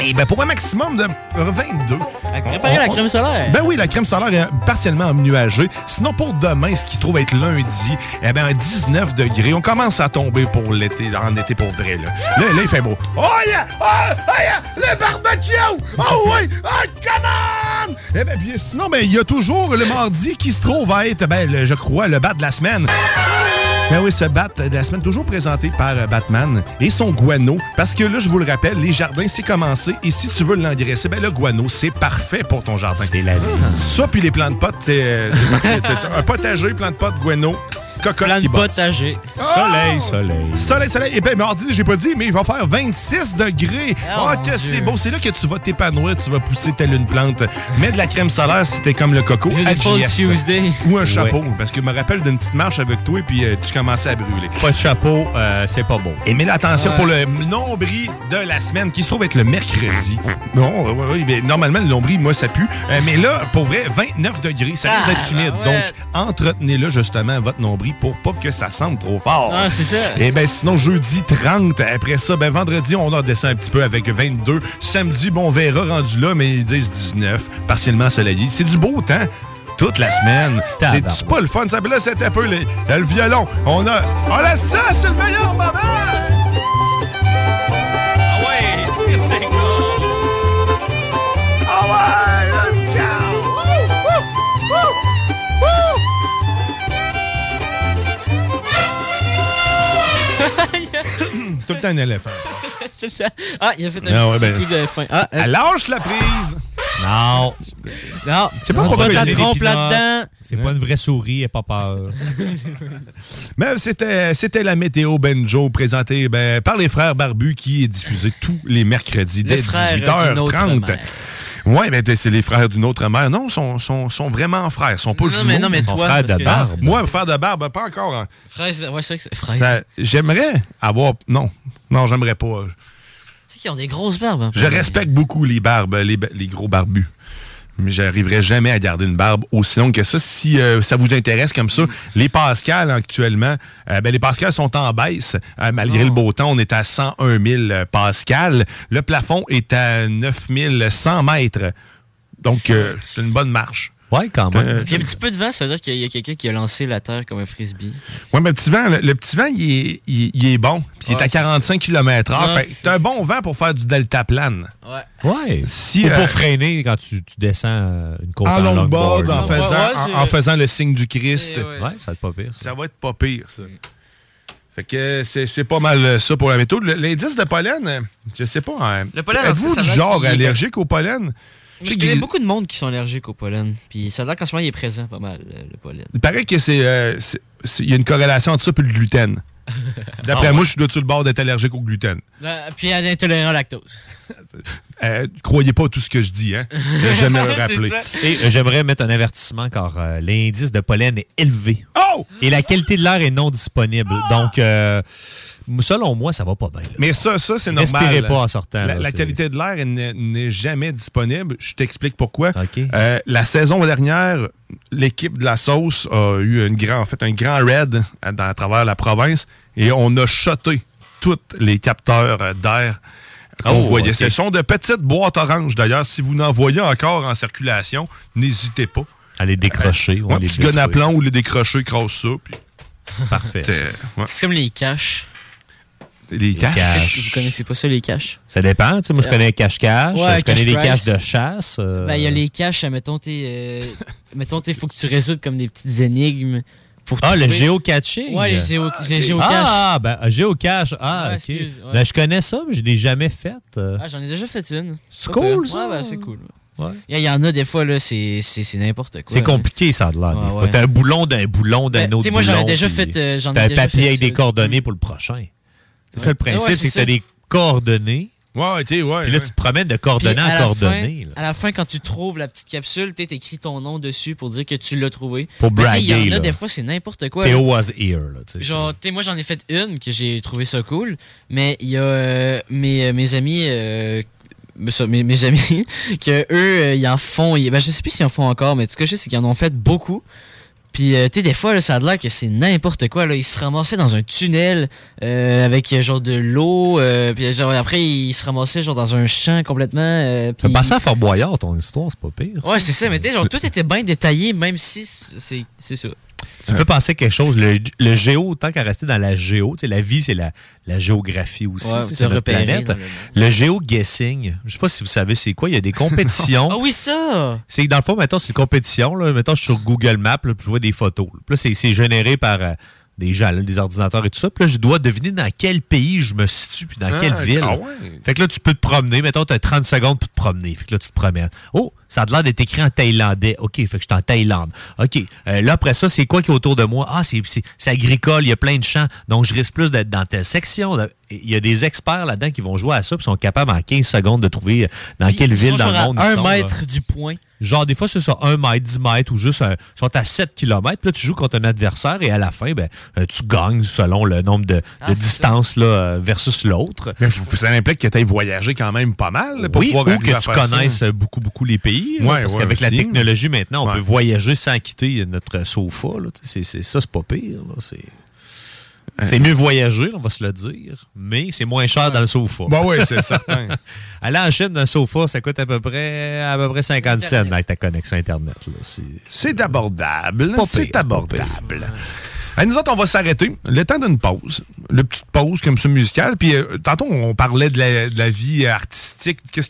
Et ben pour un maximum de 22. Préparez la crème solaire. Ben oui, la crème solaire est partiellement nuagée. Sinon, pour demain, ce qui se trouve être lundi, eh ben, à 19 degrés. On commence à tomber pour l'été, en été pour vrai. Là, là, là, il fait beau. Oh yeah! Oh, oh yeah! Le barbecue! Oh oui! Oh, come on! Eh ben, puis sinon, ben, il y a toujours le mardi qui se trouve à être, ben, le- je crois, le bas de la semaine. Ben oui, ce bat de la semaine, toujours présenté par euh, Batman et son guano. Parce que là, je vous le rappelle, les jardins, c'est commencé. Et si tu veux l'engraisser, ben le guano, c'est parfait pour ton jardin. C'est la vie. Ça, puis les plants de potes, c'est euh, un potager, plants de potes, guano, cocotte qui botte. potager. Soleil, soleil. Soleil, soleil. Et bien, mardi, j'ai pas dit, mais il va faire 26 degrés. Oh, Ah, que c'est beau. C'est là que tu vas t'épanouir, tu vas pousser telle une plante. Mets de la crème solaire si t'es comme le coco. Beautiful. Tuesday. Ou un chapeau, parce que je me rappelle d'une petite marche avec toi et puis euh, tu commençais à brûler. Pas de chapeau, euh, c'est pas beau. Et mais attention Ouais. pour le nombril de la semaine qui se trouve être le mercredi. Non, oui, oui, mais normalement, le nombril, moi, ça pue. Euh, mais là, pour vrai, 29 degrés, ça risque d'être humide. Donc, entretenez-le justement, votre nombril, pour pas que ça sente trop fort. Ah, c'est ça. Et ben sinon, jeudi 30, après ça, ben vendredi, on a descend un petit peu avec 22. Samedi, bon, on verra rendu là, mais ils disent 19, partiellement ensoleillé. C'est du beau temps. Toute la semaine. C'est pas le fun. Ça, là, c'était un peu le, le violon. On a. On a ça, c'est le meilleur moment! Tout le temps un éléphant. C'est ça. Ah, il a fait un Ah ouais, petit ben- de fin. Ah, euh, Elle lâche la prise! Non. non. C'est pas On pour va me ta donner des trompe pinottes. là-dedans. C'est pas une vraie souris, et pas peur. Mais c'était, c'était la météo Benjo présentée ben, par les frères Barbus qui est diffusée tous les mercredis Les dès frères d'une autre 18h30. Ouais, ben c'est les frères d'une autre mère. Non, sont, sont, sont vraiment frères. sont pas Non, jumeaux. mais- non, mais Sont toi, frères de que- barbe. Moi, frère de barbe, pas encore. hein. Fraise, ouais, c'est vrai que c'est fraise. J'aimerais avoir. Non, non, j'aimerais pas. C'est qu'ils ont des grosses barbes. hein. Je respecte beaucoup les barbes, les, les gros barbus. Mais j'arriverai jamais à garder une barbe aussi longue que ça. Si euh, ça vous intéresse comme ça, les Pascal actuellement, euh, ben, les Pascal sont en baisse. Euh, malgré le beau temps, on est à 101 000 Pascal. Le plafond est à 9 100 mètres. Donc, euh, c'est une bonne marche. Ouais, quand même. Puis un petit peu de vent, ça veut dire qu'il y a quelqu'un qui a lancé la Terre comme un frisbee. Oui, mais le petit vent, le, le petit vent, il est, il- il est bon. Puis il est Ouais, à c'est 45 km/h. Ouais, C'est un bon vent pour faire du deltaplane. Ouais. Ouais. Si, Ou euh, pour freiner quand tu, tu descends euh, une côte en longboard, en, faisant, Ouais, ouais, en- faisant le signe du Christ. Eh ouais. Ouais, ça va être pas pire. ça. Ça va être pas pire, ça. Fait que c'est pas mal euh, ça pour la méthode. Le- L'indice de pollen, euh, je sais pas. hein, Le pollen, en Êtes-vous du genre allergique au pollen? Je connais beaucoup de monde qui sont allergiques au pollen. Puis ça a l'air qu'en ce moment, il est présent pas mal, le, le pollen. Il paraît que c'est. euh, Il y a une corrélation entre ça et le gluten. D'après Ah moi, ouais? je suis sur le bord d'être allergique au gluten. Euh, Puis à l'intolérant au lactose. Euh, croyez pas tout ce que je dis, hein. Je vais jamais le rappeler. Et euh, j'aimerais mettre un avertissement car euh, l'indice de pollen est élevé. Oh! Et la qualité de l'air est non disponible. Donc, euh, selon moi, ça va pas bien. là. Mais ça, ça c'est normal. Respirez pas en sortant. La, là, la c'est- qualité de l'air n'est jamais disponible. Je t'explique pourquoi. Euh, la saison dernière, l'équipe de la sauce a eu une grand, en fait, un grand raid à, travers la province et on a shoté tous les capteurs euh, d'air qu'on Oh, voyait. Ce sont de petites boîtes oranges d'ailleurs. Si vous en voyez encore en circulation, n'hésitez pas. À les décrocher. ou Ouais, à les petit gun à plomb ou les décrocher, crosse ça. Puis, Parfait. c'est- ça. ouais. C'est comme les caches. Les caches. Vous connaissez pas ça, les caches? Ça dépend. Tu sais, moi, je connais cache-cache. Ouais, je connais les caches de chasse. euh, Ben, il y a les caches, mettons, t'es. euh, mettons, t'es, faut que tu résoudes comme des petites énigmes. Pour Ah, le géocaching. Ouais, les, géo, les géocaches. Ah, ben, géocache. Ah, Ouais, ok. excuse, ouais. Ben, je connais ça, mais je l'ai jamais fait. euh. Ah, j'en ai déjà fait une. C'est cool, ça. Ouais, ben, c'est cool. Ouais. Il y en a des fois, là, c'est, c'est, c'est n'importe quoi. C'est compliqué, ça, de là, Ouais, des fois. ouais. T'as un boulon d'un boulon d'un Ben, autre t'sais, moi, j'en ai boulon, déjà puis fait, euh, j'en ai un déjà papier fait avec des coordonnées pour le prochain. C'est ça le principe, c'est que t'as ça. des coordonnées. Ouais, tu sais, ouais. Puis là, tu te promènes de Puis coordonnée à la coordonnée. fin- À la fin, quand tu trouves la petite capsule, tu écris ton nom dessus pour dire que tu l'as trouvé. Pour Il y braguer, en a là. des fois, c'est n'importe quoi. Théo là. was here. Là, tu sais, Genre, tu sais, moi j'en ai fait une que j'ai trouvé ça cool, mais il y a euh, mes, euh, mes amis, euh, mes, mes amis, que eux, euh, ils en font, ils- ben, je sais plus s'ils en font encore, mais ce que je sais, c'est qu'ils en ont fait beaucoup. Puis, euh, tu sais, des fois, là, ça a l'air que c'est n'importe quoi. Là. Ils se ramassaient dans un tunnel euh, avec euh, genre de l'eau. euh, puis genre, après, ils se ramassaient genre dans un champ complètement. puis- passait à Fort Boyard, ton histoire, c'est pas pire. Ouais, c'est ça, mais tu sais, genre, tout était bien détaillé, même si c'est c'est ça. Tu me fais penser à quelque chose. Le, le géo, tant qu'à rester dans la géo, tu sais, la vie, c'est la, la géographie aussi. Ouais, c'est notre planète. le Le géo-guessing, je sais pas si vous savez c'est quoi, il y a des compétitions. Ah oui, ça! C'est que dans le fond, mettons, c'est une compétition. Là, mettons, je suis sur Google Maps, là, puis je vois des photos. là. Puis là, c'est- c'est généré par euh, des gens, là, des ordinateurs et tout ça. Puis là, je dois deviner dans quel pays je me situe, puis dans Ah, quelle ville. ah ouais. Fait que là, tu peux te promener. Mettons, tu as 30 secondes pour te promener. Fait que là, tu te promènes. Oh, ça a l'air d'être écrit en thaïlandais. OK, fait que je suis en Thaïlande. OK. Euh, là, après ça, c'est quoi qui est autour de moi? Ah, c'est, agricole, il y a plein de champs. Donc, je risque plus d'être dans telle section. Il y a des experts là-dedans qui vont jouer à ça puis sont capables en 15 secondes de trouver euh, dans quelle Ils ville sont dans le à monde un ils sont. là. mètre du point. Genre, des fois, c'est ça, 1 mètre, 10 mètres ou juste, un- ils sont à 7 km. Puis là, tu joues contre un adversaire et à la fin, ben, euh, tu gagnes selon le nombre de, Ah, distances là, versus l'autre. Ça implique que tu aies voyagé quand même pas mal là, pour oui, pouvoir ou que tu ça. connaisses beaucoup, beaucoup les pays. Ouais, parce ouais, qu'avec la technologie maintenant, on Ouais. peut voyager sans quitter notre sofa. là. Tu sais, c'est- c'est- ça, c'est pas pire. là. C'est c'est mieux voyager, on va se le dire, mais c'est moins cher dans le sofa. Bah oui, c'est certain. Aller en Chine, d'un sofa, ça coûte à peu près, à peu près 50 cents avec ta connexion Internet. là. C'est- C'est abordable. Pas C'est pire, abordable. Hey, nous autres, on va s'arrêter. Le temps d'une pause. Le petite pause comme ça musicale. Puis euh, tantôt, on parlait de la, vie artistique, qu'est-ce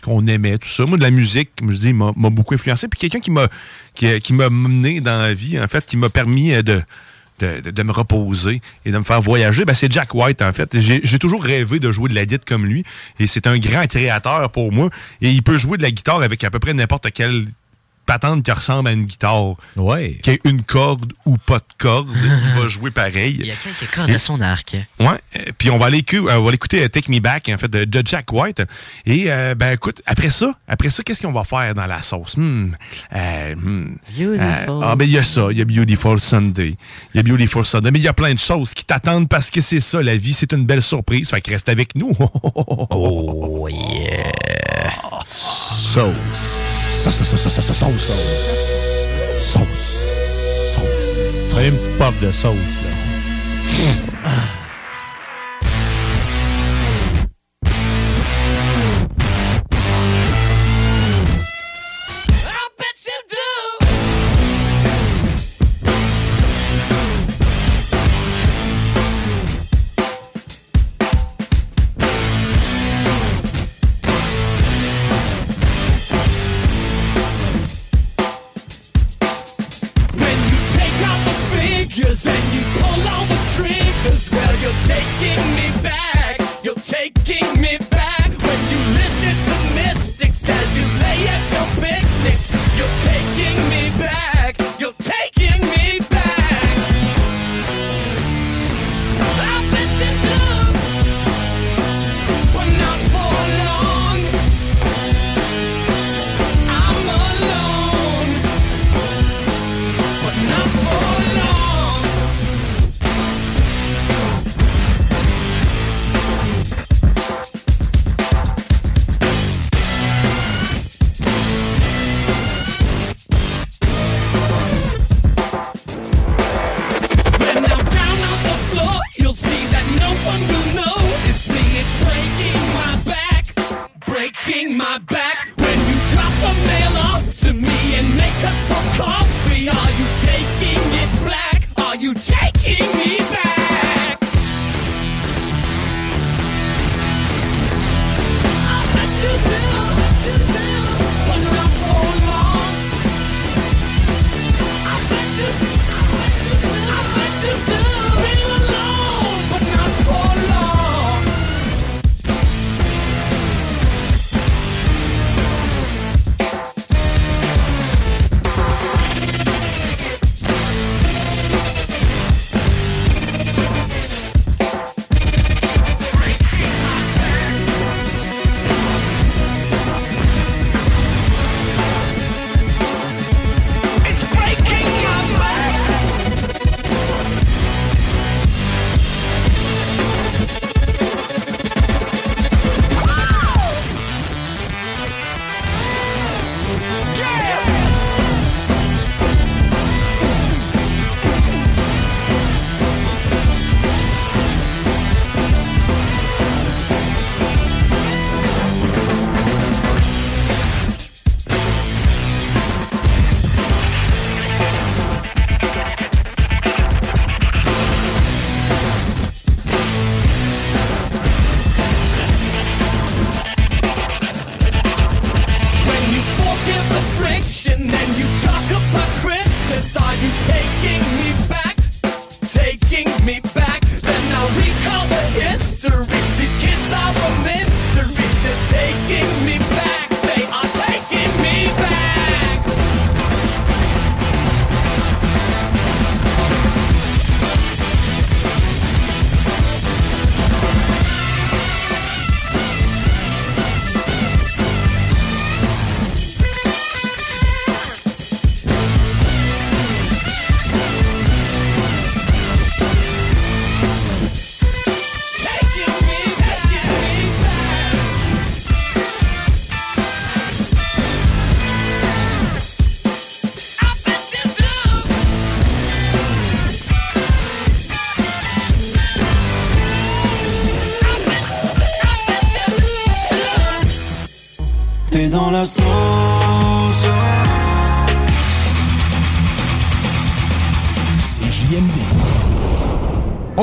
qu'on aimait, tout ça. Moi, de la musique, comme je dis, m'a beaucoup influencé. Puis quelqu'un qui m'a qui, m'a mené dans la vie, en fait, qui m'a permis euh, de, de, me reposer et de me faire voyager, ben, c'est Jack White, en fait. J'ai toujours rêvé de jouer de la guitare comme lui. Et c'est un grand créateur pour moi. Et il peut jouer de la guitare avec à peu près n'importe quelle patente qui ressemble à une guitare. Ouais. Qui ait une corde ou pas de corde, il va jouer pareil. Il y a quelques cordes à son arc. Ouais. euh, Puis on va aller euh, on va l'écouter euh, Take Me Back en fait de, de Jack White. Et euh, ben écoute, après ça, après ça, qu'est-ce qu'on va faire dans la sauce? Hmm, euh, hmm, Beautiful. ah ben il y a ça, il y a Beautiful Sunday, il y a Beautiful Sunday, mais il y a plein de choses qui t'attendent parce que c'est ça la vie, c'est une belle surprise. Fait que reste avec nous. oh yeah. Sauce. Sauce, sauce, sauce, une petite pop de sauce, là.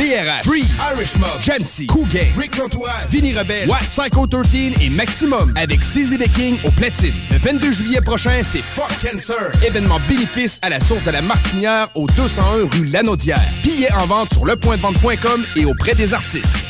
BRH, Free, Irish Mob, Jamsey, Cool Gang, Rick L'Entourage, Vinny Rebelle, What, Psycho 13 et Maximum avec CZ the King au platine. Le 22 juillet prochain, c'est Fuck Cancer. Événement bénéfice à la source de la Martinière au 201 rue Lanaudière. Billets en vente sur lepointdevente.com et auprès des artistes.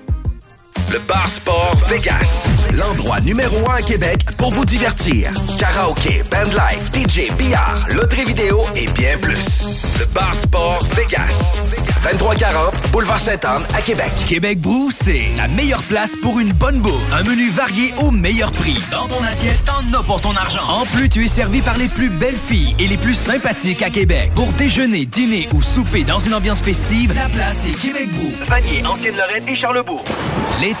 Le Bar Sport Vegas. L'endroit numéro un à Québec pour vous divertir. Karaoke, bandlife, DJ, billard, loterie vidéo et bien plus. Le Bar Sport Vegas. 2340 Boulevard Sainte-Anne à Québec. Québec Brou, c'est la meilleure place pour une bonne bouffe. Un menu varié au meilleur prix. Dans ton assiette, t'en as pour ton argent. En plus, tu es servi par les plus belles filles et les plus sympathiques à Québec. Pour déjeuner, dîner ou souper dans une ambiance festive, la place est Québec Brou. Vanier, Ancienne-Lorraine et Charlebourg. L'été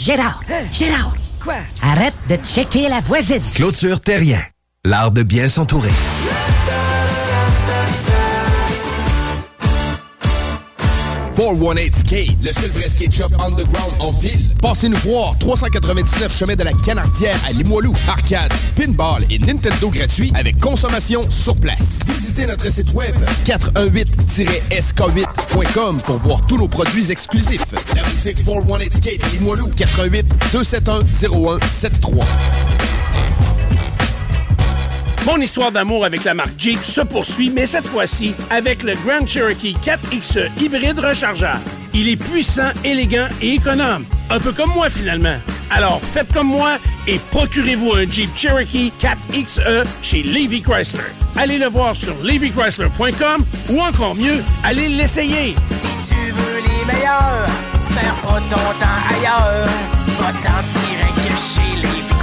Gérard, Gérard. Quoi? Arrête de checker la voisine. Clôture Terrien. L'art de bien s'entourer. Skate, le seul vrai skate shop underground en ville. Passez nous voir, 399 chemin de la Canardière à Limoilou. Arcade, pinball et Nintendo gratuit avec consommation sur place. Visitez notre site web 418-sk8.com pour voir tous nos produits exclusifs. La boutique 418 Skate Limoilou, 418 271 0173. Mon histoire d'amour avec la marque Jeep se poursuit, mais cette fois-ci avec le Grand Cherokee 4XE hybride rechargeable. Il est puissant, élégant et économe. Un peu comme moi finalement. Alors faites comme moi et procurez-vous un Jeep Cherokee 4XE chez Levy Chrysler. Allez le voir sur levychrysler.com ou encore mieux, allez l'essayer. Si tu veux les meilleurs, temps ailleurs. Va t'en tirer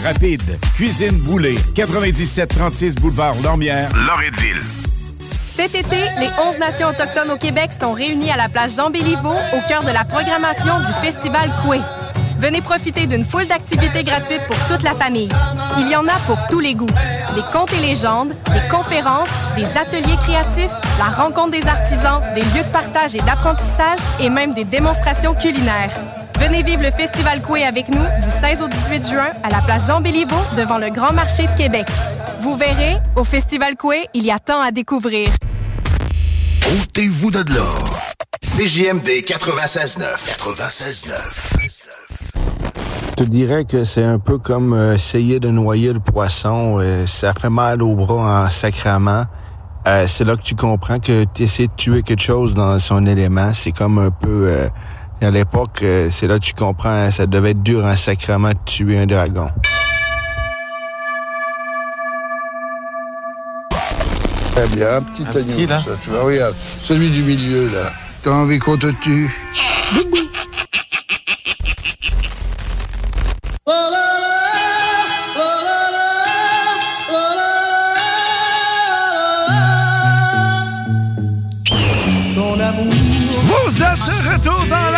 rapide. Cuisine Boulée, 9736 boulevard Lormière, Loretteville. Cet été, les 11 nations autochtones au Québec sont réunies à la place Jean Béliveau au cœur de la programmation du Festival Coué. Venez profiter d'une foule d'activités gratuites pour toute la famille. Il y en a pour tous les goûts. Des contes et légendes, des conférences, des ateliers créatifs, la rencontre des artisans, des lieux de partage et d'apprentissage et même des démonstrations culinaires. Venez vivre le Festival Coué avec nous du 16 au 18 juin à la place Jean Béliveau devant le Grand Marché de Québec. Vous verrez, au Festival Coué, il y a tant à découvrir. Ôtez-vous de l'or. CJMD 96.9. 96.9. Je te dirais que c'est un peu comme euh, essayer de noyer le poisson. euh, ça fait mal au bras en sacrament. Euh, c'est là que tu comprends que tu essaies de tuer quelque chose dans son élément. C'est comme un peu... euh, à l'époque, euh, c'est là que tu comprends, hein, ça devait être dur en sacrament de tuer un dragon. Très bien, un petit Un agneau, petit, là ça, tu vois, regarde, celui du milieu, là. T'as envie qu'on te tue? Ton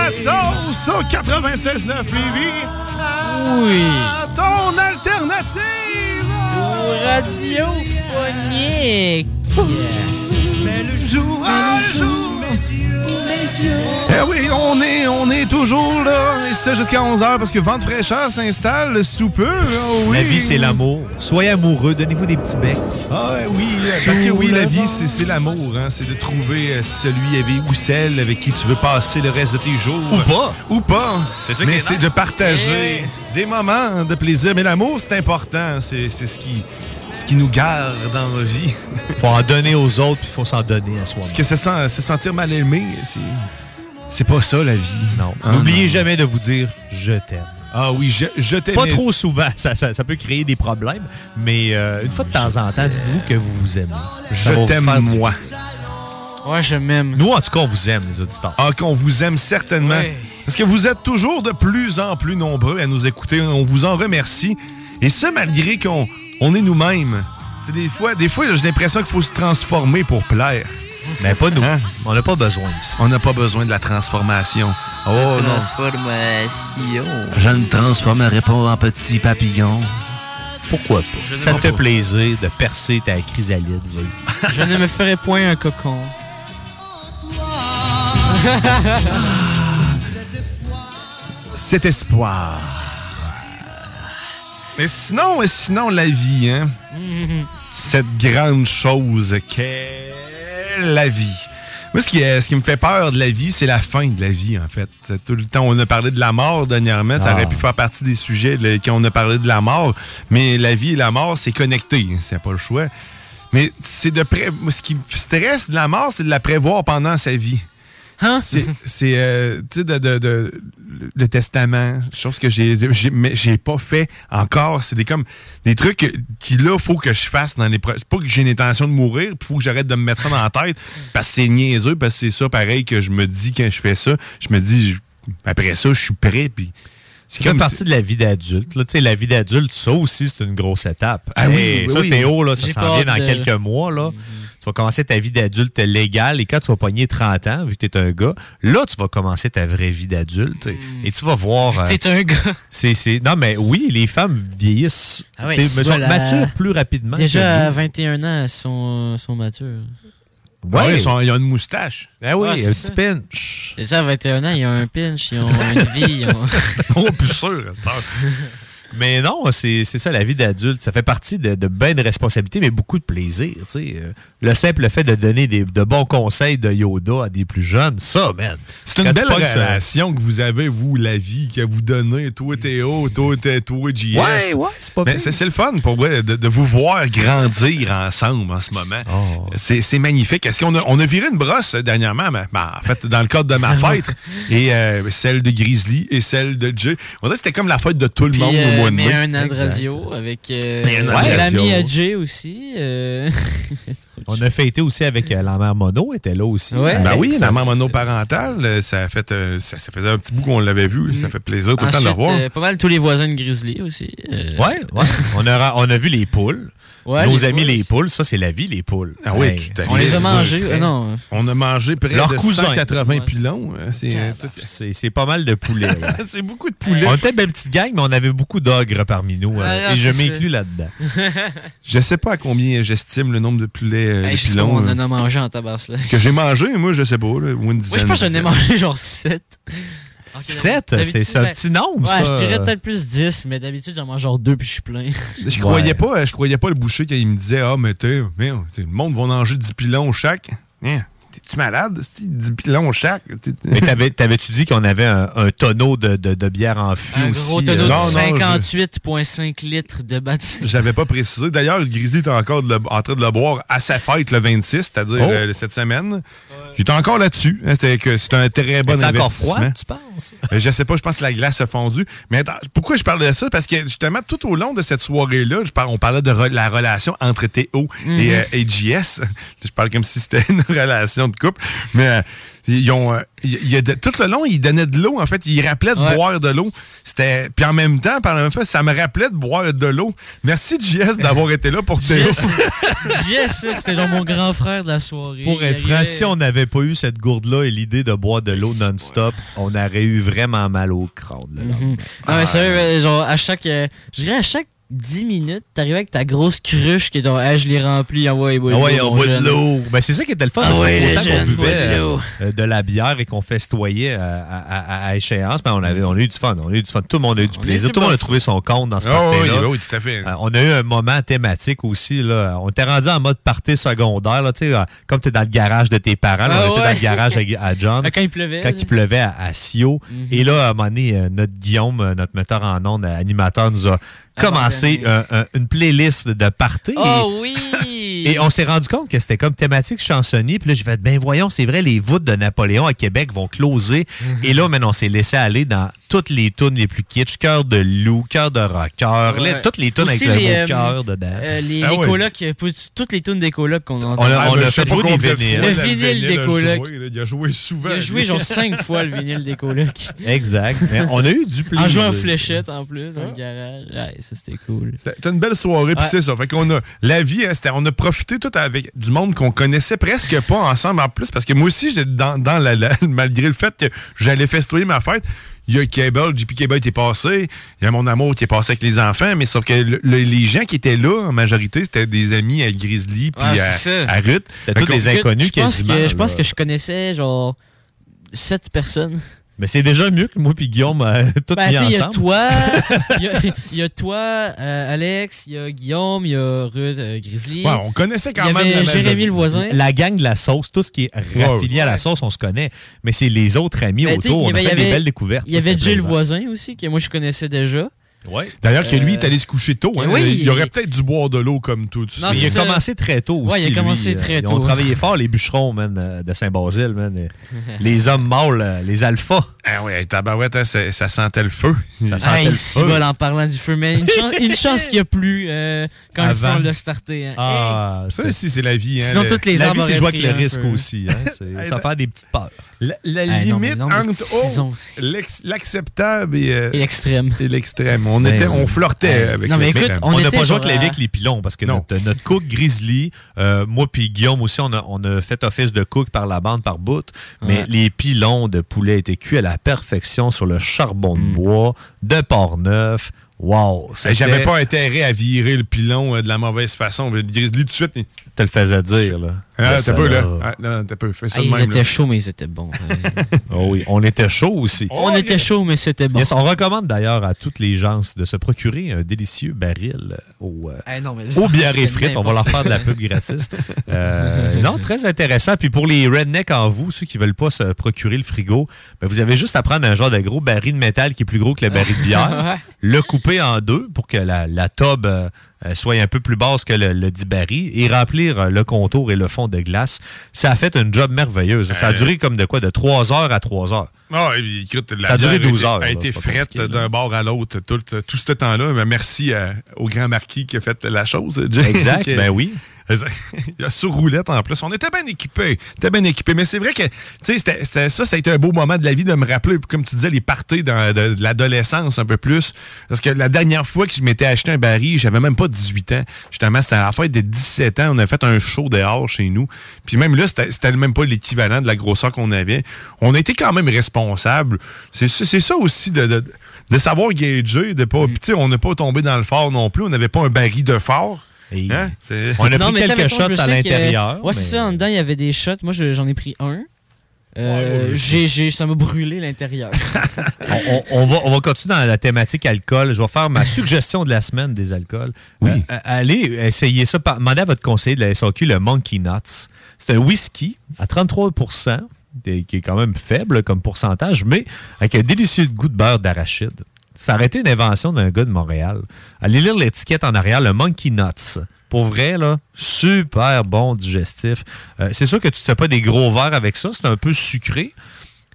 la sauce au 96.9 Lévis. Oui. Ton alternative. Radiophonique. Eh oui, on est, on est toujours là, et ça jusqu'à 11h, parce que vent de fraîcheur s'installe sous peu. Oh oui. La vie, c'est l'amour. Soyez amoureux, donnez-vous des petits becs. Ah oui, parce que oui, la vie, c'est c'est l'amour. Hein, c'est de trouver euh, celui avec, ou celle avec qui tu veux passer le reste de tes jours. Ou pas. Ou pas. Ça Mais est c'est de partager des moments de plaisir. Mais l'amour, c'est important. C'est c'est ce qui, ce qui nous garde dans la vie. faut en donner aux autres, puis il faut s'en donner à soi. Parce que se, se sentir mal aimé, c'est... C'est pas ça, la vie. Non. Ah, N'oubliez jamais de vous dire je t'aime. Ah oui, je, je t'aime. Pas trop souvent, ça, ça- ça peut créer des problèmes, mais euh, une fois de temps en temps, dites-vous que vous vous aimez. Je Ça t'aime, moi. Ouais, je m'aime. Nous, en tout cas, on vous aime, les auditeurs. Ah, qu'on vous aime certainement. Ouais. Parce que vous êtes toujours de plus en plus nombreux à nous écouter. On vous en remercie. Et ça, malgré qu'on on est nous-mêmes. C'est Des fois, des fois j'ai l'impression qu'il faut se transformer pour plaire. Mais pas nous. Hein? On n'a pas besoin de ça. On n'a pas besoin de la transformation. Oh. Transformation. Je ne transformerai pas en petit papillon. Pourquoi pas? Je ça te fait plaisir de percer ta chrysalide, vas-y. Je ne me ferai point un cocon. Cet espoir. Mais sinon, sinon, la vie, hein? Cette grande chose qu'est la vie. Moi, ce qui, est- ce qui me fait peur de la vie, c'est la fin de la vie, en fait. Tout le temps, on a parlé de la mort dernièrement. Ça Ah. aurait pu faire partie des sujets là, quand on a parlé de la mort. Mais la vie et la mort, c'est connecté. C'est pas le choix. Mais c'est de pré... Ce qui me stresse de la mort, c'est de la prévoir pendant sa vie. C'est, c'est, euh, tu sais, de, de- de- le testament, chose que j'ai, j'ai, mais j'ai pas fait encore. C'est des comme des trucs qui là, faut que je fasse dans les. pro- C'est pas que j'ai une intention de mourir, puis faut que j'arrête de me mettre ça dans la tête, parce que c'est niaiseux, parce que c'est ça pareil que je me dis quand je fais ça. Je me dis, je- après ça, je suis prêt, puis. C'est comme partie de la vie d'adulte. là. Tu sais, la vie d'adulte, ça aussi, c'est une grosse étape. Ah oui, Hey, oui, ça, oui. Théo, là, ça s'en vient dans de- quelques mois. Là. Tu vas commencer ta vie d'adulte légale et quand tu vas pogner 30 ans, vu que tu es un gars, là, tu vas commencer ta vraie vie d'adulte. tu sais. Et tu vas voir... euh, T'es un gars. c'est, c'est- Non, mais oui, les femmes vieillissent, Ah oui, tu c'est mais sont matures plus rapidement. Déjà à que nous. 21 ans, elles sont, sont matures. Ouais, ils, sont- ils ont une moustache. Ah oui, Ouais, un c'est petit pinch. Et ça, à 21 ans, ils ont un pinch, ils ont une vie. Ils ont... Oh, plus sûr. Mais non, c'est ça, la vie d'adulte. Ça fait partie de, de bien de responsabilités, mais beaucoup de plaisir. Euh, Le simple fait de donner des, de bons conseils de Yoda à des plus jeunes, ça, man. C'est une belle ça- relation que vous avez, vous, la vie, que vous donnez, toi, Théo, toi, Théo, toi, JS. Ouais, ouais, c'est pas Mais c'est le fun, pour vrai, de, de vous voir grandir ensemble en ce moment. Oh. C'est magnifique. Est-ce qu'on a, on a viré une brosse dernièrement, mais- ben, en fait, dans le cadre de ma fête, et euh, celle de Grizzly et celle de Jay. On dirait que c'était comme la fête de tout le monde mois de mais mai. un an de radio avec euh, l'ami Jay aussi. euh. On a fêté aussi avec euh, la mère Mono, était là aussi. Ouais. Ben oui, la maman monoparentale, euh, ça, a fait, euh, ça, ça faisait un petit bout qu'on l'avait vu. Ça fait plaisir tout le temps de le euh, pas mal tous les voisins de Grizzly aussi. euh. Ouais, ouais. on, a, on a vu les poules. Ouais, Nos les amis poules. les poules, ça c'est la vie, les poules. Ah oui, Hey. tout à fait. On les a mangés. euh, non. On a mangé près Leur de cousin. 180 pilons. C'est euh, tout- C'est pas mal de poulets. c'est beaucoup de poulets. On était une belle petite gang, mais on avait beaucoup d'ogres parmi nous. euh, Ah, non, et je m'inclus là-dedans. Je sais pas à combien j'estime le nombre de poulets euh, Hey, pilons on en a mangé en tabasse là. que j'ai mangé. Moi, je sais pas. Là, ou une Moi, je pense que j'en ai mangé genre 7. Sept? C'est- c'est un petit nombre, Ouais, ça. je dirais peut-être plus 10, mais d'habitude, j'en mange genre 2 puis je suis plein. Je croyais pas, je croyais pas le boucher quand il me disait Ah, mais t'es, le monde va manger 10 pilons chaque. Hein, T'es-tu malade? C'est 10 pilons chaque. Mais t'avais- t'avais-tu dit qu'on avait un, un tonneau de, de, de bière en fût Un aussi? gros euh? tonneau de non, non, 58,5 litres de bâtiment. J'avais pas précisé. D'ailleurs, le Grizzly est encore de le- en train de le boire à sa fête le 26, c'est-à-dire Oh. euh, cette semaine. J'étais encore là-dessus. hein, c'est un très bon Est-tu encore investissement. froid, tu penses? Euh, Je sais pas, je pense que la glace a fondu. Mais attends, pourquoi je parle de ça? Parce que justement, tout au long de cette soirée-là, je on parlait de re- la relation entre Théo et, euh, et JS. Je parle comme si c'était une relation de couple. Mais euh, ils ont. euh, il- il y a de- tout le long, ils donnaient de l'eau. En fait, ils rappelaient de Ouais. boire de l'eau. C'était. Puis en même temps, par la même fois, ça me rappelait de boire de l'eau. Merci JS d'avoir été là pour Théo. Jess, Jess, c'était genre mon grand frère de la soirée. Pour être franc, si on n'avait pas eu cette gourde-là et l'idée de boire de l'eau non-stop, on aurait eu vraiment mal au crâne. là. Mhm. Non, mais sérieux, euh, genre, à chaque. euh, je dirais à chaque 10 minutes, t'arrivais avec ta grosse cruche qui est genre, Hey, je l'ai remplie, envoie bois Ah ouais, de l'eau, on mon boit de l'eau. Ben, c'est ça qui était le fun. Ah parce ouais, que autant qu'on buvait de l'eau. euh, de la bière et qu'on festoyait à, à- à- à échéance, ben, on, avait, on a eu du fun. On a eu du fun. Tout le monde a eu du On plaisir. Tout le monde a trouvé son compte dans ce Ah party-là. oui, oui, tout à fait. Euh, on a eu un moment thématique aussi. Là. On était rendu en mode party secondaire. Là, tu sais, euh, comme tu es dans le garage de tes parents. là, Ah on était ouais. dans le garage à, à John. Ah, quand il pleuvait, Quand là. il pleuvait à, à Sio. Mhm. Et là, à un moment donné, euh, notre Guillaume, euh, notre metteur en ondes, euh, animateur, nous a commencé un- un- une playlist de party. Oh et, oui! et on s'est rendu compte que c'était comme thématique chansonnier. Puis là, j'ai fait, ben voyons, c'est vrai, les voûtes de Napoléon à Québec vont closer. Mhm. Et là, maintenant, on s'est laissé aller dans toutes les tunes les plus kitsch. Cœur de loup, cœur de rocker, Ouais. les- toutes les tunes avec Aussi le les, mot euh, cœur dedans. euh, les, Ah les ouais. colocs, toutes les tunes des colocs qu'on entend. On a- on a ben, je fait jouer des vinyles. Le vinyle des a colocs. Il a joué souvent. Il a joué genre 5 fois le vinyle des colocs. Exact. Mais on a eu du plaisir. En jouant en fléchette en plus dans le garage. Ouais, ça c'était cool. C'était une belle soirée, puis c'est ça. Fait qu'on a la vie, hein, c'était- on a profité tout avec du monde qu'on connaissait presque pas ensemble en plus, parce que moi aussi, j'étais dans, dans la, la- malgré le fait que j'allais festoyer ma fête. Il y a Cable, JP Cable qui est passé, il y a mon amour qui est passé avec les enfants, mais sauf que le- le- les gens qui étaient là, en majorité, c'était des amis à Grizzly puis Ouais, à, Ruth. C'était tous des inconnus je pense quasiment. que, je pense que je connaissais genre 7 personnes. Mais c'est déjà mieux que moi puis Guillaume euh, tout Ben, mis sais, il y a ensemble. toi, il y a, il y a toi, euh, Alex, il y a Guillaume, il y a Ruth, euh, Grizzly. Ouais, on connaissait quand il y même avait Jérémy le voisin. La gang de la sauce, tout ce qui est raffilié à la sauce, on se connaît. Mais c'est les autres amis Ben, autour. On a fait avait- des belles découvertes. Il y avait Jill le voisin aussi, que moi je connaissais déjà. Ouais. D'ailleurs, que lui, il Euh, est allé se coucher tôt. hein. oui. il aurait peut-être dû boire de l'eau comme tout. Non, il a ça. commencé très tôt aussi. Ouais, il a commencé lui. très Ils ont tôt. travaillé fort, les bûcherons, man, euh, de Saint-Basile, man. Les hommes mâles, euh, les alphas. Ah ouais, tabarouette, hein, ça, ça sentait le feu. Ça sentait Hey, le feu. bol en parlant du feu, mais une chance, une chance qu'il y a plu euh, quand le Avant. feu on l'a starté. hein. Ah, Ça aussi, c'est la vie. Hein, Sinon, le- toutes les la vie, c'est jouer avec le risque aussi. Hein? Ça fait des petites peurs. La, la Ah, limite non, entre oh, l'acceptable et, euh, Et l'extrême. et l'extrême. On, Ben était, oui. on flirtait Hey. avec Non, mais écoute, On n'a pas joué avec à- les avec les pilons parce que notre, notre cook Grizzly, euh, moi puis Guillaume aussi, on a, on a fait office de cook par la bande par bout. Mais les pilons de poulet étaient cuits à la perfection sur le charbon de bois de Port-Neuf. Wow! J'avais pas intérêt à virer le pilon euh, de la mauvaise façon. Le Grizzly, tout de suite, il- te le faisais dire, là. Ah, t'as peu, là. Ah, non, t'as peu. Fais ça Ah, de même. là. chauds, mais ils étaient bons. Oh oui, on était chaud aussi. on était chauds, mais c'était bon. Yes, on recommande d'ailleurs à toutes les gens de se procurer un délicieux baril au, euh, Ah, non, au bière et c'était frites. On va leur faire de la pub gratis. Euh, non, très intéressant. Puis pour les rednecks en vous, ceux qui veulent pas se procurer le frigo, ben vous avez juste à prendre un genre de gros baril de métal qui est plus gros que le baril de bière, Ouais. le couper en deux pour que la, la tube euh, euh, soit un peu plus basse que le, le dit baril et remplir euh, le contour et le fond de glace. Ça a fait une job merveilleuse. Ça a Euh. duré comme de quoi? De 3 heures à 3 heures. Ah, écoute, la Ça a duré bière 12 été- heures, A là, été pas frette d'un bord à l'autre tout, tout ce temps-là. Mais merci euh, au grand marquis qui a fait la chose. Exact, ben oui. Il y a sur roulette en plus. On était bien équipés. On était bien équipés. Mais c'est vrai que, tu sais, c'était- c'était- ça, ça a été un beau moment de la vie de me rappeler, comme tu disais, les parties dans- de, de l'adolescence un peu plus. Parce que la dernière fois que je m'étais acheté un baril, j'avais même pas 18 ans. Justement, c'était à la fête de 17 ans. On a fait un show dehors chez nous. Puis même là, c'était c'était même pas l'équivalent de la grosseur qu'on avait. On a été quand même responsables. C'est ça c'est ça aussi de, de, de savoir gager, de pas. Puis tu sais, on n'a pas tombé dans le fort non plus. On n'avait pas un baril de fort. Hein? On a Non, pris quelques mettons, shots à l'intérieur. Ouais, c'est mais- ça. En dedans, il y avait des shots. Moi, je- j'en ai pris un. Euh, j'ai, j'ai, ça m'a brûlé l'intérieur. on, on- on va, on va continuer dans la thématique alcool. Je vais faire ma suggestion de la semaine des alcools. Oui. Euh, euh, allez essayer ça. Par, demandez à votre conseiller de la SAQ le Monkey Nuts. C'est un whisky à 33 des- qui est quand même faible comme pourcentage, mais avec un délicieux goût de beurre d'arachide. Ça aurait été une invention d'un gars de Montréal. Allez lire l'étiquette en arrière, le Monkey Nuts. Pour vrai, là, super bon digestif. Euh, c'est sûr que tu ne fais pas des gros verres avec ça. C'est un peu sucré.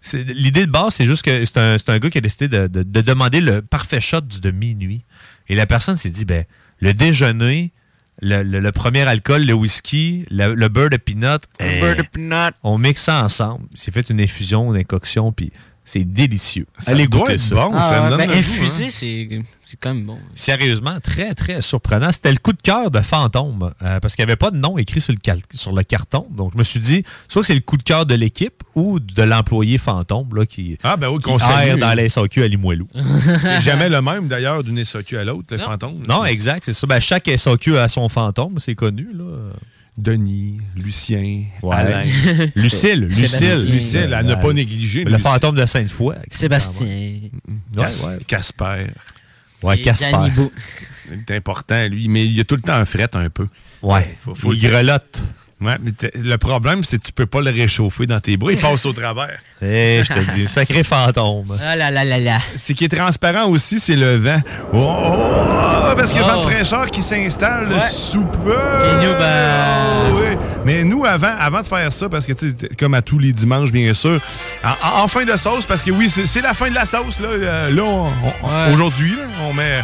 C'est- L'idée de base, c'est juste que c'est un, c'est un gars qui a décidé de, de- de demander le parfait shot du- de minuit. Et la personne s'est dit, ben, le déjeuner, le, le- le premier alcool, le whisky, le, le beurre de peanut, eh, de peanut. on mixe ça ensemble. Il s'est fait une infusion, une incoction, puis c'est délicieux. Ça Allez doit goûter être ça. bon, ça me donne ben, le goût, infusé, hein. c'est, c'est quand même bon. Sérieusement, très, très surprenant. C'était le coup de cœur de Fantôme, euh, parce qu'il n'y avait pas de nom écrit sur le, cal- sur le carton. Donc, je me suis dit, soit c'est le coup de cœur de l'équipe ou de l'employé Fantôme là, qui, Ah, ben oui, qui qu'on salue. erre dans la SAQ à Limoilou. C'est jamais le même, d'ailleurs, d'une SAQ à l'autre, le fantôme. Non, exact, c'est ça. Ben, chaque SAQ a son fantôme, c'est connu. Là. Denis, Lucien, Ouais. Alain. Lucille, Lucille. Lucille, à ne pas négliger. Le Lucille. fantôme de Sainte-Foy. Sébastien. Ouais. Casper. Ouais, Casper. Danny Bou. Il est important, lui, mais il a tout le temps un fret un peu. Ouais. Faut- faut il grelotte. Ouais, mais t'es- le problème, c'est que tu peux pas le réchauffer dans tes bras. Il passe au travers. Eh, je te dis, sacré fantôme. Ah là là là là. Ce qui est transparent aussi, c'est le vent. Oh, oh, oh, parce qu'il y a Oh. vent de fraîcheur qui s'installe Ouais. sous peu. Ben- Oh, oui. Mais nous, avant, avant de faire ça, parce que, tu sais, comme à tous les dimanches, bien sûr, en, fin de sauce, parce que oui, c'est la fin de la sauce. Là, Euh, là on- on- Ouais. aujourd'hui, on met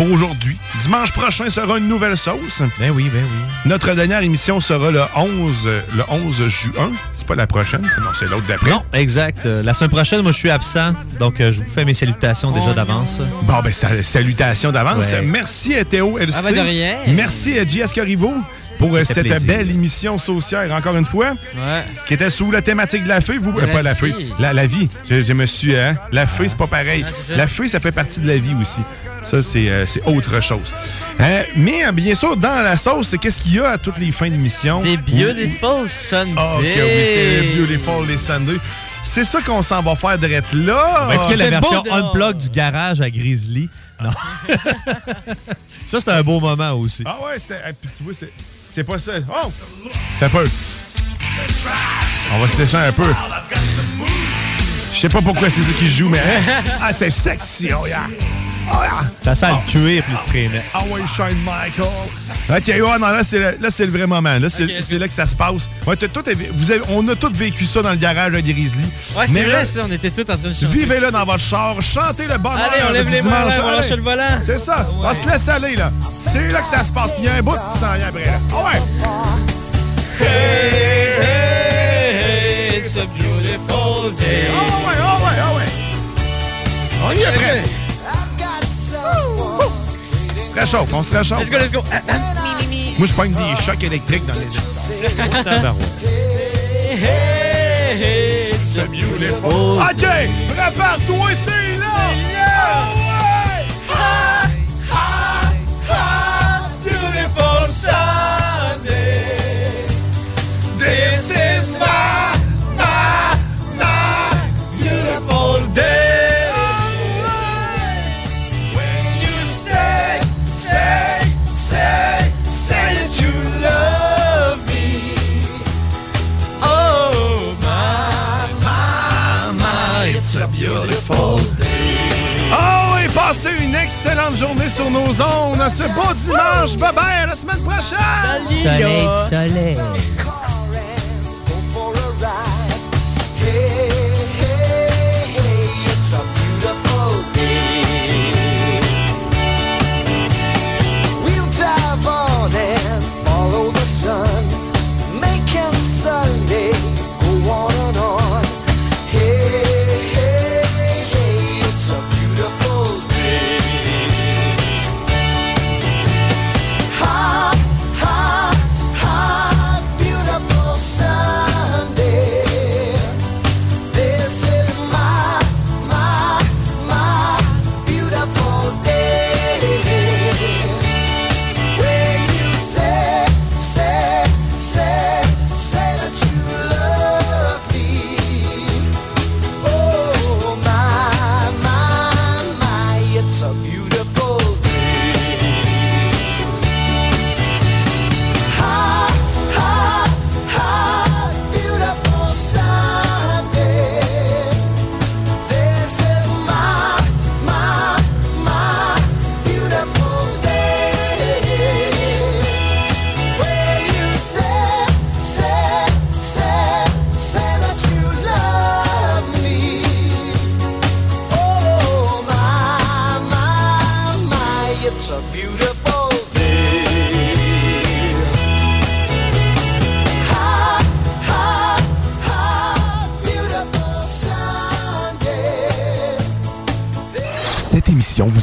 pour aujourd'hui. Dimanche prochain sera une nouvelle sauce. Ben oui, ben oui. Notre dernière émission sera le 11, euh, le 11 juin. C'est pas la prochaine, non, c'est l'autre d'après. Non, exact. Euh, la semaine prochaine, moi, je suis absent. Donc, euh, je vous fais mes salutations déjà d'avance. Bon, ben, sa- salutations d'avance. Ouais. Merci à Théo LC. Ah, ben, de rien. Merci à JS Corriveau pour euh, cette plaisir. belle émission saucière, encore une fois, Ouais. qui était sous la thématique de la fée. Vous, De euh, la pas la fée, la, la vie. Je, je me suis. Hein, la fée, c'est pas pareil. Ah, ça. la fée, ça fait partie de la vie aussi. Ça, c'est euh, autre chose. Euh, mais, euh, bien sûr, dans la sauce, qu'est-ce qu'il y a à toutes les fins d'émission? Des Beautiful Sunday. Ah, ok, oui, c'est les Beautiful, les Sunday. C'est ça qu'on s'en va faire d'être là. Est-ce qu'il y a la version unplug du garage à Grizzly? Non. ça, c'était un beau moment aussi. Ah ouais, c'était. puis tu vois, c'est, c'est pas ça. Oh! C'est un peu. On va se laisser un peu. Je sais pas pourquoi c'est ça qui joue, mais. hein? Ah, c'est sexy, oh yeah! Ça sent le cuir plus prémet. Ah ouais, Shine Michael! Ok, ouais, non, là, c'est le, là, c'est le vrai moment. Là, c'est, Ok, ok. c'est là que ça se passe. Ouais, t'as tout- vous avez- on a tous vécu ça dans le garage à Grizzly. Ouais, c'est Mais vrai, là, ça. On était tous en train de chanter. Vivez-le dans votre char, chantez le bonheur. Allez, on lève du les mains, dimanche. on Allez. lâche le volant. C'est ça. On se laisse aller, là. C'est là que ça se passe. Puis il y a un bout qui s'en vient après. là. Ah ouais. Hey, it's a beautiful day. Ah ouais, ah ouais, ah ouais. On y est presque. Se réchauffe, on se réchauffe. Let's go, let's go. Ah, ah. Moi, je pogne des chocs électriques dans les Tabarouette. Hey, hey, it's a beautiful OK, prépare-toi, c'est sur nos ondes. Ce beau dimanche. Bye-bye, à la semaine prochaine. Soleil, soleil.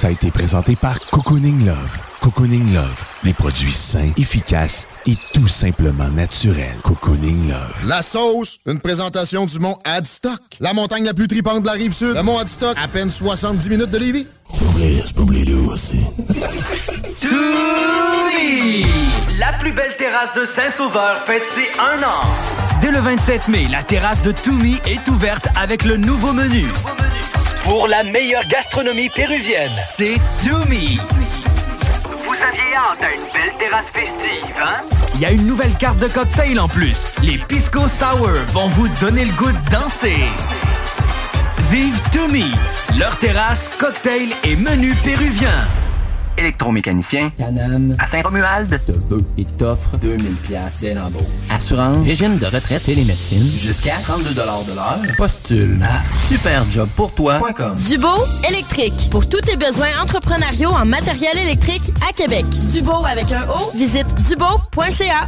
A été présentée par Cocooning Love. Cocooning Love, des produits sains, efficaces et tout simplement naturels. Cocooning Love. La sauce, une présentation du mont Adstock. La montagne la plus tripante de la rive sud. Le mont Adstock, à peine 70 minutes de Lévis. aussi. Toumi! La plus belle terrasse de Saint-Sauveur fête ses un an. Dès le 27 mai, la terrasse de Toumi est ouverte avec le nouveau menu. Pour la meilleure gastronomie péruvienne, c'est Toumi. Vous aviez hâte à une belle terrasse festive, hein? Il y a une nouvelle carte de cocktail en plus. Les Pisco Sour vont vous donner le goût de danser. Vive Toumi, leur terrasse, cocktail et menu péruvien. Électromécanicien, Canam, à Saint-Romuald, te veut et t'offre 2000 pièces dès l'embauche. Assurance, régime de retraite et les médecines, jusqu'à 32 de l'heure. Postule à superjobpourtoi.com. Dubo électrique. Pour tous tes besoins entrepreneuriaux en matériel électrique à Québec. Dubo avec un O, visite dubo.ca.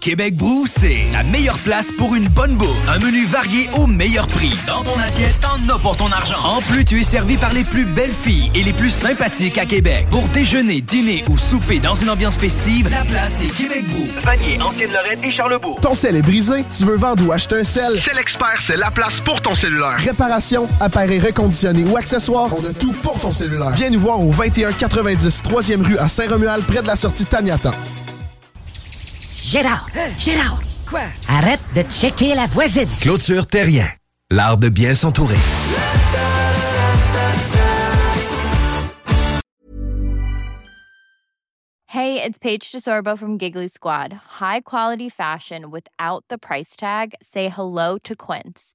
Québec Brou, c'est la meilleure place pour une bonne bouffe. Un menu varié au meilleur prix. Dans ton assiette, t'en as pour ton argent. En plus, tu es servi par les plus belles filles et les plus sympathiques à Québec. Pour déjeuner, dîner ou souper dans une ambiance festive, la place est Québec Brou. Vanier, Ancienne-Lorraine et Charlebourg. Ton sel est brisé, tu veux vendre ou acheter un sel? C'est l'expert, c'est la place pour ton cellulaire. Réparation, appareil reconditionné ou accessoires, on a tout pour ton cellulaire. Viens nous voir au 2190 3e rue à Saint-Romuald, près de la sortie Taniata. Gérard! Gérard! Quoi? Arrête de checker la voisine! Clôture Terrien. L'art de bien s'entourer. Hey, it's Paige DeSorbo from Giggly Squad. High quality fashion without the price tag. Say hello to Quince.